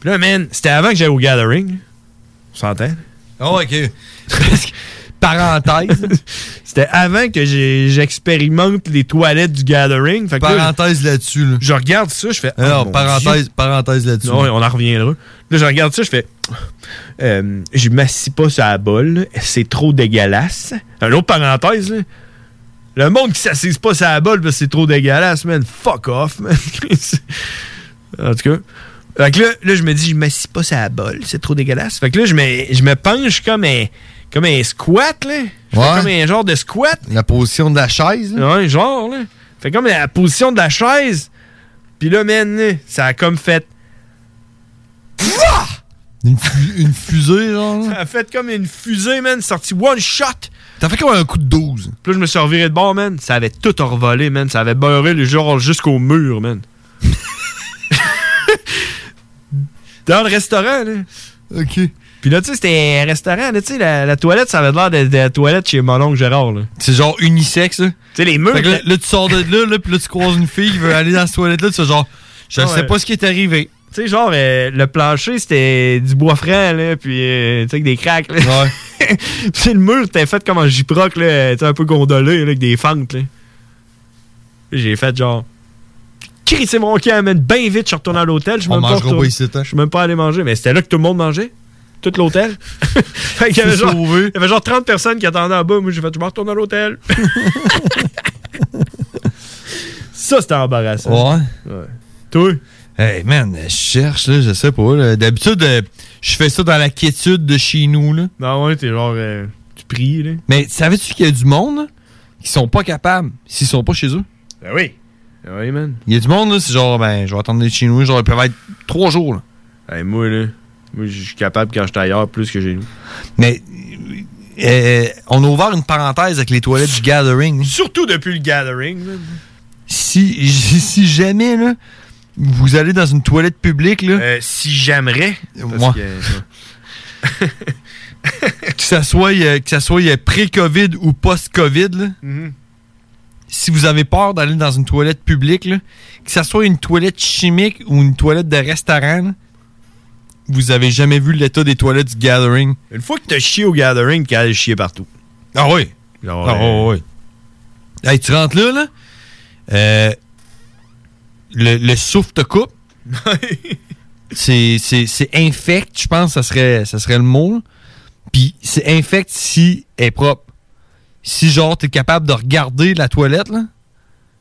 Puis là, man, c'était avant que j'aille au gathering. On s'entend? Oh, ok. Parenthèse. C'était avant que j'expérimente les toilettes du gathering. Fait que Parenthèse là-dessus, là. je regarde ça, je fais. Alors, oh, mon parenthèse, Dieu. parenthèse là-dessus. On en reviendra. Là, je regarde ça, je fais. Euh, je m'assis pas sur la bolle. C'est trop dégueulasse. Un autre parenthèse, là. Le monde qui s'assise pas sur la bolle parce que c'est trop dégueulasse, man. Fuck off, man. en tout cas. Fait que là, là, je me dis, je m'assis pas sur la bolle. C'est trop dégueulasse. Fait que là, je me, je me penche comme un, comme un squat, là. Je fais Ouais. comme un genre de squat. La position de la chaise, là. Ouais, genre, là. Fait comme la position de la chaise. Puis là, man, là, ça a comme fait. Une, fu- une fusée, genre. Ça a fait comme une fusée, man, sorti one shot. T'as fait comme un coup de 12. Puis là, je me suis reviré de bord, man. Ça avait tout revolé, man. Ça avait beurré le genre jusqu'au mur, man. Dans le restaurant, là. OK. Puis là, tu sais, c'était un restaurant, là, tu sais, la, la toilette, ça avait l'air de, de la toilette chez mon oncle Gérard, là. C'est genre unisexe, là. Tu sais, les murs. Fait que là, là- là, tu sors de là, là, puis là, tu croises une fille qui veut aller dans cette toilette-là, tu fais genre, je Ouais. sais pas ce qui est arrivé. Tu sais, genre, euh, le plancher, c'était du bois franc, là, puis, euh, tu sais, avec des craques, là. Ouais. puis le mur, c'était fait comme en gyproc, là, tu un peu gondolé, là, avec des fentes, là. J'ai fait genre. Crissez mon camp, man, bien vite, je suis retourné à l'hôtel. Je ici, hein. Je suis même pas allé manger, mais c'était là que tout le monde mangeait. Tout l'hôtel. fait qu'il y avait C'est genre, il y avait genre 30 personnes qui attendaient en bas. Moi, j'ai fait, je me retourne à l'hôtel. Ça, c'était embarrassant. Ouais. Ouais. Toi? Hey, man, je cherche, là, je sais pas. là. D'habitude, euh, je fais ça dans la quiétude de chez nous, là. Non, ouais, t'es genre. euh, tu pries, là. Mais savais-tu qu'il y a du monde, là, qui sont pas capables s'ils sont pas chez eux? Ben oui. Ben oui, man. Il y a du monde, là, c'est genre, ben, je vais attendre chez nous, genre, ils peuvent être trois jours, là. Hey, moi, là. Moi, je suis capable quand je suis ailleurs plus que chez nous. Mais, euh, on a ouvert une parenthèse avec les toilettes du Gathering. Surtout depuis le gathering, man. Si, si jamais, là, vous allez dans une toilette publique, là? Euh, si j'aimerais. Moi. que- que ça soit, euh, que ça soit euh, pré-COVID ou post-COVID, là, Mhm. si vous avez peur d'aller dans une toilette publique, là, que ça soit une toilette chimique ou une toilette de restaurant, là, vous avez jamais vu l'état des toilettes du Gathering. Une fois que t'as chié au gathering, t'as allé chier partout. Ah oui? Genre, Ah euh, oui, oui. Hey, tu rentres là, là, euh, le, le souffle te coupe. c'est, c'est, c'est infect, je pense que ça serait, ça serait le mot. Puis c'est infect si elle est propre. Si genre t'es capable de regarder la toilette, là,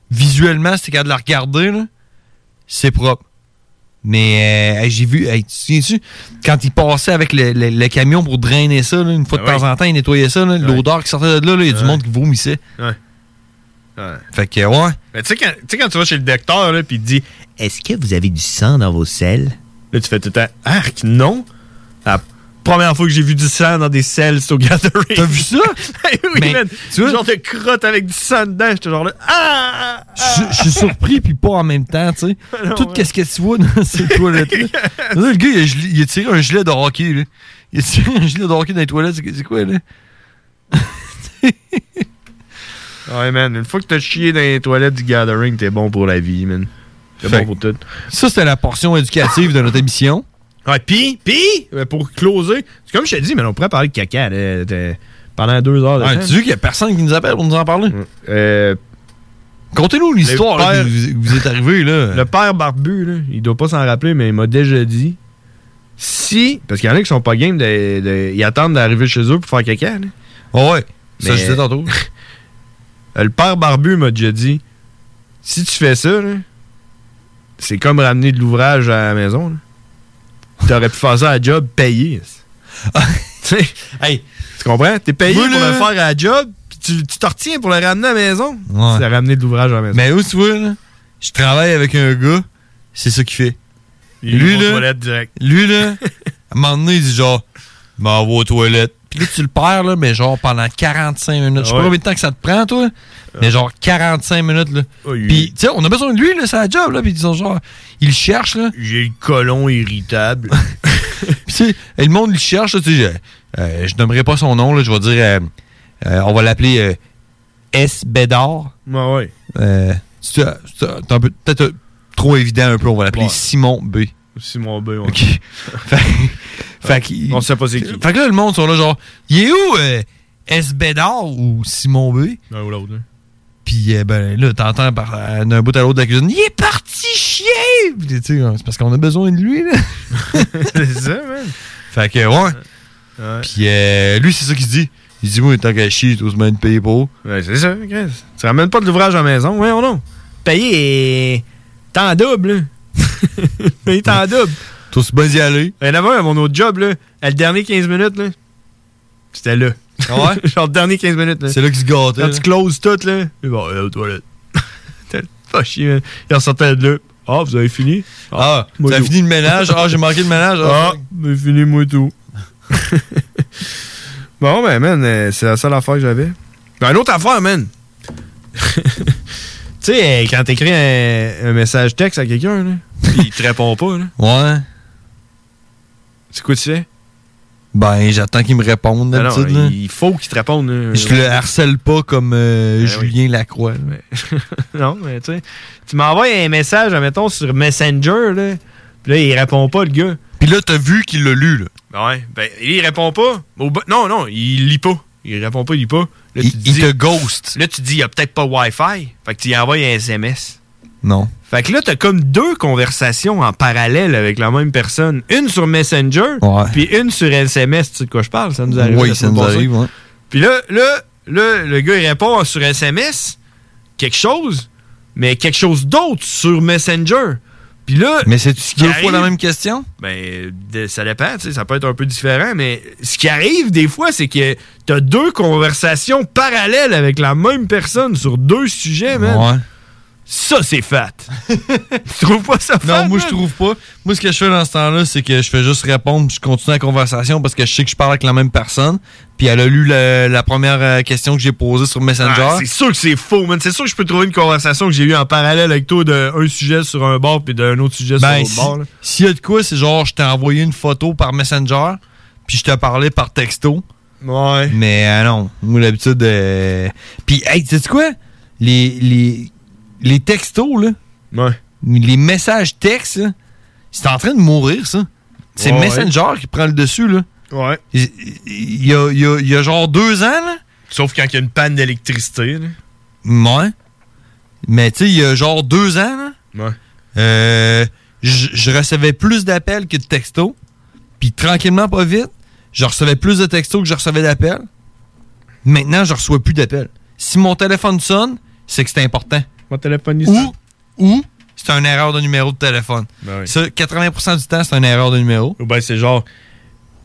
visuellement, si t'es capable de la regarder, là, c'est propre. Mais euh, hey, j'ai vu, hey, tu te souviens-tu, quand il passait avec le, le- le camion pour drainer ça, là, une fois de Ah temps en temps, il nettoyait ça, là, l'odeur qui sortait de là, il y a du monde qui vomissait. Ouais. Fait que, ouais. Mais tu sais, quand, tu sais, quand tu vas chez le docteur, là, puis il te dit Est-ce que vous avez du sang dans vos selles? Là, tu fais tout le temps Arc, non. La première fois que j'ai vu du sang dans des selles, c'est au gathering. T'as vu ça? oui, Mais, man. tu vois- Genre de crotte avec du sang dedans. J'étais genre là Ah Je je suis surpris puis pas en même temps, tu sais. Non, Tout ouais. qu'est-ce que tu vois dans ces toilettes-là? Là, le gars, il a, gelé- il a tiré un gilet de hockey, là. Il a tiré un gilet de hockey dans les toilettes, c'est c'est quoi, là? Ouais, man. Une fois que t'as chié dans les toilettes du gathering, t'es bon pour la vie, man. T'es bon pour tout. Ça, c'était la portion éducative de notre émission. Ouais, pis, pis, euh, pour closer, c'est comme je t'ai dit, mais on pourrait parler de caca là, de- pendant deux heures de temps. tu veux qu'il y a personne qui nous appelle pour nous en parler? Euh, Contez-nous l'histoire père- qui vous, vous est arrivé, là. Le père barbu, là, il doit pas s'en rappeler, mais il m'a déjà dit si. Parce qu'il y en a qui sont pas game, de, de- ils attendent d'arriver chez eux pour faire caca. Là. Ah ouais, ça, je disais tantôt. Euh, Le père barbu m'a déjà dit si tu fais ça, c'est comme ramener de l'ouvrage à la maison. T'aurais pu faire ça à job payé. Hey, tu comprends? T'es payé pour le faire à job, tu tu t'en retiens pour le ramener à la maison. Ouais. C'est ramener de l'ouvrage à la maison. Mais où tu vois, là, je travaille avec un gars, c'est ça qu'il fait. Il lui, là, direct. lui, là, à un moment donné, il dit genre, m'en va aux toilettes. Puis là, tu le perds, là, mais genre pendant 45 minutes. Je sais pas combien de temps que ça te prend, toi, mais genre 45 minutes, là. Oh, il- Puis, tu sais, on a besoin de lui, là, c'est la job, là. Puis ils sont genre, il le cherche, là. J'ai le colon irritable. Puis, tu sais, et le monde, il le cherche, là, tu sais, je, euh, je nommerai pas son nom, là, je vais dire, euh, Euh, on va l'appeler euh, S. Bédard. Ouais, ouais. Euh, c'est peut-être euh, trop évident un peu. On va l'appeler Ouais. Simon B. Simon B, ouais. OK. fait, qu'il- On sait pas c'est qui. Fait que là, le monde sont là, genre, il est où euh, S. Bédard ou Simon B? L'un ou l'autre. hein. Puis, euh, ben là, t'entends par, euh, d'un bout à l'autre de la cuisine, il est parti chier! Puis, tu sais, c'est parce qu'on a besoin de lui, là. c'est ça, man. Fait que, ouais. Puis, euh, lui, c'est ça qu'il se dit. Il se dit, moi, tant qu'à chier, tu oses me payer pour. Ouais, c'est ça, Chris. Tu ramènes pas de l'ouvrage à la maison, ouais, ou non? Payer est... T'en double, là. Payer t'en double. Toi, c'est bien d'y aller? Il y en avait un à mon autre job, là. À le dernier 15 minutes, là. C'était là. Ah ouais? Genre, le dernier 15 minutes, là. C'est là qu'il se gâtait. Quand là. tu closes tout, là. Il va aller aux toilettes. T'as pas chier, man. Il ressortait de là. Ah, vous avez fini? Ah, moi t'as tout. fini le ménage? Ah, j'ai manqué le ménage? Ah, j'ai fini, moi tout. bon, ben, man, euh, c'est la seule affaire que j'avais. Ben, une autre affaire, man. tu sais, euh, quand t'écris un, un message texte à quelqu'un, là, il te répond pas, là. Ouais. C'est quoi tu fais? Ben, j'attends qu'il me réponde, Ben non, là. il faut qu'il te réponde. là. Je le harcèle pas comme euh, Ben Julien Lacroix. non, mais tu sais, tu m'envoies un message, admettons, sur Messenger, là. Puis là, il répond pas, le gars. Puis là, t'as vu qu'il l'a lu, là. Ben ouais. Ben, il répond pas. Non, non, il lit pas. Il répond pas, il lit pas. Là, Il- tu il dis- te ghost. Là, tu dis, il y a peut-être pas Wi-Fi. Fait que tu lui envoies un SMS. Non. Fait que là, t'as comme deux conversations en parallèle avec la même personne. Une sur Messenger, puis une sur SMS. Tu sais de quoi je parle? Ça nous arrive. Oui, ça nous arrive, ouais. Puis là, là, là, le gars, il répond sur SMS quelque chose, mais quelque chose d'autre sur Messenger. Puis là... Mais c'est ce deux fois la même question? Ben, ça dépend, tu sais, ça peut être un peu différent, mais ce qui arrive des fois, c'est que t'as deux conversations parallèles avec la même personne sur deux sujets. Ouais. Ça, c'est fat. tu trouves pas ça fat? Non, moi, je trouve pas. Moi, ce que je fais dans ce temps-là, c'est que je fais juste répondre, puis je continue la conversation parce que je sais que je parle avec la même personne. Puis elle a lu le- la première euh, question que j'ai posée sur Messenger. Ah, c'est sûr que c'est faux, man. C'est sûr que je peux trouver une conversation que j'ai eue en parallèle avec toi d'un sujet sur un bord puis d'un autre sujet Ben, sur l'autre bord. là. si- s'il y a de quoi, c'est genre, je t'ai envoyé une photo par Messenger, puis je t'ai parlé par texto. Ouais. Mais euh, non, moi, d'habitude. euh, Puis, hey, tu sais quoi? Les, les, les textos, là. Ouais. Les messages textes, c'est en train de mourir, ça. C'est Ouais, Messenger qui prend le dessus, là. Ouais. Il il y a, il y a- il y a genre deux ans, là. Sauf quand il y a une panne d'électricité, là. Ouais. Mais tu sais, il y a genre deux ans, là. Ouais. euh, je je recevais plus d'appels que de textos. Puis tranquillement, pas vite, je recevais plus de textos que je recevais d'appels. Maintenant, je reçois plus d'appels. Si mon téléphone sonne, c'est que c'est important. Mon téléphone Ou, ou c'est une erreur de numéro de téléphone. Ben oui. Ça, 80% du temps, c'est une erreur de numéro. Ou ben c'est genre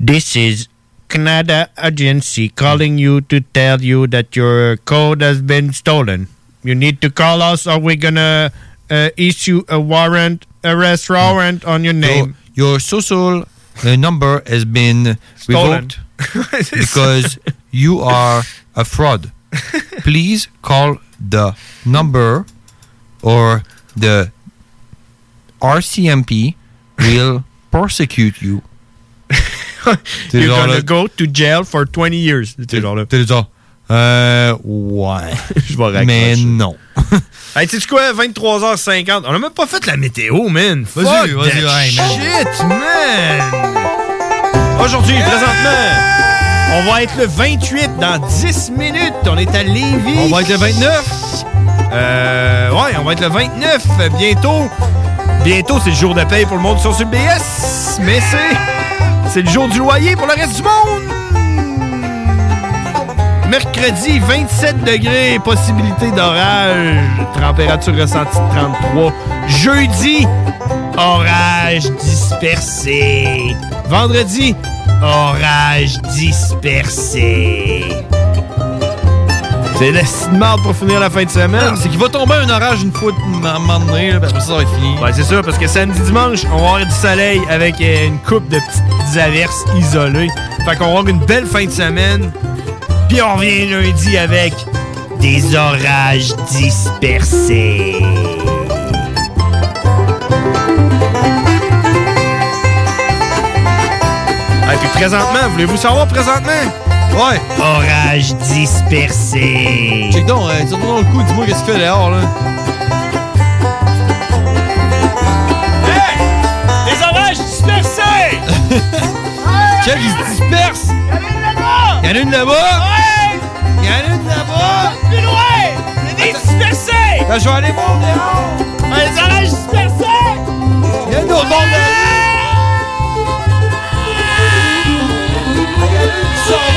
This is Canada Agency calling you to tell you that your code has been stolen. You need to call us or we're gonna uh, issue a warrant, arrest warrant on your name. Your, your social uh, number has been Stolen. revoked because you are a fraud. Please call the number or the RCMP will persecute you. T'es You're gonna là- go to jail for 20 years. T'es genre là. T'es genre, euh, ouais. Je vais raccrocher. Mais non. Hey, tu sais quoi, 23h50. On a même pas fait la météo, man. Vas-y, vas-y, man. Shit, man. Aujourd'hui, présentement, on va être le 28 dans 10 minutes. On est à Lévis. On va être le 29. Euh, ouais, on va être le 29 euh, bientôt. Bientôt, c'est le jour de paye pour le monde sur le BS. Mais c'est. C'est le jour du loyer pour le reste du monde. Mercredi, 27 degrés, possibilité d'orage, température ressentie de 33. Jeudi, orage dispersé. Vendredi, orage dispersé. C'est la marde pour finir la fin de semaine. C'est qu'il va tomber un orage une fois de- un moment donné, là, puis après ça, va être fini. Ouais, c'est ça, parce que samedi, dimanche, on va avoir du soleil avec euh, une coupe de petites averses isolées. Fait qu'on va avoir une belle fin de semaine. Puis on revient lundi avec des orages dispersés. Et puis présentement, voulez-vous savoir présentement? Ouais. Orage dispersé. Check donc, euh, tire-toi dans le cou, dis-moi qu'est-ce qu'il fait dehors, là. Les orages dispersés! Check, il se disperse! Il y en a une là-bas! Ouais! Il y en a une là-bas! Plus loin! Il y a des dispersés! Ben, je vais aller voir dehors! Les orages dispersés! Il y a une autre bande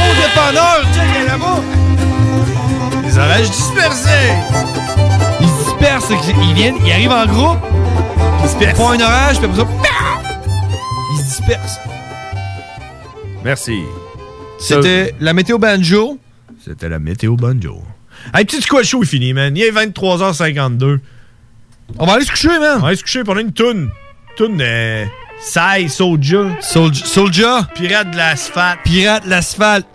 au dépanneur! Check, elle est là-bas! Les orages dispersés! Ils se dispersent, qu'ils viennent, ils arrivent en groupe, ils font un orage, puis après ça, ils se dispersent. Merci. C'était la météo banjo. C'était la météo banjo. Hey, petit squat show est fini, man. Il est 23h52. On va aller se coucher, man. On va aller se coucher pour une toune. Toune euh, Sai, Soulja. Soulja. Pirate de l'asphalte. Pirate de l'asphalte.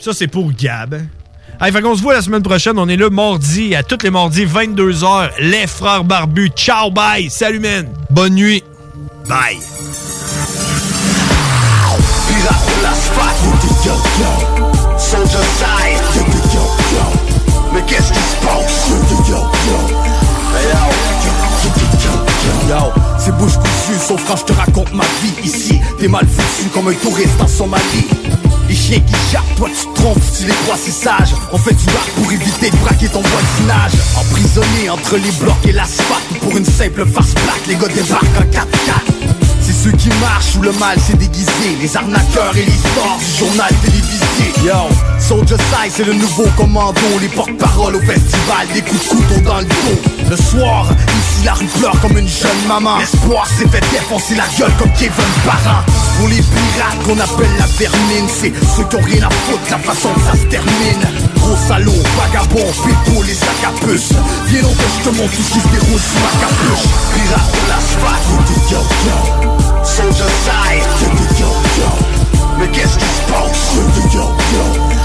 Ça, c'est pour Gab. Hey, fait qu'on se voit la semaine prochaine. On est là mardi, à tous les mardis, 22h. Les frères barbus. Ciao, bye. Salut, man. Bonne nuit. Bye. C'est bouche cousue, sauf quand je te raconte ma vie Ici, t'es mal foutu comme un touriste en Somalie. Les chiens qui jappent, toi tu te trompes, tu les crois c'est sage On fait du rap pour éviter de braquer ton voisinage. Emprisonné entre les blocs et l'asphalte Ou pour une simple farce plate, les gars débarquent en 4x4 c'est ceux qui marchent où le mal s'est déguisé. Les arnaqueurs et l'histoire du journal télévisé. Yo, Soldier Side c'est le nouveau commando. Les porte-paroles au festival, des coups de couteau dans le dos. Le soir, ici la rue pleure comme une jeune maman. L'espoir s'est fait défoncer la gueule comme Kevin Parent. Pour les pirates qu'on appelle la vermine C'est ceux qui ont rien à foutre, la façon que ça se termine. Gros salaud, vagabond, pépo, les sacs Viens donc que je te montre tout ce qui se déroule ma capuche. Pirate de l'asphalte, yo, Soldier side. Mais qu'est-ce qui se passe,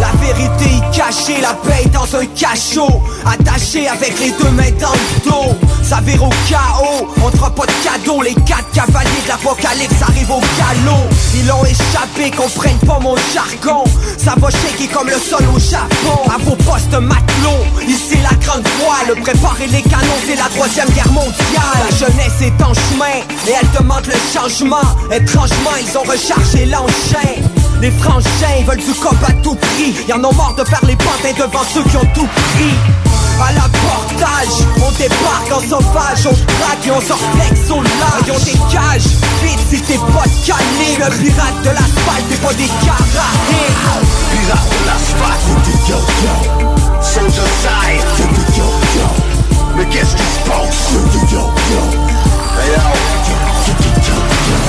La vérité est cachée, la paix dans un cachot Attaché avec les deux mains dans le dos. Ça vire au chaos, on fera pas de cadeau. Les quatre cavaliers de l'apocalypse arrivent au galop. Ils ont échappé, comprennent pas mon jargon. Ça va shaker comme le sol au Japon. À vos postes matelots, ici la grande voile. Préparez les canons, c'est la troisième guerre mondiale. La jeunesse est en chemin, et elle demande le changement. Étrangement, ils ont rechargé l'engin les frangins veulent du cop à tout prix Y'en ont marre de faire les pantins devant ceux qui ont tout pris à la portage, on débarque en sauvage, on traque et on sort flex au large ont des cages, vite si t'es pas calé Le pirate de l'asphalte, t'es pas des karatés Pirate de l'asphalte, yo, yo, yo. Soldier side, yo, yo, yo, yo. Mais qu'est-ce qui se passe, yo, yo, yo, yo. Hey, yo.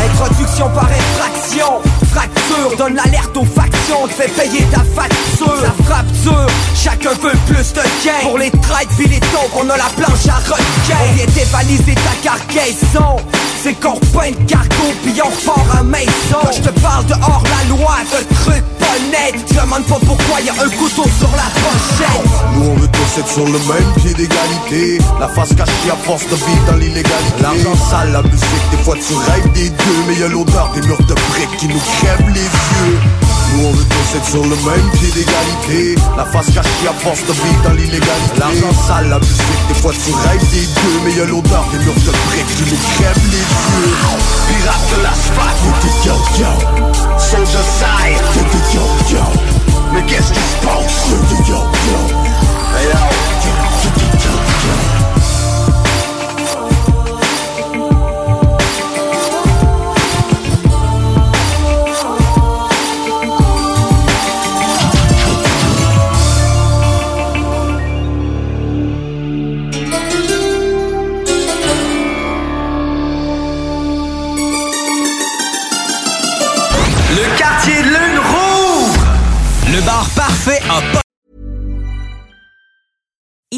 Introduction par infraction Fracture, donne l'alerte aux factions. Te fait payer ta facture. Ça frappe dur, chacun veut plus de gain Pour les traites puis les taupes, on a la planche à requin On vient dévaliser ta cargaison C'est qu'on repeint de cargo puis on repart à maison. Je te parle de hors la loi, de trucs pas nets demande pas pourquoi y a un couteau sur la pochette. Nous on veut tous être sur le même pied d'égalité. La face cachée à force de vivre dans l'illégalité. L'argent sale, la musique, des fois tu rêves des deux Mais y a l'odeur des murs de briques qui nous crèvent les yeux Nous on veut tous être sur le même pied d'égalité La face cachée à force de vivre dans l'illégalité L'argent sale, la musique, des fois tu rêves des deux Mais y a l'odeur des murs de briques qui nous crèvent les yeux Pirate de l'asphalte, yo, yo, yo. Soldier side, yo, yo, yo. Mais qu'est-ce qui se passe, yo, yo, yo,